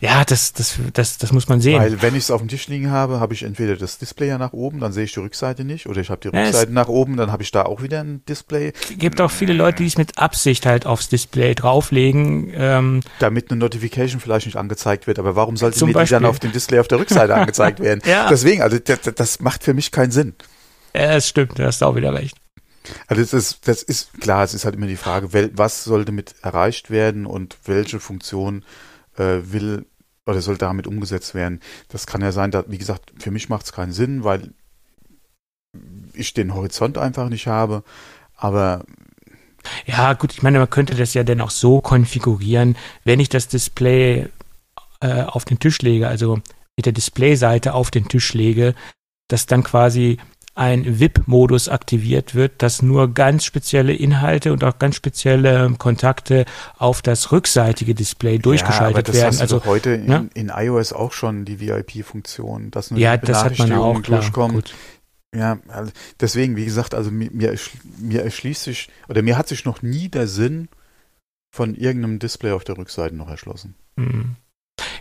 Ja, das, das, das, das muss man sehen. Weil wenn ich es auf dem Tisch liegen habe, habe ich entweder das Display ja nach oben, dann sehe ich die Rückseite nicht, oder ich habe die Rückseite ja, nach oben, dann habe ich da auch wieder ein Display. Es gibt auch viele Leute, die es mit Absicht halt aufs Display drauflegen. Ähm, Damit eine Notification vielleicht nicht angezeigt wird, aber warum sollte mir die dann auf dem Display auf der Rückseite angezeigt werden? ja. Deswegen, also das, das macht für mich keinen Sinn. Ja, das stimmt, da hast du auch wieder recht. Also das ist, das ist klar, es ist halt immer die Frage, was sollte mit erreicht werden und welche Funktion äh, will oder soll damit umgesetzt werden. Das kann ja sein, dass, wie gesagt, für mich macht es keinen Sinn, weil ich den Horizont einfach nicht habe. Aber ja, gut, ich meine, man könnte das ja dann auch so konfigurieren, wenn ich das Display äh, auf den Tisch lege, also mit der Displayseite auf den Tisch lege, dass dann quasi ein VIP-Modus aktiviert wird, dass nur ganz spezielle Inhalte und auch ganz spezielle Kontakte auf das rückseitige Display durchgeschaltet ja, aber das werden. Hast also heute in, ne? in, iOS auch schon die VIP-Funktion, dass nur ja, die das hat man auch durchkommen. Ja, also deswegen, wie gesagt, also mir, mir erschließt sich, oder mir hat sich noch nie der Sinn von irgendeinem Display auf der Rückseite noch erschlossen. Mhm.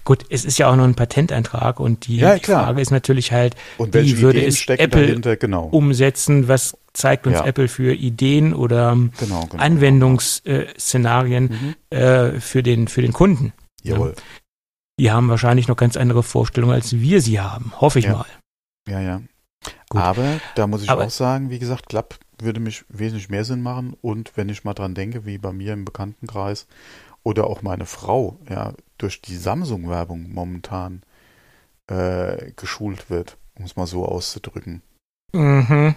Gut, es ist ja auch noch ein Patenteintrag und die, ja, Frage ist natürlich halt, wie würde es Apple genau. umsetzen? Was zeigt uns ja. Apple für Ideen oder genau, genau, Anwendungsszenarien mhm. äh, für, den, für den Kunden? Jawohl. Ja. Die haben wahrscheinlich noch ganz andere Vorstellungen, als wir sie haben, hoffe ich ja. mal. Ja, ja. Gut. Aber da muss ich Aber, auch sagen, wie gesagt, Klapp würde mich wesentlich mehr Sinn machen und wenn ich mal dran denke, wie bei mir im Bekanntenkreis, oder auch meine Frau ja durch die Samsung-Werbung momentan äh, geschult wird, um es mal so auszudrücken. Mhm.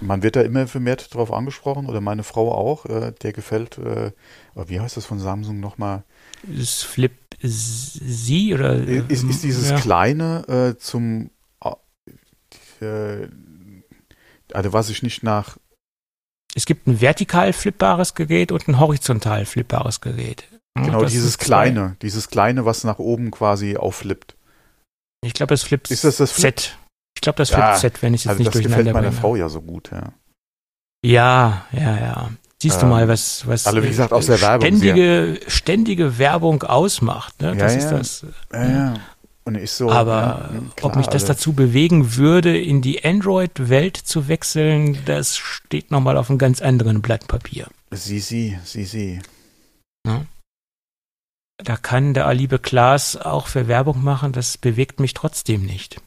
Man wird da immer vermehrt drauf angesprochen, oder meine Frau auch, äh, der gefällt, äh, wie heißt das von Samsung nochmal? Ist Flip Sie oder? Äh, ist, ist dieses ja. kleine äh, zum, äh, also was ich nicht nach es gibt ein vertikal flippbares Gerät und ein horizontal flippbares Gerät. Genau, das dieses kleine, zwei. dieses kleine, was nach oben quasi aufflippt. Ich glaube, das Flip ist das das Flip? Z. Ich glaube, das Flip ja, Z, wenn ich es jetzt also nicht das durcheinander gefällt meiner Frau ja so gut, ja. Ja, ja, ja. Siehst ähm, du mal, was, was also wie gesagt, aus der Werbung ständige, ständige Werbung ausmacht. Ne? Das ja, ist ja. das. Ja, ja. Und ich so, Aber ja, klar, ob mich das also. dazu bewegen würde, in die Android-Welt zu wechseln, das steht nochmal auf einem ganz anderen Blatt Papier. Sie, sie, sie, sie. Ja. Da kann der liebe Klaas auch für Werbung machen, das bewegt mich trotzdem nicht.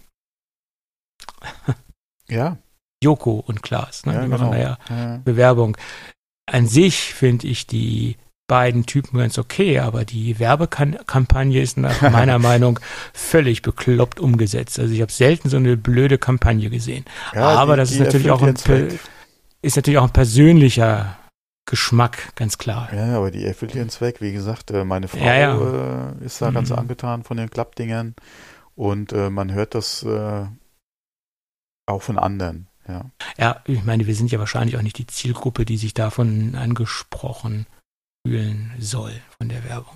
Ja. Joko und Klaas, ne? ja, die machen genau. ja, ja Bewerbung. An sich finde ich die beiden Typen ganz okay, aber die Werbekampagne ist nach meiner Meinung völlig bekloppt umgesetzt. Also ich habe selten so eine blöde Kampagne gesehen. Ja, aber die, das ist natürlich auch ein ist natürlich auch ein persönlicher Geschmack, ganz klar. Ja, aber die erfüllt ihren Zweck. Wie gesagt, äh, meine Frau ja, ja. Äh, ist da mhm. ganz angetan von den Klappdingern und äh, man hört das äh, auch von anderen. Ja. ja, ich meine, wir sind ja wahrscheinlich auch nicht die Zielgruppe, die sich davon angesprochen fühlen soll von der Werbung.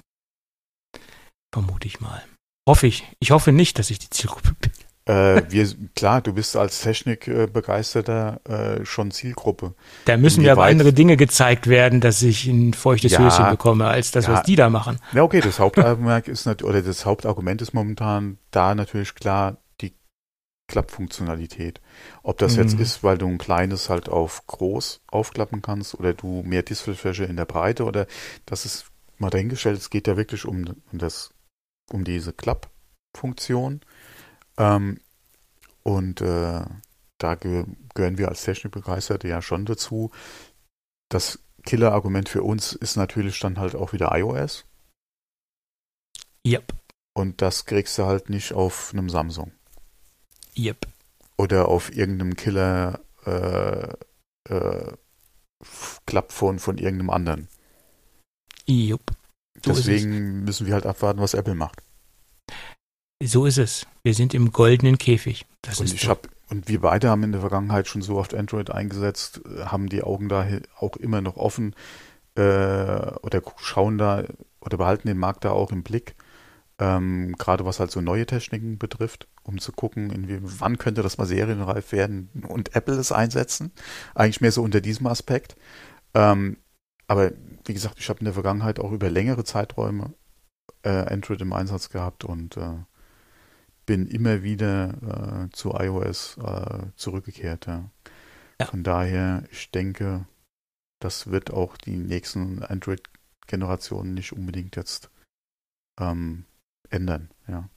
Vermute ich mal. Hoffe ich. Ich hoffe nicht, dass ich die Zielgruppe bin. Äh, wir, klar, du bist als Technikbegeisterter äh, schon Zielgruppe. Da müssen mir aber andere Dinge gezeigt werden, dass ich ein feuchtes ja, Höschen bekomme, als das, ja, was die da machen. Ja, okay, das Hauptargument ist oder das Hauptargument ist momentan da natürlich klar die Klappfunktionalität. Ob das mhm. jetzt ist, weil du ein kleines halt auf groß aufklappen kannst oder du mehr Displayfläche in der Breite oder das ist mal dahingestellt. Es geht ja wirklich um, um das, um diese Klappfunktion. Ähm, und äh, da ge gehören wir als Technikbegeisterte ja schon dazu. Das Killer-Argument für uns ist natürlich dann halt auch wieder iOS. Yep. Und das kriegst du halt nicht auf einem Samsung. Yep oder auf irgendeinem Killer äh, äh, Klappphone von irgendeinem anderen. Jupp. So Deswegen müssen wir halt abwarten, was Apple macht. So ist es. Wir sind im goldenen Käfig. Das und ist ich habe und wir beide haben in der Vergangenheit schon so oft Android eingesetzt, haben die Augen da auch immer noch offen äh, oder schauen da oder behalten den Markt da auch im Blick. Ähm, gerade was halt so neue Techniken betrifft, um zu gucken, in wann könnte das mal serienreif werden und Apple es einsetzen. Eigentlich mehr so unter diesem Aspekt. Ähm, aber wie gesagt, ich habe in der Vergangenheit auch über längere Zeiträume äh, Android im Einsatz gehabt und äh, bin immer wieder äh, zu iOS äh, zurückgekehrt. Ja. Ja. Von daher, ich denke, das wird auch die nächsten Android-Generationen nicht unbedingt jetzt ähm, ändern. Ja.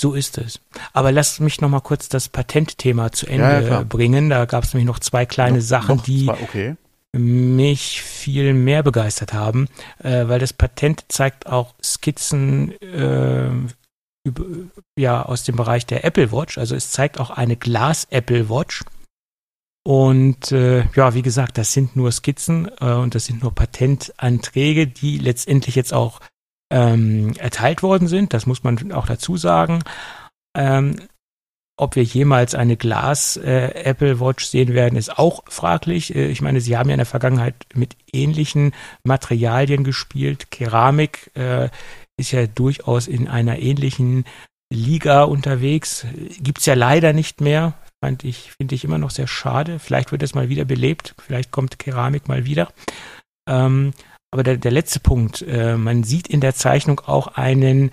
So ist es. Aber lass mich noch mal kurz das Patentthema zu Ende ja, bringen. Da gab es nämlich noch zwei kleine noch, Sachen, noch die okay. mich viel mehr begeistert haben, äh, weil das Patent zeigt auch Skizzen äh, über, ja aus dem Bereich der Apple Watch. Also es zeigt auch eine Glas Apple Watch. Und äh, ja, wie gesagt, das sind nur Skizzen äh, und das sind nur Patentanträge, die letztendlich jetzt auch ähm, erteilt worden sind. Das muss man auch dazu sagen. Ähm, ob wir jemals eine Glas äh, Apple Watch sehen werden, ist auch fraglich. Äh, ich meine, sie haben ja in der Vergangenheit mit ähnlichen Materialien gespielt. Keramik äh, ist ja durchaus in einer ähnlichen Liga unterwegs. Gibt's ja leider nicht mehr. Fand ich, finde ich immer noch sehr schade. Vielleicht wird es mal wieder belebt. Vielleicht kommt Keramik mal wieder. Ähm, aber der, der letzte Punkt, äh, man sieht in der Zeichnung auch einen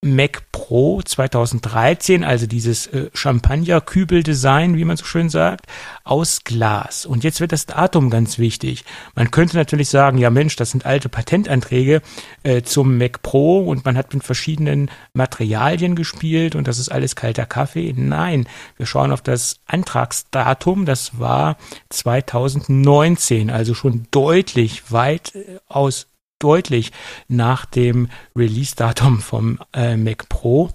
Mac Pro 2013, also dieses äh, Champagner-Kübel-Design, wie man so schön sagt, aus Glas. Und jetzt wird das Datum ganz wichtig. Man könnte natürlich sagen, ja Mensch, das sind alte Patentanträge äh, zum Mac Pro und man hat mit verschiedenen Materialien gespielt und das ist alles kalter Kaffee. Nein, wir schauen auf das Antragsdatum, das war 2019, also schon deutlich weit äh, aus deutlich nach dem Release-Datum vom äh, Mac Pro.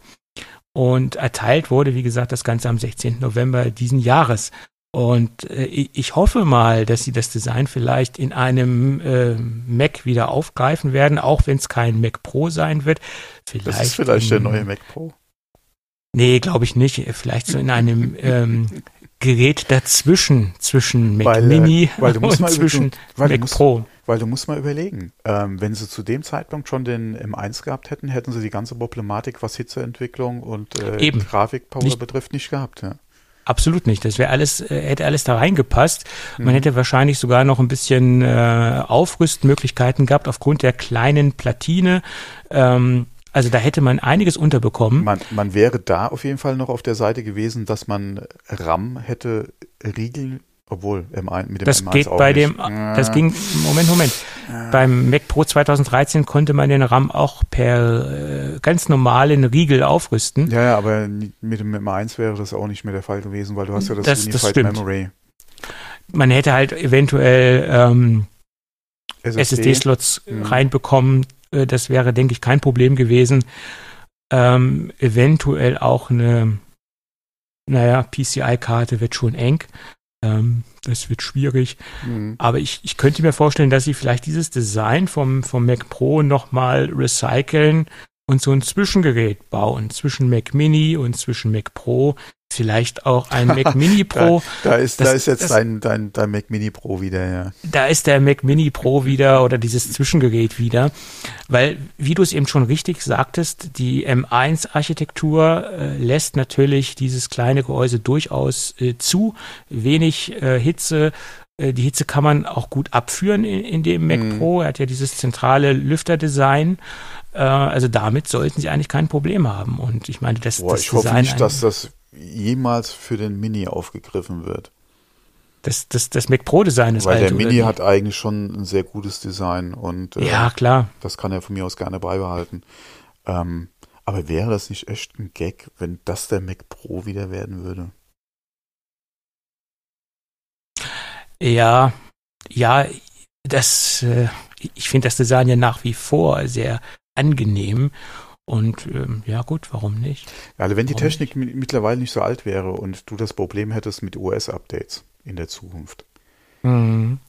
Und erteilt wurde, wie gesagt, das Ganze am 16. November diesen Jahres. Und äh, ich hoffe mal, dass sie das Design vielleicht in einem äh, Mac wieder aufgreifen werden, auch wenn es kein Mac Pro sein wird. Vielleicht das ist vielleicht in, der neue Mac Pro. Nee, glaube ich nicht. Vielleicht so in einem ähm, Gerät dazwischen, zwischen Mac weil, äh, Mini weil und zwischen Mac Pro. Weil du musst mal überlegen, ähm, wenn sie zu dem Zeitpunkt schon den M1 gehabt hätten, hätten sie die ganze Problematik, was Hitzeentwicklung und äh, Grafikpower betrifft, nicht gehabt. Ja. Absolut nicht. Das wäre alles, äh, hätte alles da reingepasst. Man mhm. hätte wahrscheinlich sogar noch ein bisschen äh, Aufrüstmöglichkeiten gehabt aufgrund der kleinen Platine. Ähm, also da hätte man einiges unterbekommen. Man, man wäre da auf jeden Fall noch auf der Seite gewesen, dass man RAM hätte riegeln obwohl, M1, mit dem das M1 geht auch bei nicht. dem, das ging, Moment, Moment. Beim Mac Pro 2013 konnte man den RAM auch per äh, ganz normalen Riegel aufrüsten. Ja, ja, aber mit dem M1 wäre das auch nicht mehr der Fall gewesen, weil du hast ja das, das Unified das Memory. Man hätte halt eventuell ähm, SSD-Slots SSD mhm. reinbekommen. Äh, das wäre, denke ich, kein Problem gewesen. Ähm, eventuell auch eine, naja, PCI-Karte wird schon eng. Ähm, das wird schwierig. Mhm. Aber ich, ich könnte mir vorstellen, dass sie vielleicht dieses Design vom, vom Mac Pro nochmal recyceln und so ein Zwischengerät bauen zwischen Mac Mini und zwischen Mac Pro, vielleicht auch ein Mac Mini Pro. da, da, ist, das, da ist jetzt das, dein, dein, dein Mac Mini Pro wieder, ja. Da ist der Mac Mini Pro wieder oder dieses Zwischengerät wieder. Weil, wie du es eben schon richtig sagtest, die M1-Architektur äh, lässt natürlich dieses kleine Gehäuse durchaus äh, zu. Wenig äh, Hitze, äh, die Hitze kann man auch gut abführen in, in dem Mac mm. Pro. Er hat ja dieses zentrale Lüfterdesign. Äh, also damit sollten sie eigentlich kein Problem haben. Und ich meine, das, Boah, das ich Design hoffe nicht, dass das jemals für den Mini aufgegriffen wird. Das, das, das Mac Pro Design ist Weil alt, der Mini hat eigentlich schon ein sehr gutes Design und äh, ja, klar. das kann er von mir aus gerne beibehalten. Ähm, aber wäre das nicht echt ein Gag, wenn das der Mac Pro wieder werden würde? Ja, ja, das, äh, ich finde das Design ja nach wie vor sehr angenehm und ähm, ja gut, warum nicht? Also wenn die warum Technik nicht? mittlerweile nicht so alt wäre und du das Problem hättest mit OS-Updates in der Zukunft mhm.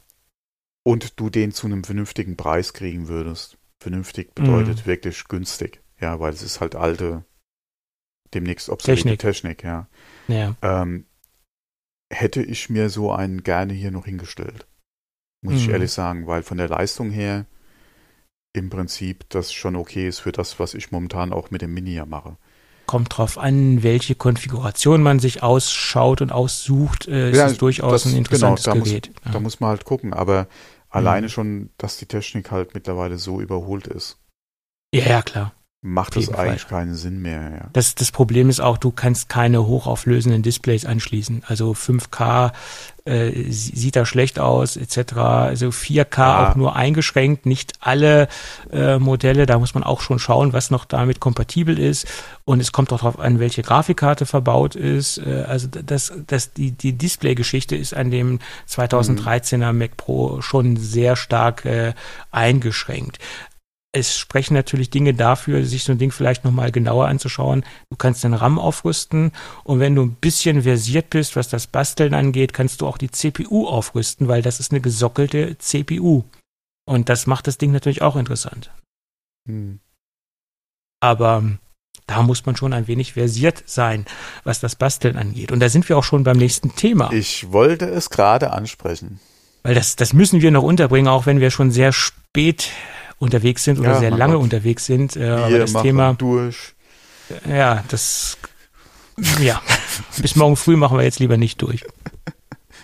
und du den zu einem vernünftigen Preis kriegen würdest, vernünftig bedeutet mhm. wirklich günstig, ja, weil es ist halt alte, demnächst obsolete Technik, Technik ja. ja. Ähm, hätte ich mir so einen gerne hier noch hingestellt. Muss mhm. ich ehrlich sagen, weil von der Leistung her im Prinzip das schon okay ist für das, was ich momentan auch mit dem Mini ja mache. Kommt drauf an, welche Konfiguration man sich ausschaut und aussucht, äh, ist ja, es durchaus das, ein genau, interessantes genau, da Gerät. Muss, ja. Da muss man halt gucken, aber Alleine mhm. schon, dass die Technik halt mittlerweile so überholt ist. Ja, ja, klar macht es eigentlich Fall. keinen Sinn mehr. Ja. Das, das Problem ist auch, du kannst keine hochauflösenden Displays anschließen. Also 5K äh, sieht da schlecht aus, etc. Also 4K ja. auch nur eingeschränkt, nicht alle äh, Modelle. Da muss man auch schon schauen, was noch damit kompatibel ist. Und es kommt auch darauf an, welche Grafikkarte verbaut ist. Äh, also das, das, die, die Display-Geschichte ist an dem 2013er mhm. Mac Pro schon sehr stark äh, eingeschränkt es sprechen natürlich Dinge dafür, sich so ein Ding vielleicht nochmal genauer anzuschauen. Du kannst den RAM aufrüsten und wenn du ein bisschen versiert bist, was das Basteln angeht, kannst du auch die CPU aufrüsten, weil das ist eine gesockelte CPU. Und das macht das Ding natürlich auch interessant. Hm. Aber da muss man schon ein wenig versiert sein, was das Basteln angeht. Und da sind wir auch schon beim nächsten Thema. Ich wollte es gerade ansprechen. Weil das, das müssen wir noch unterbringen, auch wenn wir schon sehr spät unterwegs sind oder ja, sehr lange Gott. unterwegs sind. Äh, aber das Thema durch. Ja, das ja. Bis morgen früh machen wir jetzt lieber nicht durch.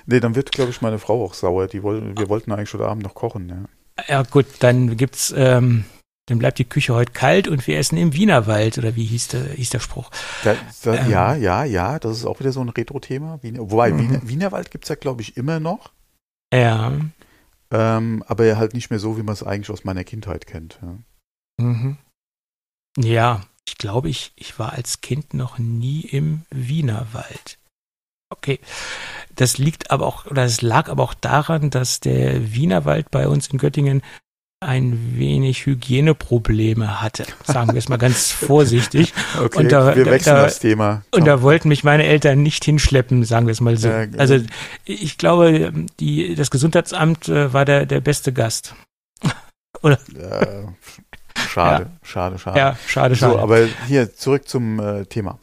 Nee, dann wird, glaube ich, meine Frau auch sauer. Die wollen, wir wollten eigentlich heute Abend noch kochen, ja. Ja, gut, dann gibt's, ähm, dann bleibt die Küche heute kalt und wir essen im Wienerwald, oder wie hieß der, hieß der Spruch? Da, da, ähm, ja, ja, ja, das ist auch wieder so ein Retro-Thema. Wobei, mhm. Wiener, Wienerwald gibt's ja, glaube ich, immer noch. Ja. Ähm, aber halt nicht mehr so, wie man es eigentlich aus meiner Kindheit kennt. Ja, mhm. ja ich glaube, ich, ich war als Kind noch nie im Wienerwald. Okay. Das liegt aber auch, oder es lag aber auch daran, dass der Wienerwald bei uns in Göttingen ein wenig Hygieneprobleme hatte, sagen wir es mal ganz vorsichtig. Okay, und da, wir wechseln da, das Thema. Und da wollten mich meine Eltern nicht hinschleppen, sagen wir es mal so. Ja, also ich glaube, die, das Gesundheitsamt äh, war der, der beste Gast. Oder? Ja, schade, ja. schade, schade. Ja, schade, schade. So, aber hier zurück zum äh, Thema.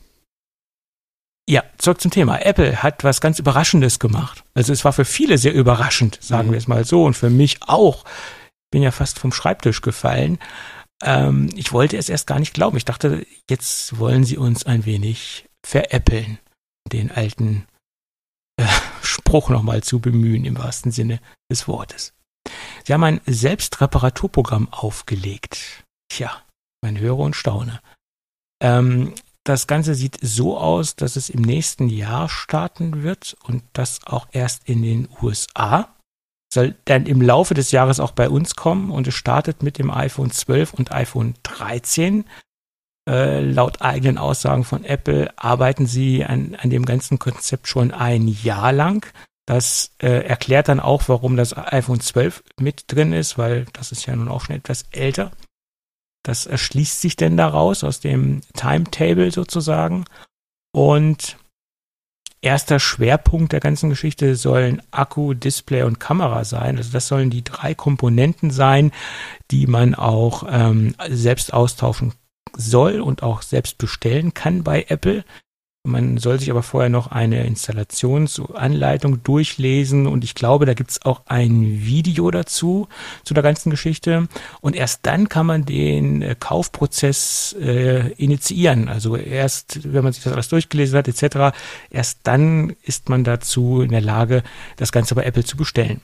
Ja, zurück zum Thema. Apple hat was ganz Überraschendes gemacht. Also es war für viele sehr überraschend, sagen mhm. wir es mal so, und für mich auch bin ja fast vom Schreibtisch gefallen. Ähm, ich wollte es erst gar nicht glauben. Ich dachte, jetzt wollen sie uns ein wenig veräppeln, den alten äh, Spruch nochmal zu bemühen, im wahrsten Sinne des Wortes. Sie haben ein Selbstreparaturprogramm aufgelegt. Tja, man höre und staune. Ähm, das Ganze sieht so aus, dass es im nächsten Jahr starten wird und das auch erst in den USA soll dann im Laufe des Jahres auch bei uns kommen und es startet mit dem iPhone 12 und iPhone 13. Äh, laut eigenen Aussagen von Apple arbeiten sie an, an dem ganzen Konzept schon ein Jahr lang. Das äh, erklärt dann auch, warum das iPhone 12 mit drin ist, weil das ist ja nun auch schon etwas älter. Das erschließt sich denn daraus aus dem Timetable sozusagen. Und erster Schwerpunkt der ganzen Geschichte sollen Akku, Display und Kamera sein. Also das sollen die drei Komponenten sein, die man auch ähm, selbst austauschen soll und auch selbst bestellen kann bei Apple. Man soll sich aber vorher noch eine Installationsanleitung durchlesen und ich glaube, da gibt es auch ein Video dazu, zu der ganzen Geschichte. Und erst dann kann man den äh, Kaufprozess äh, initiieren. Also erst, wenn man sich das alles durchgelesen hat, etc., erst dann ist man dazu in der Lage, das Ganze bei Apple zu bestellen.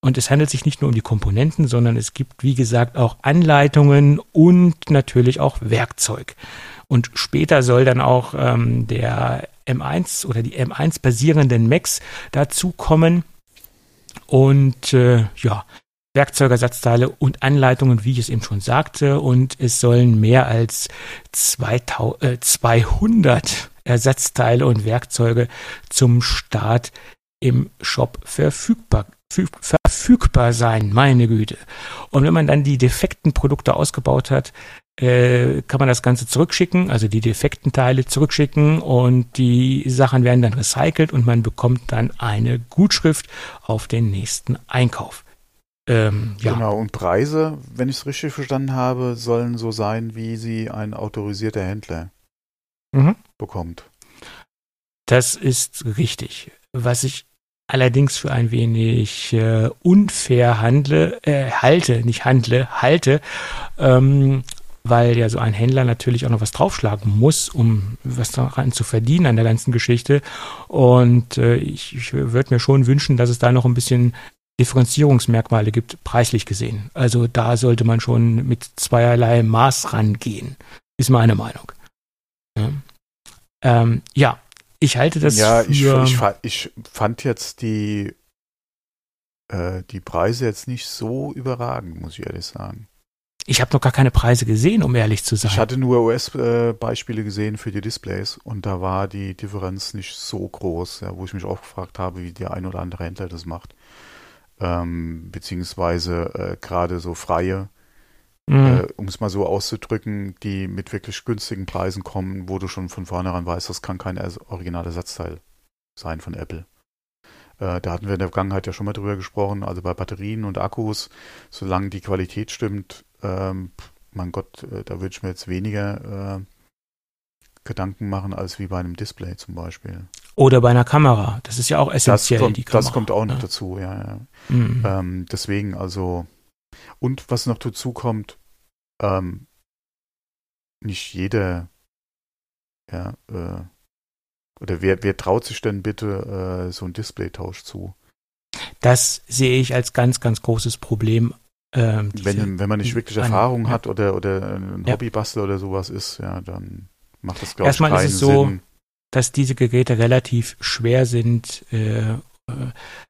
Und es handelt sich nicht nur um die Komponenten, sondern es gibt, wie gesagt, auch Anleitungen und natürlich auch Werkzeug. Und später soll dann auch ähm, der M1 oder die M1 basierenden Macs dazukommen. Und äh, ja, Werkzeugersatzteile und Anleitungen, wie ich es eben schon sagte. Und es sollen mehr als 2000, äh, 200 Ersatzteile und Werkzeuge zum Start im Shop verfügbar verfügbar sein, meine Güte. Und wenn man dann die defekten Produkte ausgebaut hat, äh, kann man das Ganze zurückschicken, also die defekten Teile zurückschicken und die Sachen werden dann recycelt und man bekommt dann eine Gutschrift auf den nächsten Einkauf. Ähm, ja. Genau, und Preise, wenn ich es richtig verstanden habe, sollen so sein, wie sie ein autorisierter Händler mhm. bekommt. Das ist richtig. Was ich allerdings für ein wenig äh, unfair handle, äh, halte, nicht handle, halte, ähm, weil ja so ein Händler natürlich auch noch was draufschlagen muss, um was daran zu verdienen an der ganzen Geschichte. Und äh, ich, ich würde mir schon wünschen, dass es da noch ein bisschen Differenzierungsmerkmale gibt, preislich gesehen. Also da sollte man schon mit zweierlei Maß rangehen, ist meine Meinung. Ja, ähm, ja ich halte das ja, für... Ich, ich, ich fand jetzt die, äh, die Preise jetzt nicht so überragend, muss ich ehrlich sagen. Ich habe noch gar keine Preise gesehen, um ehrlich zu sein. Ich hatte nur US-Beispiele gesehen für die Displays und da war die Differenz nicht so groß, ja, wo ich mich auch gefragt habe, wie der ein oder andere Händler das macht. Ähm, beziehungsweise äh, gerade so freie, mhm. äh, um es mal so auszudrücken, die mit wirklich günstigen Preisen kommen, wo du schon von vornherein weißt, das kann kein Originalersatzteil sein von Apple. Äh, da hatten wir in der Vergangenheit ja schon mal drüber gesprochen, also bei Batterien und Akkus, solange die Qualität stimmt, ähm, mein Gott, äh, da würde ich mir jetzt weniger äh, Gedanken machen als wie bei einem Display zum Beispiel. Oder bei einer Kamera. Das ist ja auch essentiell. Das kommt, die Kamera, das kommt auch noch ne? dazu, ja. ja. Mhm. Ähm, deswegen also. Und was noch dazu kommt, ähm, nicht jeder, ja, äh, oder wer, wer traut sich denn bitte äh, so einen Displaytausch zu? Das sehe ich als ganz, ganz großes Problem ähm, wenn, wenn man nicht wirklich Erfahrung hat oder, oder ein ja. Hobbybastler oder sowas ist, ja, dann macht das, glaube ich, keinen ist es so, Sinn. dass diese Geräte relativ schwer sind, äh,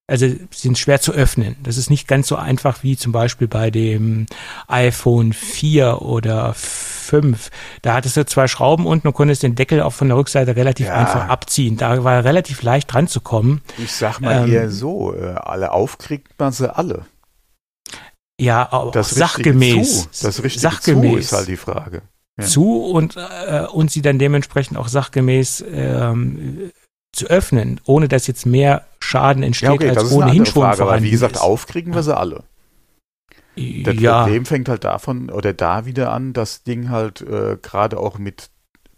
also sind schwer zu öffnen. Das ist nicht ganz so einfach wie zum Beispiel bei dem iPhone 4 oder 5. Da hattest du zwei Schrauben unten und konntest den Deckel auch von der Rückseite relativ ja. einfach abziehen. Da war relativ leicht dran zu kommen. Ich sag mal ähm, eher so, äh, alle aufkriegt man sie alle. Ja, auch das sachgemäß. Zu, das richtige sachgemäß. zu ist halt die Frage. Ja. Zu und, äh, und sie dann dementsprechend auch sachgemäß ähm, zu öffnen, ohne dass jetzt mehr Schaden entsteht, ja, okay, als ohnehin schon Frage, Aber wie gesagt, ist. aufkriegen wir sie alle. Das ja. Problem fängt halt davon oder da wieder an, das Ding halt äh, gerade auch mit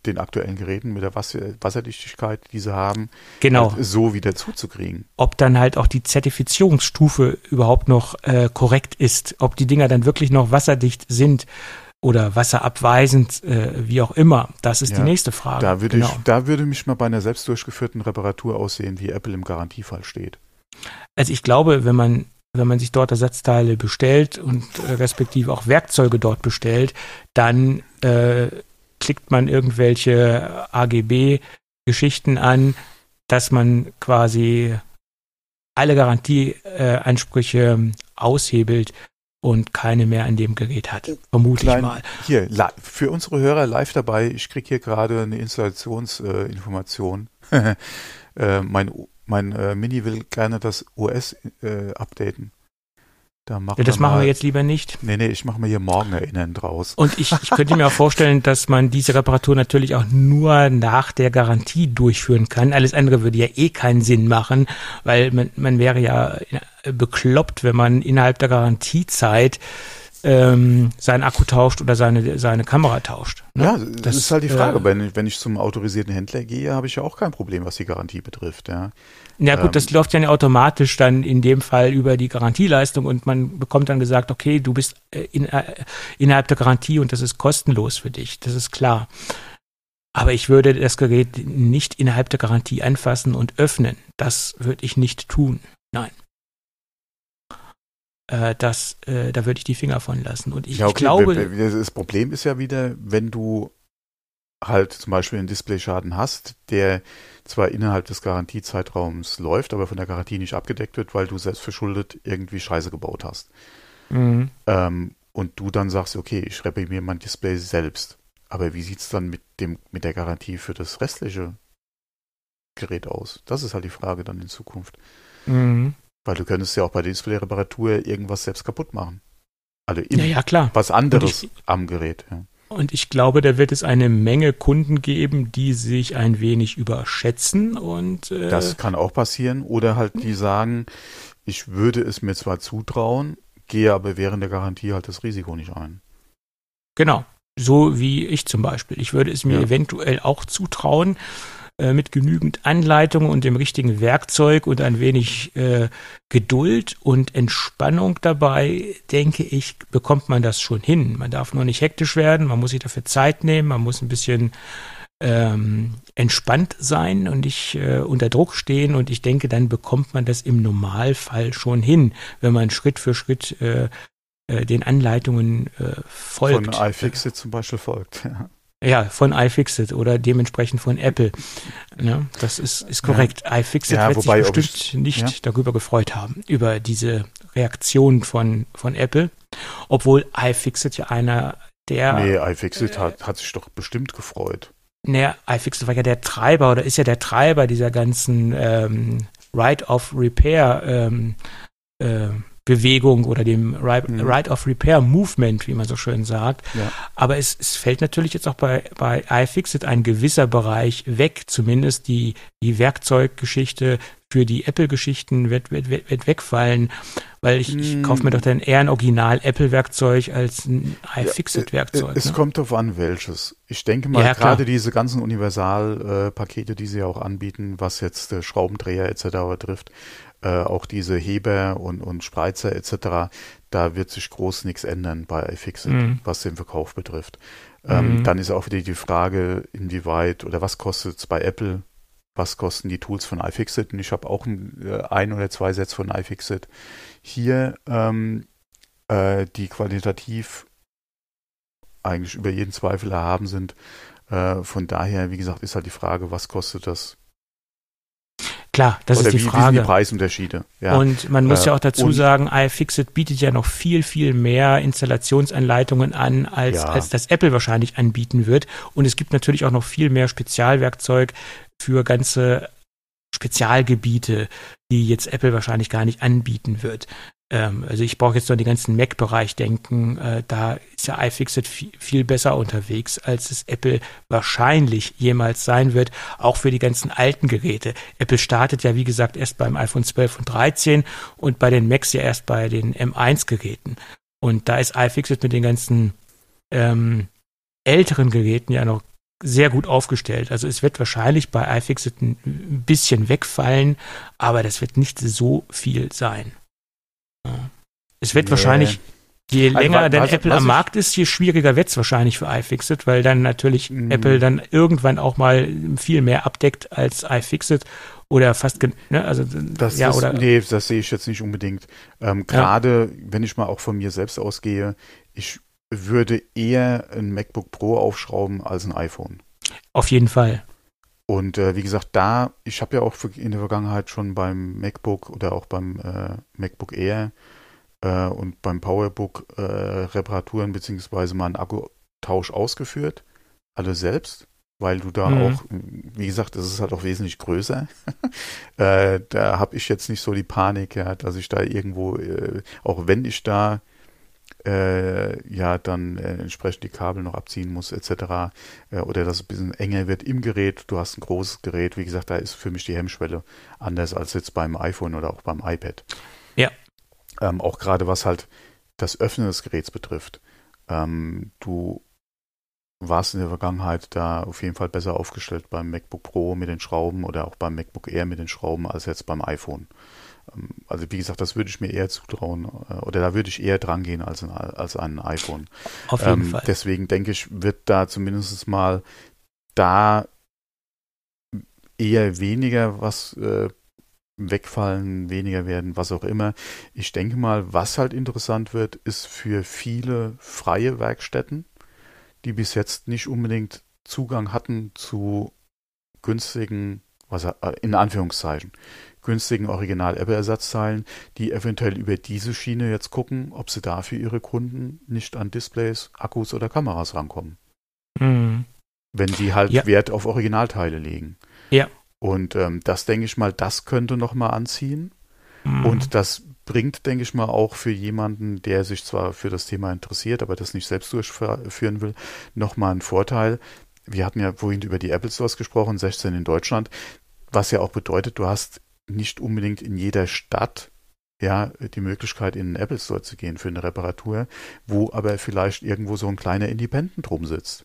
den aktuellen Geräten mit der Wasser Wasserdichtigkeit, die sie haben, genau. Halt so wieder zuzukriegen. Ob dann halt auch die Zertifizierungsstufe überhaupt noch äh, korrekt ist, ob die Dinger dann wirklich noch wasserdicht sind oder wasserabweisend, äh, wie auch immer, das ist ja, die nächste Frage. Da würde, genau. ich, da würde mich mal bei einer selbst durchgeführten Reparatur aussehen, wie Apple im Garantiefall steht. Also ich glaube, wenn man wenn man sich dort Ersatzteile bestellt und äh, respektive auch Werkzeuge dort bestellt, dann äh, klickt man irgendwelche AGB-Geschichten an, dass man quasi alle Garantieansprüche aushebelt und keine mehr an dem Gerät hat. Vermute Klein, ich mal. Hier, für unsere Hörer live dabei, ich kriege hier gerade eine Installationsinformation. Äh, mein mein äh, Mini will gerne das OS äh, updaten. Da machen ja, das machen wir jetzt lieber nicht. Nee, nee, ich mache mir hier morgen erinnern draus. Und ich, ich könnte mir auch vorstellen, dass man diese Reparatur natürlich auch nur nach der Garantie durchführen kann. Alles andere würde ja eh keinen Sinn machen, weil man, man wäre ja bekloppt, wenn man innerhalb der Garantiezeit ähm, seinen Akku tauscht oder seine, seine Kamera tauscht. Ne? Ja, das, das, ist halt die Frage. Äh, wenn, ich, wenn ich zum autorisierten Händler gehe, habe ich ja auch kein Problem, was die Garantie betrifft. Ja, ja gut, ähm, das läuft ja automatisch dann in dem Fall über die Garantieleistung und man bekommt dann gesagt, okay, du bist äh, in, äh, innerhalb der Garantie und das ist kostenlos für dich. Das ist klar. Aber ich würde das Gerät nicht innerhalb der Garantie anfassen und öffnen. Das würde ich nicht tun. Nein äh, das, äh, da würde ich die Finger von lassen. Und ich, ja, okay. ich glaube. Das Problem ist ja wieder, wenn du halt zum Beispiel einen Displayschaden hast, der zwar innerhalb des Garantiezeitraums läuft, aber von der Garantie nicht abgedeckt wird, weil du selbst verschuldet irgendwie Scheiße gebaut hast. Mhm. Ähm, und du dann sagst, okay, ich repariere mein Display selbst. Aber wie sieht es dann mit dem, mit der Garantie für das restliche Gerät aus? Das ist halt die Frage dann in Zukunft. Mhm. Weil du könntest ja auch bei der Display-Reparatur irgendwas selbst kaputt machen. Also ja, ja, klar. was anderes ich, am Gerät. Ja. Und ich glaube, da wird es eine Menge Kunden geben, die sich ein wenig überschätzen und äh, das kann auch passieren. Oder halt die sagen, ich würde es mir zwar zutrauen, gehe aber während der Garantie halt das Risiko nicht ein. Genau. So wie ich zum Beispiel. Ich würde es mir ja. eventuell auch zutrauen, äh, mit genügend Anleitung und dem richtigen Werkzeug und ein wenig äh, Geduld und Entspannung dabei, denke ich, bekommt man das schon hin. Man darf nur nicht hektisch werden, man muss sich dafür Zeit nehmen, man muss ein bisschen ähm, entspannt sein und nicht äh, unter Druck stehen. Und ich denke, dann bekommt man das im Normalfall schon hin, wenn man Schritt für Schritt äh, äh, den Anleitungen äh, folgt. Von iFixit zum Beispiel folgt. Ja. Ja, von iFixit oder dementsprechend von Apple. Ja, das ist, ist korrekt. Ja. iFixit ja, wird wobei, sich bestimmt ich, nicht ja. darüber gefreut haben, über diese Reaktion von, von Apple. Obwohl iFixit ja einer der. Nee, iFixit äh, hat, hat sich doch bestimmt gefreut. Naja, iFixit war ja der Treiber oder ist ja der Treiber dieser ganzen ähm, Right of Repair ähm, äh, Bewegung oder dem Right, mhm. right of Repair Movement, wie man so schön sagt. Ja. Aber es, es fällt natürlich jetzt auch bei, bei iFixit ein gewisser Bereich weg, zumindest die, die Werkzeuggeschichte für die Apple-Geschichten wird, wird, wird, wird wegfallen, weil ich, ich kaufe mir doch dann eher ein Original-Apple-Werkzeug als ein iFixit-Werkzeug. Ja, es ne? kommt darauf an, welches. Ich denke mal, ja, gerade diese ganzen Universal-Pakete, die sie auch anbieten, was jetzt äh, Schraubendreher etc. betrifft, äh, auch diese Heber und, und Spreizer etc., da wird sich groß nichts ändern bei iFixit, mhm. was den Verkauf betrifft. Ähm, mhm. Dann ist auch wieder die Frage, inwieweit oder was kostet es bei Apple, was kosten die Tools von iFixit? Und ich habe auch ein, äh, ein, oder zwei Sets von iFixit hier, ähm, äh, die qualitativ eigentlich über jeden Zweifel erhaben sind. Äh, von daher, wie gesagt, ist halt die Frage, was kostet das Klar, das Oder ist die wie, Frage. Wie sind die Preisunterschiede? Ja. Und man muss äh, ja auch dazu sagen, iFixit bietet ja noch viel, viel mehr Installationsanleitungen an, als, ja. als das Apple wahrscheinlich anbieten wird. Und es gibt natürlich auch noch viel mehr Spezialwerkzeug für ganze Spezialgebiete, die jetzt Apple wahrscheinlich gar nicht anbieten wird. Ähm, also ich brauche jetzt nur an den ganzen Mac-Bereich denken. Äh, da ist ja iFixit viel, viel besser unterwegs, als es Apple wahrscheinlich jemals sein wird, auch für die ganzen alten Geräte. Apple startet ja, wie gesagt, erst beim iPhone 12 und 13 und bei den Macs ja erst bei den M1-Geräten. Und da ist iFixit mit den ganzen ähm, älteren Geräten ja noch sehr gut aufgestellt. Also es wird wahrscheinlich bei iFixit ein bisschen wegfallen, aber das wird nicht so viel sein. Es wird nee. wahrscheinlich, je also länger also, denn Apple am Markt ist, je schwieriger wird es wahrscheinlich für iFixit, weil dann natürlich mm. Apple dann irgendwann auch mal viel mehr abdeckt als iFixit oder fast, ne, also das ja, ist, oder nee, das sehe ich jetzt nicht unbedingt. Ähm, Gerade ja. wenn ich mal auch von mir selbst ausgehe, ich würde eher ein MacBook Pro aufschrauben als ein iPhone. Auf jeden Fall. Und äh, wie gesagt, da, ich habe ja auch in der Vergangenheit schon beim MacBook oder auch beim äh, MacBook Air äh, und beim PowerBook äh, Reparaturen beziehungsweise mal einen Akkutausch ausgeführt, alle selbst, weil du da mhm. auch, wie gesagt, das ist halt auch wesentlich größer. Äh, da habe ich jetzt nicht so die Panik, ja, dass ich da irgendwo, äh, auch wenn ich da äh, ja dann äh, entsprechend die Kabel noch abziehen muss etc. Oder dass es ein bisschen enger wird im Gerät. Du hast ein großes Gerät, wie gesagt, da ist für mich die Hemmschwelle anders als jetzt beim iPhone oder auch beim iPad. Ähm, auch gerade was halt das Öffnen des Geräts betrifft. Ähm, du warst in der Vergangenheit da auf jeden Fall besser aufgestellt beim MacBook Pro mit den Schrauben oder auch beim MacBook Air mit den Schrauben als jetzt beim iPhone. Ähm, also wie gesagt, das würde ich mir eher zutrauen äh, oder da würde ich eher dran gehen als ein, als ein iPhone. Auf jeden ähm, Fall. Deswegen denke ich, wird da zumindest mal da eher weniger was äh, wegfallen, weniger werden, was auch immer. Ich denke mal, was halt interessant wird, ist für viele freie Werkstätten, die bis jetzt nicht unbedingt Zugang hatten zu günstigen, was äh, in Anführungszeichen, günstigen Original-Apple-Ersatzteilen, die eventuell über diese Schiene jetzt gucken, ob sie da für ihre Kunden nicht an Displays, Akkus oder Kameras rankommen. Mhm. Wenn sie halt ja. Wert auf Originalteile legen. Ja. Und ähm, das denke ich mal, das könnte nochmal anziehen. Mhm. Und das bringt, denke ich mal, auch für jemanden, der sich zwar für das Thema interessiert, aber das nicht selbst durchführen will, nochmal einen Vorteil. Wir hatten ja vorhin über die Apple Stores gesprochen, 16 in Deutschland, was ja auch bedeutet, du hast nicht unbedingt in jeder Stadt ja, die Möglichkeit, in den Apple Store zu gehen für eine Reparatur, wo aber vielleicht irgendwo so ein kleiner Independent drum sitzt.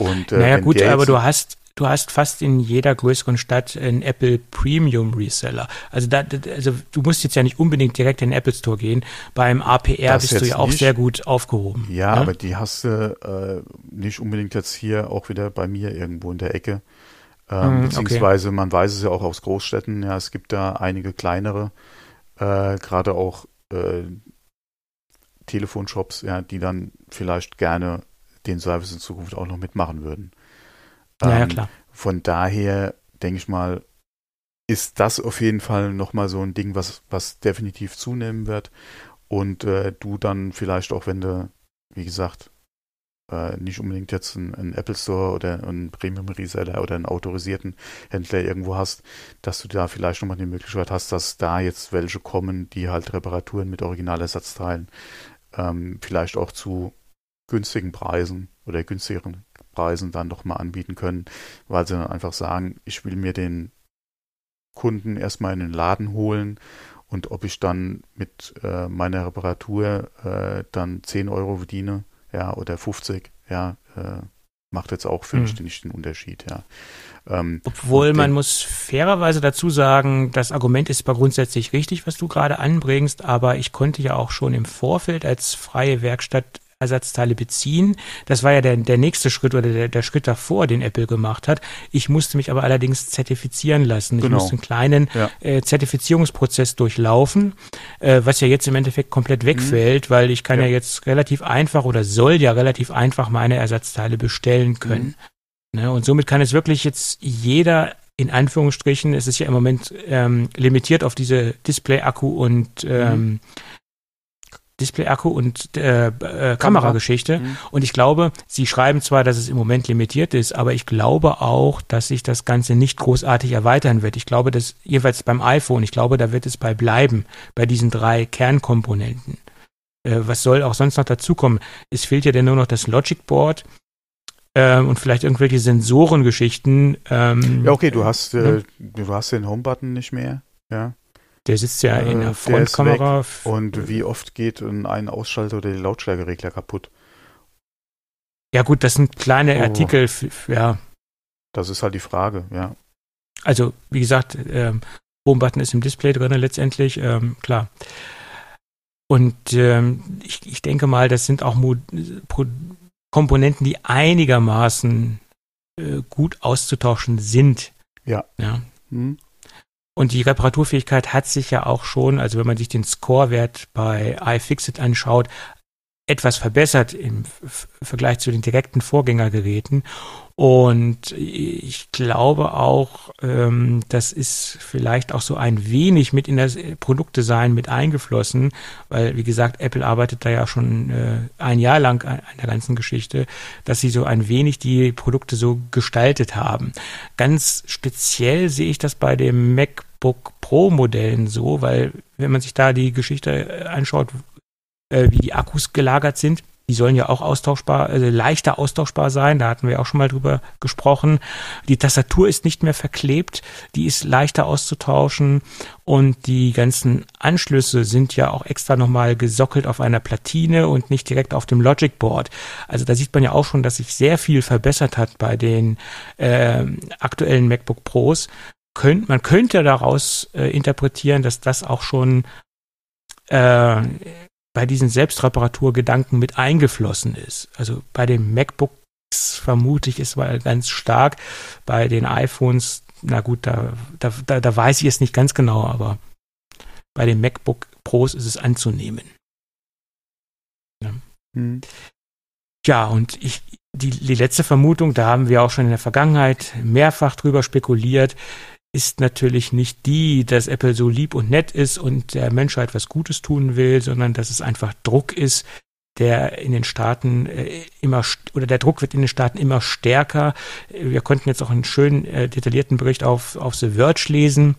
Und, äh, naja, gut, aber du hast, du hast fast in jeder größeren Stadt einen Apple Premium Reseller. Also da, also du musst jetzt ja nicht unbedingt direkt in den Apple Store gehen. Beim APR das bist du ja auch sehr gut aufgehoben. Ja, ne? aber die hast du äh, nicht unbedingt jetzt hier auch wieder bei mir irgendwo in der Ecke. Ähm, mm, beziehungsweise okay. man weiß es ja auch aus Großstädten, ja, es gibt da einige kleinere, äh, gerade auch äh, Telefonshops, ja, die dann vielleicht gerne den Service in Zukunft auch noch mitmachen würden. Ähm, ja, ja, klar. Von daher denke ich mal, ist das auf jeden Fall nochmal so ein Ding, was, was definitiv zunehmen wird. Und äh, du dann vielleicht auch, wenn du, wie gesagt, äh, nicht unbedingt jetzt einen, Apple Store oder einen Premium Reseller oder einen autorisierten Händler irgendwo hast, dass du da vielleicht nochmal die Möglichkeit hast, dass da jetzt welche kommen, die halt Reparaturen mit Originalersatzteilen ähm, vielleicht auch zu günstigen Preisen oder günstigeren Preisen dann nochmal anbieten können, weil sie dann einfach sagen, ich will mir den Kunden erstmal in den Laden holen und ob ich dann mit äh, meiner Reparatur äh, dann 10 Euro verdiene, ja, oder 50, ja, äh, macht jetzt auch für mich mhm. nicht den Unterschied, ja. Ähm, Obwohl man muss fairerweise dazu sagen, das Argument ist zwar grundsätzlich richtig, was du gerade anbringst, aber ich konnte ja auch schon im Vorfeld als freie Werkstatt Ersatzteile beziehen. Das war ja der, der nächste Schritt oder der, der Schritt davor, den Apple gemacht hat. Ich musste mich aber allerdings zertifizieren lassen. Ich genau. musste einen kleinen ja. äh, Zertifizierungsprozess durchlaufen, äh, was ja jetzt im Endeffekt komplett wegfällt, mhm. weil ich kann ja. ja. jetzt relativ einfach oder soll ja relativ einfach meine Ersatzteile bestellen können. Mhm. Ne? Und somit kann es wirklich jetzt jeder in Anführungsstrichen, es ist ja im Moment ähm, limitiert auf diese Display-Akku und ähm, mhm. Display-Akku und äh, äh, Kamerageschichte. Mhm. Und ich glaube, sie schreiben zwar, dass es im Moment limitiert ist, aber ich glaube auch, dass sich das Ganze nicht großartig erweitern wird. Ich glaube, dass jeweils beim iPhone, ich glaube, da wird es bei bleiben, bei diesen drei Kernkomponenten. Äh, was soll auch sonst noch dazukommen? Es fehlt ja dann nur noch das Logic Board äh, und vielleicht irgendwelche Sensorengeschichten. Ähm, ja, okay, du hast, äh, ne? du hast den Home-Button nicht mehr. Ja. Der sitzt ja in der äh, Frontkamera. Und wie oft geht ein Ausschalter oder die Lautstärkeregler kaputt? Ja gut, das sind kleine oh. Artikel, ja. Das ist halt die Frage, ja. Also, wie gesagt, ähm, Home-Button ist im Display drin letztendlich, ähm, klar. Und ähm, ich, ich denke mal, das sind auch Mo Komponenten, die einigermaßen äh, gut auszutauschen sind. Ja. ja. Hm. Und die Reparaturfähigkeit hat sich ja auch schon, also wenn man sich den Scorewert bei iFixit anschaut, etwas verbessert im Vergleich zu den direkten Vorgängergeräten. Und ich glaube auch, ähm, das ist vielleicht auch so ein wenig mit in das Produktdesign mit eingeflossen, weil, wie gesagt, Apple arbeitet da ja schon äh, ein Jahr lang an der ganzen Geschichte, dass sie so ein wenig die Produkte so gestaltet haben. Ganz speziell sehe ich das bei dem MacBook Pro Modellen so, weil wenn man sich da die Geschichte äh, anschaut, äh, wie die Akkus gelagert sind, die sollen ja auch austauschbar, also leichter austauschbar sein. Da hatten wir auch schon mal drüber gesprochen. Die Tastatur ist nicht mehr verklebt. Die ist leichter auszutauschen. Und die ganzen Anschlüsse sind ja auch extra nochmal gesockelt auf einer Platine und nicht direkt auf dem Logic Board. Also da sieht man ja auch schon, dass sich sehr viel verbessert hat bei den äh, aktuellen MacBook Pros. Könnt, man könnte daraus äh, interpretieren, dass das auch schon äh, bei diesen Selbstreparaturgedanken mit eingeflossen ist. Also bei den MacBooks vermute ich es war ganz stark, bei den iPhones, na gut, da, da, da, da weiß ich es nicht ganz genau, aber bei den MacBook Pros ist es anzunehmen. Ja, hm. ja und ich, die, die letzte Vermutung, da haben wir auch schon in der Vergangenheit mehrfach drüber spekuliert, ist natürlich nicht die, dass Apple so lieb und nett ist und der Menschheit was Gutes tun will, sondern dass es einfach Druck ist, der in den Staaten äh, immer oder der Druck wird in den Staaten immer stärker. Wir konnten jetzt auch einen schönen äh, detaillierten Bericht auf auf The Verge lesen,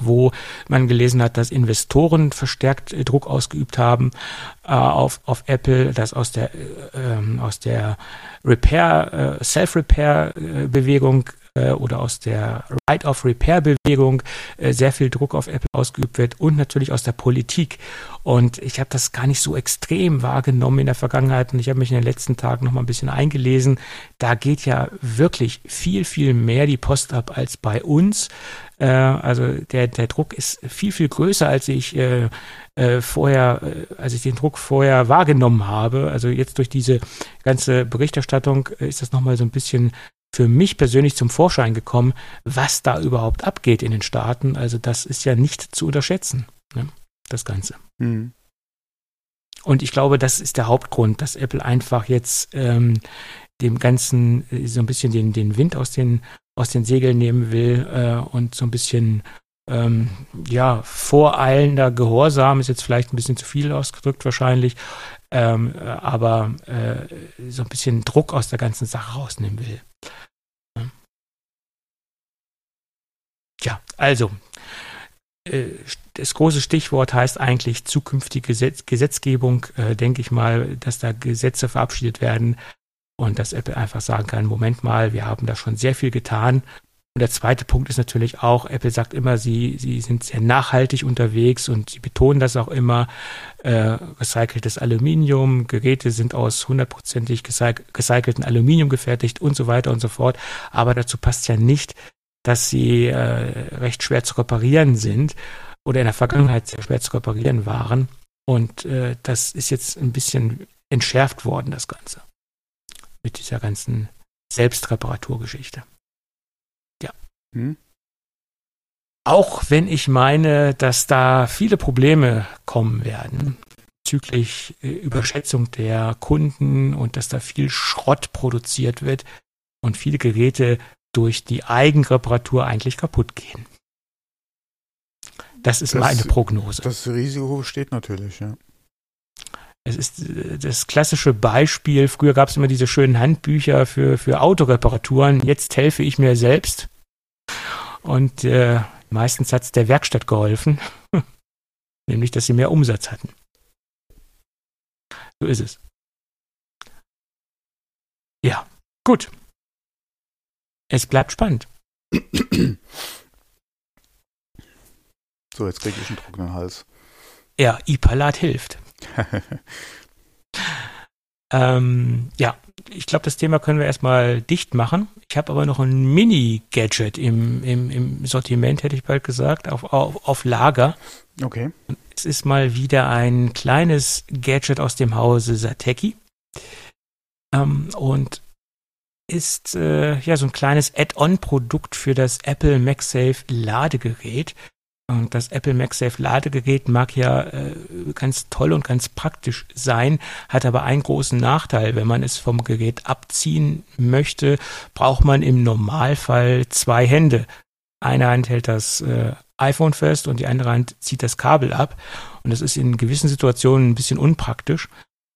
wo man gelesen hat, dass Investoren verstärkt äh, Druck ausgeübt haben äh, auf auf Apple, dass aus der äh, ähm, aus der Repair äh, Self Repair Bewegung äh, oder aus der Right-of-Repair-Bewegung äh, sehr viel Druck auf Apple ausgeübt wird und natürlich aus der Politik. Und ich habe das gar nicht so extrem wahrgenommen in der Vergangenheit und ich habe mich in den letzten Tagen noch mal ein bisschen eingelesen. Da geht ja wirklich viel, viel mehr die Post ab als bei uns. Äh, also der, der Druck ist viel, viel größer, als ich vorher, als ich den Druck vorher wahrgenommen habe. Also jetzt durch diese ganze Berichterstattung ist das nochmal so ein bisschen für mich persönlich zum Vorschein gekommen, was da überhaupt abgeht in den Staaten. Also das ist ja nicht zu unterschätzen, ne, das Ganze. Mhm. Und ich glaube, das ist der Hauptgrund, dass Apple einfach jetzt ähm, dem Ganzen äh, so ein bisschen den, den Wind aus den, aus den Segeln nehmen will äh, und so ein bisschen ähm, ja, voreilender Gehorsam ist jetzt vielleicht ein bisschen zu viel ausgedrückt wahrscheinlich, ähm, aber äh, so ein bisschen Druck aus der ganzen Sache rausnehmen will. Ja, also äh, das große Stichwort heißt eigentlich zukünftige Gesetz Gesetzgebung, äh, denke ich mal, dass da Gesetze verabschiedet werden und dass Apple einfach sagen kann, Moment mal, wir haben da schon sehr viel getan und der zweite Punkt ist natürlich auch, Apple sagt immer, sie, sie sind sehr nachhaltig unterwegs und sie betonen das auch immer. Äh, recyceltes Aluminium, Geräte sind aus hundertprozentig recycelten Aluminium gefertigt und so weiter und so fort. Aber dazu passt ja nicht, dass sie äh, recht schwer zu reparieren sind oder in der Vergangenheit sehr schwer zu reparieren waren. Und äh, das ist jetzt ein bisschen entschärft worden, das Ganze. Mit dieser ganzen Selbstreparaturgeschichte. Hm? Auch wenn ich meine, dass da viele Probleme kommen werden bezüglich äh, Überschätzung der Kunden und dass da viel Schrott produziert wird und viele Geräte durch die Eigenreparatur eigentlich kaputt gehen. Das ist das, meine Prognose. Das Risiko besteht natürlich, ja. Es ist äh, das klassische Beispiel. Früher gab es immer diese schönen Handbücher für, für Autoreparaturen. Jetzt helfe ich mir selbst. Und äh, meistens hat es der Werkstatt geholfen, nämlich dass sie mehr Umsatz hatten. So ist es. Ja, gut. Es bleibt spannend. So, jetzt kriege ich einen trockenen Hals. Ja, Ipalat hilft. ähm, ja, ich glaube, das Thema können wir erstmal dicht machen. Ich habe aber noch ein Mini-Gadget im, im, im Sortiment, hätte ich bald gesagt, auf, auf, auf Lager. Okay. Es ist mal wieder ein kleines Gadget aus dem Hause Sateki. Ähm, und ist äh, ja so ein kleines Add-on-Produkt für das Apple MagSafe Ladegerät. Und das Apple MagSafe Ladegerät mag ja äh, ganz toll und ganz praktisch sein, hat aber einen großen Nachteil. Wenn man es vom Gerät abziehen möchte, braucht man im Normalfall zwei Hände. Eine Hand hält das äh, iPhone fest und die andere Hand zieht das Kabel ab. Und das ist in gewissen Situationen ein bisschen unpraktisch.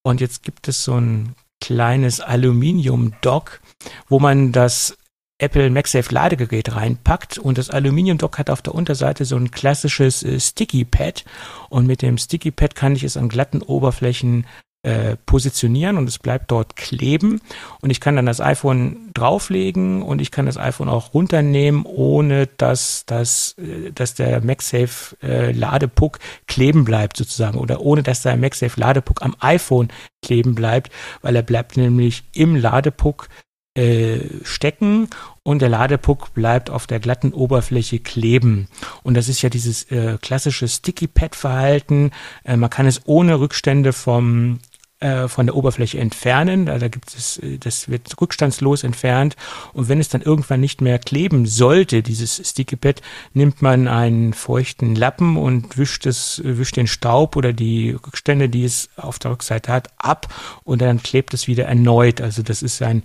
Und jetzt gibt es so ein kleines Aluminium-Dock, wo man das Apple MagSafe Ladegerät reinpackt und das Aluminium-Dock hat auf der Unterseite so ein klassisches äh, Sticky Pad. Und mit dem Sticky Pad kann ich es an glatten Oberflächen äh, positionieren und es bleibt dort kleben. Und ich kann dann das iPhone drauflegen und ich kann das iPhone auch runternehmen, ohne dass, dass, äh, dass der MagSafe äh, Ladepuck kleben bleibt sozusagen oder ohne dass der MagSafe Ladepuck am iPhone kleben bleibt, weil er bleibt nämlich im Ladepuck äh, stecken und der Ladepuck bleibt auf der glatten Oberfläche kleben. Und das ist ja dieses äh, klassische Sticky-Pad-Verhalten. Äh, man kann es ohne Rückstände vom äh, von der Oberfläche entfernen. Da, gibt es, äh, das wird rückstandslos entfernt. Und wenn es dann irgendwann nicht mehr kleben sollte, dieses Sticky Pad, nimmt man einen feuchten Lappen und wischt es, wischt den Staub oder die Rückstände, die es auf der Rückseite hat, ab und dann klebt es wieder erneut. Also das ist ein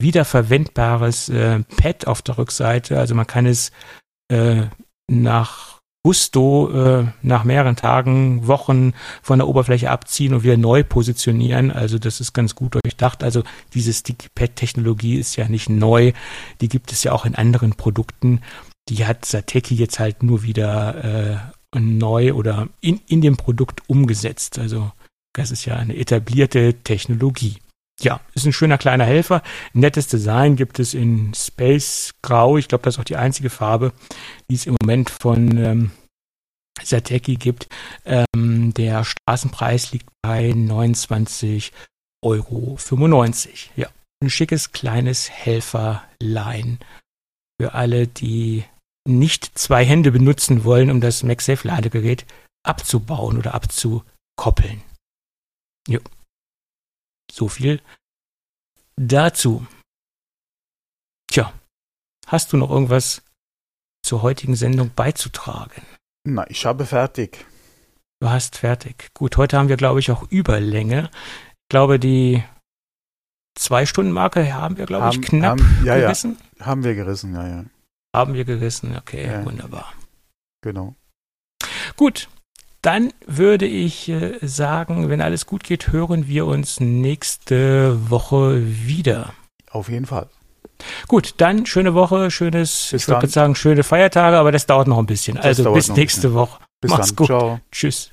wiederverwendbares äh, Pad auf der Rückseite. Also man kann es äh, nach Gusto äh, nach mehreren Tagen, Wochen von der Oberfläche abziehen und wieder neu positionieren. Also das ist ganz gut durchdacht. Also diese Sticky-Pad-Technologie ist ja nicht neu. Die gibt es ja auch in anderen Produkten. Die hat Sateki jetzt halt nur wieder äh, neu oder in, in dem Produkt umgesetzt. Also das ist ja eine etablierte Technologie. Ja, ist ein schöner kleiner Helfer. Nettes Design gibt es in Space Grau. Ich glaube, das ist auch die einzige Farbe, die es im Moment von ähm, Zateki gibt. Ähm, der Straßenpreis liegt bei 29,95 Euro. Ja, ein schickes kleines Helferlein für alle, die nicht zwei Hände benutzen wollen, um das MagSafe-Ladegerät abzubauen oder abzukoppeln. Jo. So viel dazu. Tja, hast du noch irgendwas zur heutigen Sendung beizutragen? Na, ich habe fertig. Du hast fertig. Gut, heute haben wir, glaube ich, auch Überlänge. Ich glaube, die Zwei-Stunden-Marke haben wir, glaube haben, ich, knapp haben, ja, gerissen. Ja, haben wir gerissen, ja, ja. Haben wir gerissen, okay, ja. wunderbar. Genau. Gut, dann würde ich äh, sagen, wenn alles gut geht, hören wir uns nächste Woche wieder. Auf jeden Fall. Gut, dann schöne Woche, schönes, bis ich würde sagen, schöne Feiertage, aber das dauert noch ein bisschen. Das also bis nächste. Woche. Bis Mach's dann. gut. Ciao. Tschüss.